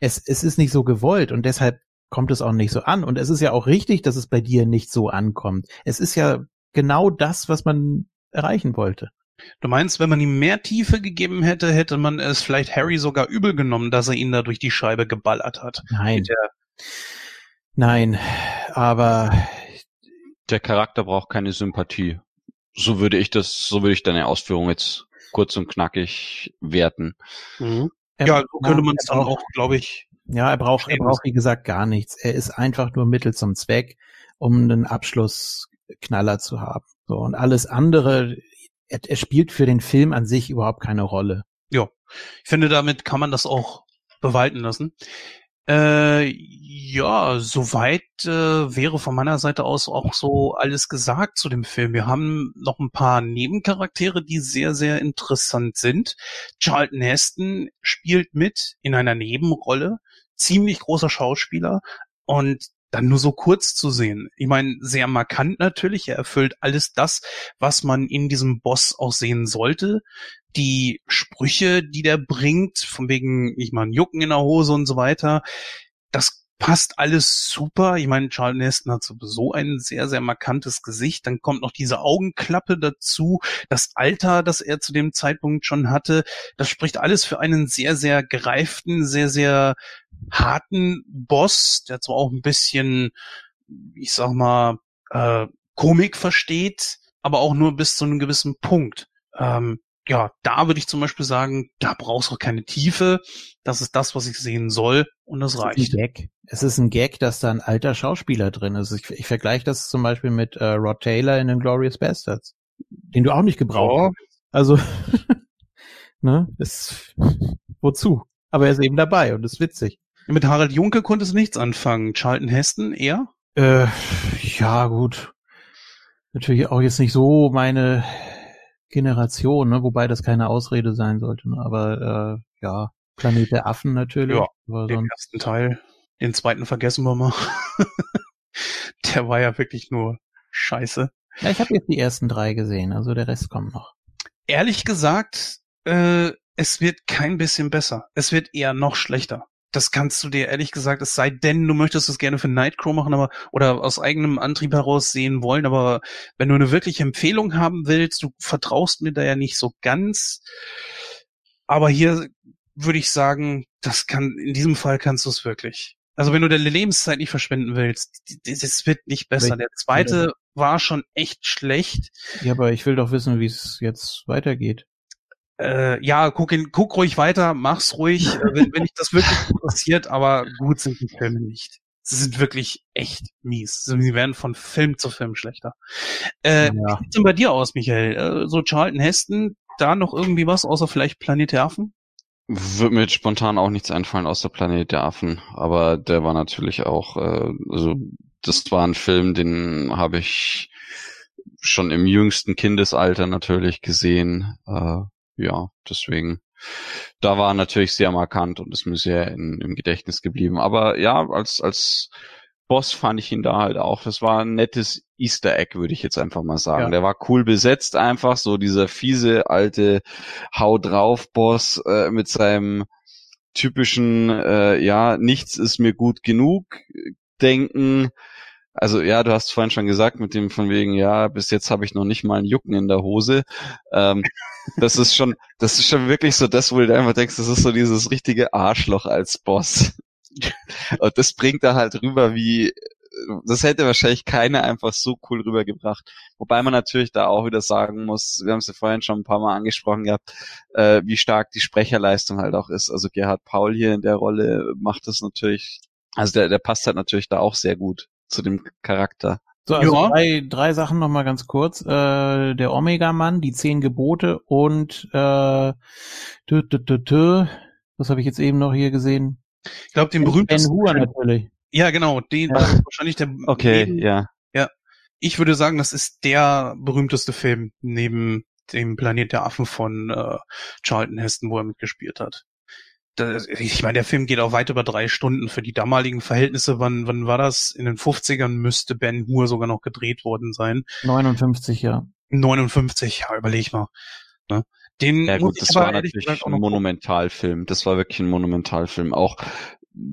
es, es ist nicht so gewollt und deshalb kommt es auch nicht so an. Und es ist ja auch richtig, dass es bei dir nicht so ankommt. Es ist ja genau das, was man erreichen wollte. du meinst, wenn man ihm mehr Tiefe gegeben hätte, hätte man es vielleicht Harry sogar übel genommen, dass er ihn da durch die Scheibe geballert hat. Nein, nein, aber Der Charakter braucht keine Sympathie. So würde ich das, so würde ich deine Ausführung jetzt kurz und knackig werten. er- Ja, so könnte man es dann auch, glaube ich, Ja, er braucht, er braucht wie gesagt gar nichts. Er ist einfach nur Mittel zum Zweck, um einen Abschlussknaller zu haben. So und alles andere, er, er spielt für den Film an sich überhaupt keine Rolle. Ich finde, damit kann man das auch bewalten lassen. Äh, ja, soweit äh, wäre von meiner Seite aus auch so alles gesagt zu dem Film. Wir haben noch ein paar Nebencharaktere, die sehr, sehr interessant sind. Charlton Heston spielt mit in einer Nebenrolle, ziemlich großer Schauspieler und dann nur so kurz zu sehen. Ich meine, sehr markant natürlich. Er erfüllt alles das, was man in diesem Boss auch sehen sollte die Sprüche, die der bringt, von wegen, ich mal, ein Jucken in der Hose und so weiter, das passt alles super. Ich meine, Charlton Heston hat sowieso ein sehr, sehr markantes Gesicht. Dann kommt noch diese Augenklappe dazu, das Alter, das er zu dem Zeitpunkt schon hatte. Das spricht alles für einen sehr, sehr gereiften, sehr, sehr harten Boss, der zwar auch ein bisschen, ich sag mal, äh, Komik versteht, aber auch nur bis zu einem gewissen Punkt. Ähm, ja, da würde ich zum Beispiel sagen, da brauchst du auch keine Tiefe. Das ist das, was ich sehen soll und das reicht. Gag. Es ist ein Gag, dass da ein alter Schauspieler drin ist. Ich, ich vergleiche das zum Beispiel mit äh, Rod Taylor in den Glorious Bastards, den du auch nicht gebraucht hast. Also, ne, ist wozu? Aber er ist eben dabei und ist witzig. Mit Harald Junke konntest du nichts anfangen. Charlton Heston eher? Äh, ja, gut. Natürlich auch jetzt nicht so meine Generation, ne? wobei das keine Ausrede sein sollte. Ne? Aber äh, ja, Planet der Affen natürlich. Ja, Den sonst, ersten Teil. Den zweiten vergessen wir mal. Der war ja wirklich nur scheiße. ja, ich habe jetzt die ersten drei gesehen, also der Rest kommt noch. Ehrlich gesagt, äh, es wird kein bisschen besser. Es wird eher noch schlechter. Das kannst du dir ehrlich gesagt, es sei denn, du möchtest es gerne für Nightcrow machen, aber oder aus eigenem Antrieb heraus sehen wollen, aber wenn du eine wirkliche Empfehlung haben willst, du vertraust mir da ja nicht so ganz. Aber hier würde ich sagen, das kann, in diesem Fall kannst du es wirklich. Also wenn du deine Lebenszeit nicht verschwenden willst, das wird nicht besser. Der zweite war schon echt schlecht. Ja, aber ich will doch wissen, wie es jetzt weitergeht. Äh, ja, guck, in, guck ruhig weiter, mach's ruhig, äh, wenn, wenn dich das wirklich interessiert, aber gut sind die Filme nicht. Sie sind wirklich echt mies. Sie werden von Film zu Film schlechter. Äh, Ja. Wie sieht's denn bei dir aus, Michael? Äh, so Charlton Heston, da noch irgendwie was, außer vielleicht Planet der Affen? Wird mir jetzt spontan auch nichts einfallen außer Planet der Affen, aber der war natürlich auch, äh, also das war ein Film, den habe ich schon im jüngsten Kindesalter natürlich gesehen. Äh, ja, deswegen, da war natürlich sehr markant und ist mir sehr in, im Gedächtnis geblieben. Aber ja, als, als Boss fand ich ihn da halt auch. Das war ein nettes Easter Egg, würde ich jetzt einfach mal sagen. Ja. Der war cool besetzt einfach, so dieser fiese alte Hau drauf Boss äh, mit seinem typischen äh, ja, nichts ist mir gut genug denken. Also ja, du hast vorhin schon gesagt mit dem von wegen, ja, bis jetzt habe ich noch nicht mal einen Jucken in der Hose. Ähm, das ist schon, das ist schon wirklich so das, wo du einfach denkst, das ist so dieses richtige Arschloch als Boss. Und das bringt er halt rüber wie, das hätte wahrscheinlich keiner einfach so cool rübergebracht. Wobei man natürlich da auch wieder sagen muss, wir haben es ja vorhin schon ein paar Mal angesprochen gehabt, äh, wie stark die Sprecherleistung halt auch ist. Also Gerhard Paul hier in der Rolle macht das natürlich, also der, der passt halt natürlich da auch sehr gut zu dem Charakter. So, also ja. drei, drei Sachen nochmal ganz kurz. Äh, der Omega-Mann, die zehn Gebote und äh, tü, tü, tü, tü, was habe ich jetzt eben noch hier gesehen? Ich glaube, den berühmtesten. Ben Hur natürlich. Ja, genau, den Ja. war wahrscheinlich der. Okay, neben, ja. Ich würde sagen, das ist der berühmteste Film neben dem Planet der Affen von äh, Charlton Heston, wo er mitgespielt hat. Ich meine, der Film geht auch weit über drei Stunden. Für die damaligen Verhältnisse, wann, wann war das? In den 50ern müsste Ben Hur sogar noch gedreht worden sein. 59, ja. 59, ja, überleg mal. Ne? Den Ja gut, das war natürlich ein. Monumentalfilm. Das war wirklich ein Monumentalfilm. Auch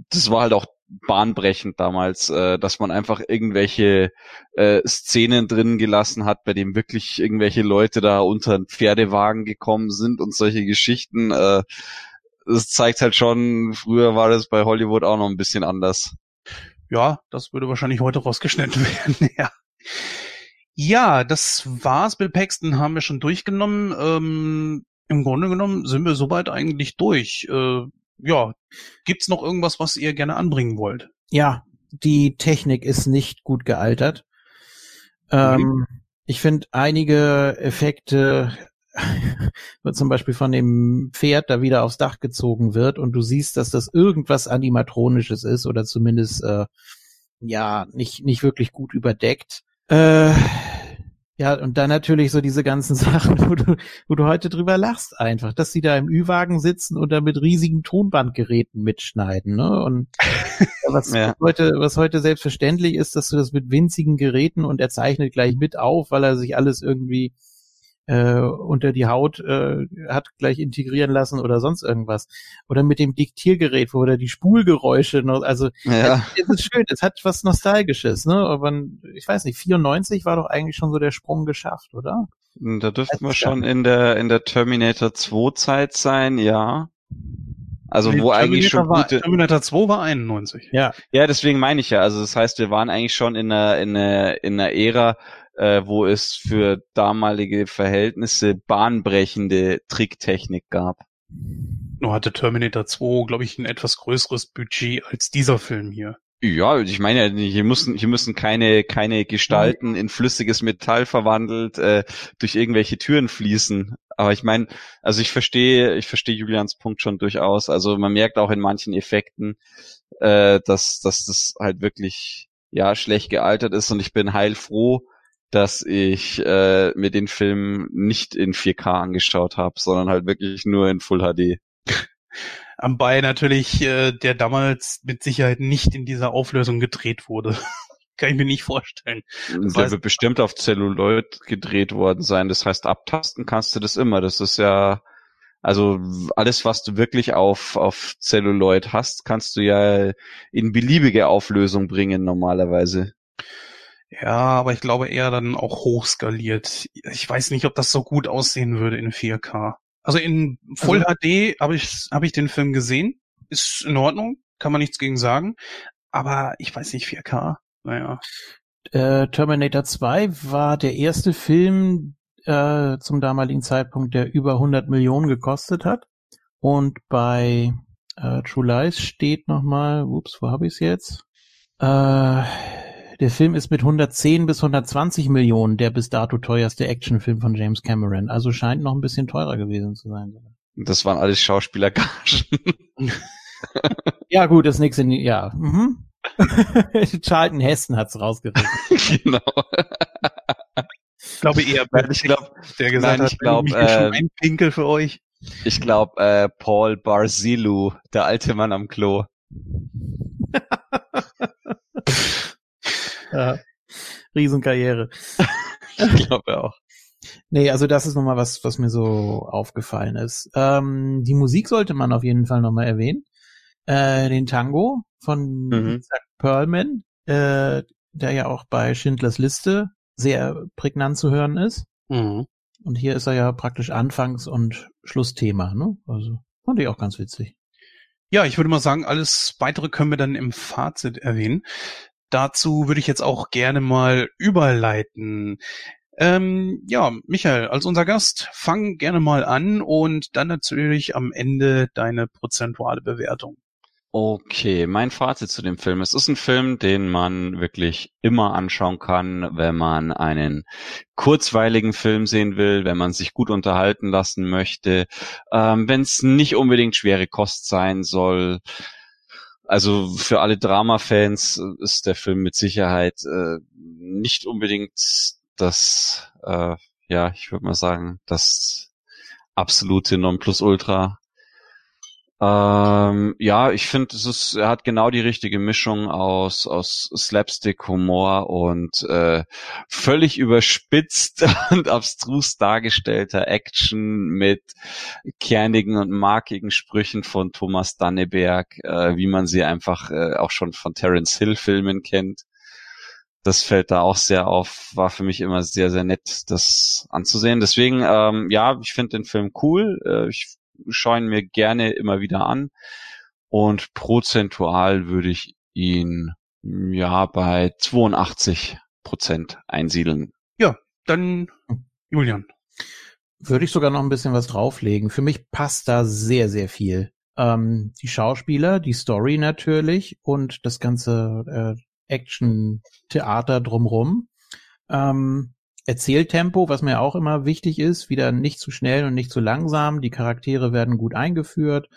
das war halt auch bahnbrechend damals, äh, dass man einfach irgendwelche äh, Szenen drin gelassen hat, bei dem wirklich irgendwelche Leute da unter einen Pferdewagen gekommen sind und solche Geschichten. Äh, das zeigt halt schon, früher war das bei Hollywood auch noch ein bisschen anders. Ja, das würde wahrscheinlich heute rausgeschnitten werden, ja. Ja, das war's. Bill Paxton haben wir schon durchgenommen. Ähm, Im Grunde genommen sind wir soweit eigentlich durch. Äh, ja, gibt's noch irgendwas, was ihr gerne anbringen wollt? Ja, die Technik ist nicht gut gealtert. Ähm, ich finde einige Effekte, zum Beispiel von dem Pferd da wieder aufs Dach gezogen wird und du siehst, dass das irgendwas animatronisches ist oder zumindest äh, ja nicht nicht wirklich gut überdeckt. Äh, ja, und dann natürlich so diese ganzen Sachen, wo du, wo du heute drüber lachst einfach, dass sie da im Ü-Wagen sitzen und da mit riesigen Tonbandgeräten mitschneiden, ne? Und was Ja. heute, was heute selbstverständlich ist, dass du das mit winzigen Geräten und er zeichnet gleich mit auf, weil er sich alles irgendwie äh, unter die Haut äh, hat gleich integrieren lassen oder sonst irgendwas. Oder mit dem Diktiergerät, wo er die Spulgeräusche noch, also Ja. es ist schön, es hat was Nostalgisches, ne? Aber ich weiß nicht, 94 war doch eigentlich schon so der Sprung geschafft, oder? Da dürften wir schon in der in der Terminator 2 Zeit sein, ja. Also Nee, wo eigentlich schon Terminator war, gute Terminator 2 war 91. Ja. Ja, deswegen meine ich ja. Also das heißt, wir waren eigentlich schon in einer in einer in einer Ära, äh, wo es für damalige Verhältnisse bahnbrechende Tricktechnik gab. Nur hatte Terminator 2, glaube ich, ein etwas größeres Budget als dieser Film hier. Ja, ich meine hier müssen hier müssen keine keine Gestalten in flüssiges Metall verwandelt äh, durch irgendwelche Türen fließen. Aber ich meine, also ich verstehe ich verstehe Julians Punkt schon durchaus. Also man merkt auch in manchen Effekten, äh, dass dass das halt wirklich ja schlecht gealtert ist und ich bin heilfroh, dass ich äh, mir den Film nicht in 4K angeschaut habe, sondern halt wirklich nur in Full HD. Am Bei natürlich, äh, der damals mit Sicherheit nicht in dieser Auflösung gedreht wurde. Kann ich mir nicht vorstellen. Der heißt- wird bestimmt auf Celluloid gedreht worden sein. Das heißt, abtasten kannst du das immer. Das ist ja, also alles, was du wirklich auf, auf Celluloid hast, kannst du ja in beliebige Auflösung bringen normalerweise. Ja, aber ich glaube eher dann auch hochskaliert. Ich weiß nicht, ob das so gut aussehen würde in 4K. Also in Full HD habe ich, habe ich den Film gesehen. Ist in Ordnung, kann man nichts gegen sagen. Aber ich weiß nicht, 4K. Naja. Äh, Terminator 2 war der erste Film äh, zum damaligen Zeitpunkt, der über 100 Millionen gekostet hat. Und bei äh, True Lies steht nochmal, ups, wo habe ich es jetzt? Äh, der Film ist mit 110 bis 120 Millionen der bis dato teuerste Actionfilm von James Cameron. Also scheint noch ein bisschen teurer gewesen zu sein. Das waren alles Schauspielergagen. Ja, gut, ist nix in, ja. Mhm. Charlton Heston hat's rausgerissen. genau. Ich glaube eher Ich glaube, der gesagt nein, hat, ich glaub, mich hier schon äh, ein Pinkel für euch. ich glaube, äh, Paul Barzilu, der alte Mann am Klo. Ja. Riesenkarriere. Ich glaube auch. Nee, also das ist nochmal was, was mir so aufgefallen ist. Ähm, die Musik sollte man auf jeden Fall nochmal erwähnen. Äh, den Tango von Mhm. Perlman, äh, der ja auch bei Schindlers Liste sehr prägnant zu hören ist. Mhm. Und hier ist er ja praktisch Anfangs- und Schlussthema, ne? Also fand ich auch ganz witzig. Ja, ich würde mal sagen, alles weitere können wir dann im Fazit erwähnen. Dazu würde ich jetzt auch gerne mal überleiten. Ähm, ja, Michael, als unser Gast, fang gerne mal an und dann natürlich am Ende deine prozentuale Bewertung. Okay, mein Fazit zu dem Film. Es ist ein Film, den man wirklich immer anschauen kann, wenn man einen kurzweiligen Film sehen will, wenn man sich gut unterhalten lassen möchte, ähm, wenn es nicht unbedingt schwere Kost sein soll. Also für alle Drama-Fans ist der Film mit Sicherheit äh, nicht unbedingt das, äh, ja, ich würde mal sagen, das absolute Nonplusultra. Ähm, ja, ich finde, es ist, er hat genau die richtige Mischung aus aus Slapstick, Humor und äh, völlig überspitzt und abstrus dargestellter Action mit kernigen und markigen Sprüchen von Thomas Danneberg, äh, wie man sie einfach äh, auch schon von Terence Hill Filmen kennt. Das fällt da auch sehr auf, war für mich immer sehr, sehr nett, das anzusehen. Deswegen, ähm, ja, ich finde den Film cool. Äh, ich schaue ihn mir gerne immer wieder an. Und prozentual würde ich ihn ja bei 82 Prozent einsiedeln. Dann Julian. Würde ich sogar noch ein bisschen was drauflegen. Für mich passt da sehr, sehr viel. Ähm, die Schauspieler, die Story natürlich und das ganze äh, Action-Theater drumrum. Ähm, Erzähltempo, was mir auch immer wichtig ist, wieder nicht zu schnell und nicht zu langsam. Die Charaktere werden gut eingeführt.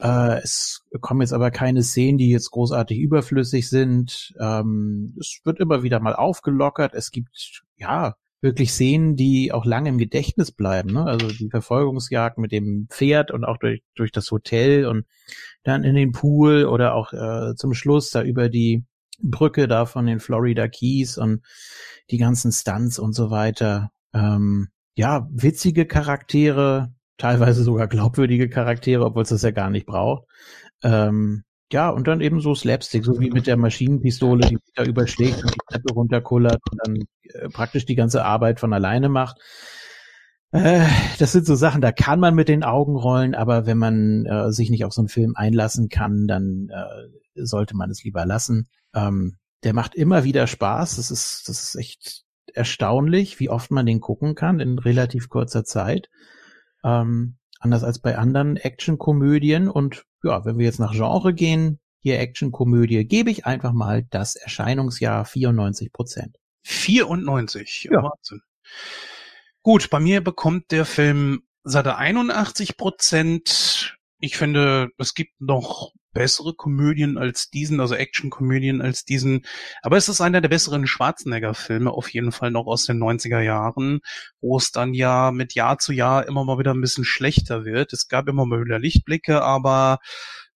Äh, es kommen jetzt aber keine Szenen, die jetzt großartig überflüssig sind. Ähm, es wird immer wieder mal aufgelockert. Es gibt ja wirklich Szenen, die auch lange im Gedächtnis bleiben. Ne? Also die Verfolgungsjagd mit dem Pferd und auch durch, durch das Hotel und dann in den Pool oder auch äh, zum Schluss da über die Brücke da von den Florida Keys und die ganzen Stunts und so weiter. Ähm, ja, witzige Charaktere, teilweise sogar glaubwürdige Charaktere, obwohl es das ja gar nicht braucht. Ähm, ja, und dann eben so Slapstick, so wie mit der Maschinenpistole, die da überschlägt und die Treppe runterkullert und dann äh, praktisch die ganze Arbeit von alleine macht. Äh, das sind so Sachen, da kann man mit den Augen rollen, aber wenn man äh, sich nicht auf so einen Film einlassen kann, dann äh, sollte man es lieber lassen. Ähm, der macht immer wieder Spaß. Das ist, das ist echt erstaunlich, wie oft man den gucken kann in relativ kurzer Zeit. Ähm, anders als bei anderen Actionkomödien. Und ja, wenn wir jetzt nach Genre gehen, hier Actionkomödie, gebe ich einfach mal das Erscheinungsjahr 94 Prozent. 94. Ja. Wahnsinn. Gut, bei mir bekommt der Film satte 81 Prozent. Ich finde, es gibt noch bessere Komödien als diesen, also Actionkomödien als diesen. Aber es ist einer der besseren Schwarzenegger-Filme, auf jeden Fall noch aus den 90er Jahren, wo es dann ja mit Jahr zu Jahr immer mal wieder ein bisschen schlechter wird. Es gab immer mal wieder Lichtblicke, aber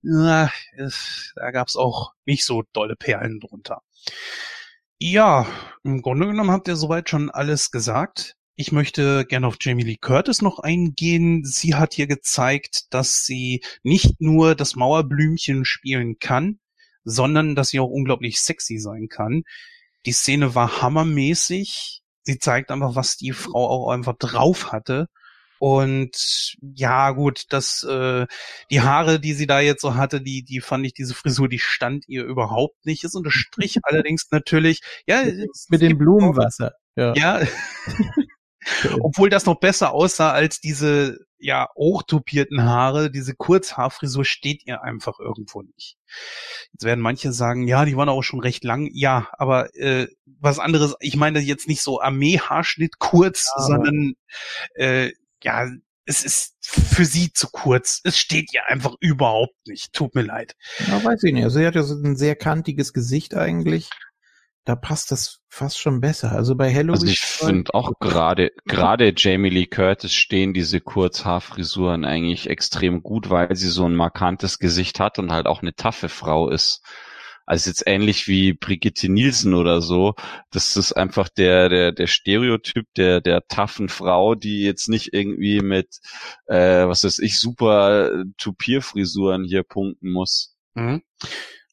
na, es, da gab es auch nicht so dolle Perlen drunter. Ja, im Grunde genommen habt ihr soweit schon alles gesagt. Ich möchte gerne auf Jamie Lee Curtis noch eingehen. Sie hat hier gezeigt, dass sie nicht nur das Mauerblümchen spielen kann, sondern dass sie auch unglaublich sexy sein kann. Die Szene war hammermäßig. Sie zeigt einfach, was die Frau auch einfach drauf hatte. Und ja, gut, das, äh, die Haare, die sie da jetzt so hatte, die, die fand ich, diese Frisur, die stand ihr überhaupt nicht. Es unterstrich allerdings natürlich, ja, Mit dem Blumenwasser. Ja. ja. Obwohl das noch besser aussah als diese, ja, hochtopierten Haare, diese Kurzhaarfrisur steht ihr einfach irgendwo nicht. Jetzt werden manche sagen, ja, die waren auch schon recht lang. Ja, aber äh, was anderes, ich meine jetzt nicht so Armee-Haarschnitt kurz, Ja, sondern äh, ja, es ist für sie zu kurz. Es steht ihr einfach überhaupt nicht. Tut mir leid. Ja, weiß ich nicht. Also sie hat ja so ein sehr kantiges Gesicht eigentlich. Da passt das fast schon besser. Also bei Halloween. Also ich finde auch gerade, gerade Jamie Lee Curtis stehen diese Kurzhaarfrisuren eigentlich extrem gut, weil sie so ein markantes Gesicht hat und halt auch eine taffe Frau ist. Also jetzt ähnlich wie Brigitte Nielsen oder so. Das ist einfach der, der, der Stereotyp der, der taffen Frau, die jetzt nicht irgendwie mit, äh, was weiß ich, super Tupierfrisuren hier punkten muss. Mhm.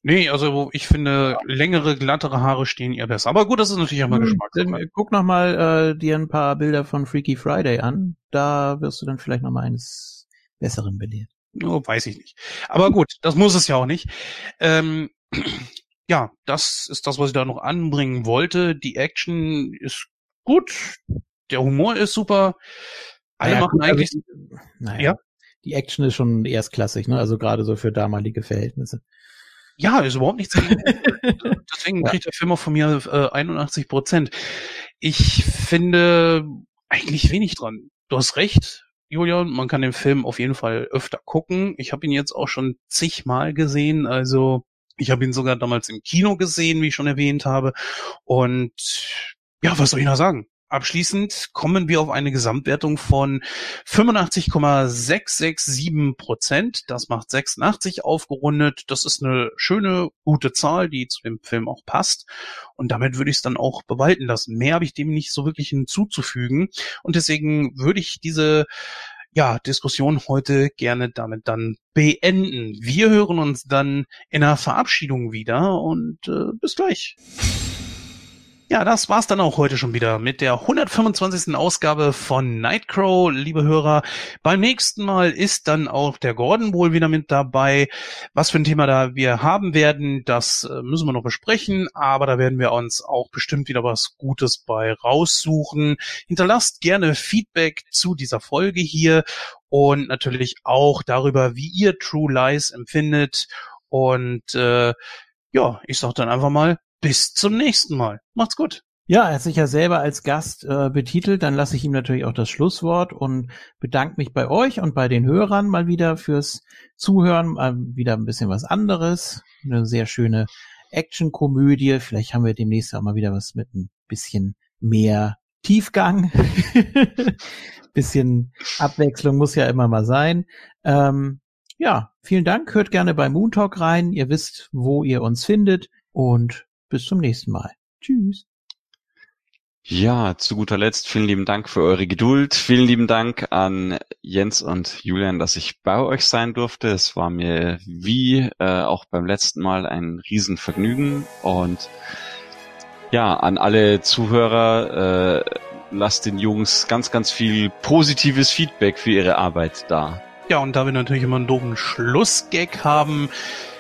Nee, also ich finde, längere, glattere Haare stehen ihr besser. Aber gut, das ist natürlich auch mal hm, Geschmackssache. Guck noch mal äh, dir ein paar Bilder von Freaky Friday an. Da wirst du dann vielleicht noch mal eines Besseren belehrt. Oh, weiß ich nicht. Aber gut, das muss es ja auch nicht. Ähm, ja, das ist das, was ich da noch anbringen wollte. Die Action ist gut, der Humor ist super. Alle naja, machen gut, also eigentlich. ich, naja, ja? Die Action ist schon erstklassig, ne? Also gerade so für damalige Verhältnisse. Ja, ist überhaupt nichts. Deswegen ja. kriegt der Film auch von mir äh, 81 Prozent. Ich finde eigentlich wenig dran. Du hast recht, Julian, man kann den Film auf jeden Fall öfter gucken. Ich habe ihn jetzt auch schon zigmal gesehen, also ich habe ihn sogar damals im Kino gesehen, wie ich schon erwähnt habe. Und ja, was soll ich noch sagen? Abschließend kommen wir auf eine Gesamtwertung von 85,667 Prozent. Das macht 86 aufgerundet. Das ist eine schöne, gute Zahl, die zu dem Film auch passt. Und damit würde ich es dann auch bewalten lassen. Mehr habe ich dem nicht so wirklich hinzuzufügen. Und deswegen würde ich diese ja, Diskussion heute gerne damit dann beenden. Wir hören uns dann in der Verabschiedung wieder und äh, bis gleich. Ja, das war's dann auch heute schon wieder mit der 125. Ausgabe von Nightcrow, liebe Hörer. Beim nächsten Mal ist dann auch der Gordon wohl wieder mit dabei. Was für ein Thema da wir haben werden, das äh, müssen wir noch besprechen, aber da werden wir uns auch bestimmt wieder was Gutes bei raussuchen. Hinterlasst gerne Feedback zu dieser Folge hier und natürlich auch darüber, wie ihr True Lies empfindet. Und äh, ja, ich sag dann einfach mal bis zum nächsten Mal. Macht's gut. Ja, er hat sich ja selber als Gast äh, betitelt, dann lasse ich ihm natürlich auch das Schlusswort und bedanke mich bei euch und bei den Hörern mal wieder fürs Zuhören, mal wieder ein bisschen was anderes, eine sehr schöne Actionkomödie, vielleicht haben wir demnächst auch mal wieder was mit ein bisschen mehr Tiefgang, bisschen Abwechslung muss ja immer mal sein. Ähm, ja, vielen Dank, hört gerne bei Moon Talk rein, ihr wisst, wo ihr uns findet. Und bis zum nächsten Mal. Tschüss. Ja, zu guter Letzt vielen lieben Dank für eure Geduld. Vielen lieben Dank an Jens und Julian, dass ich bei euch sein durfte. Es war mir wie äh, auch beim letzten Mal ein Riesenvergnügen. Und ja, an alle Zuhörer, äh, lasst den Jungs ganz, ganz viel positives Feedback für ihre Arbeit da. Ja, und da wir natürlich immer einen doofen Schlussgag haben,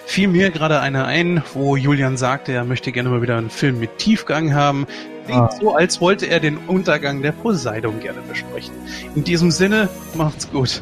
fiel mir gerade einer ein, wo Julian sagte, er möchte gerne mal wieder einen Film mit Tiefgang haben. Klingt ah. so, als wollte er den Untergang der Poseidon gerne besprechen. In diesem Sinne, macht's gut.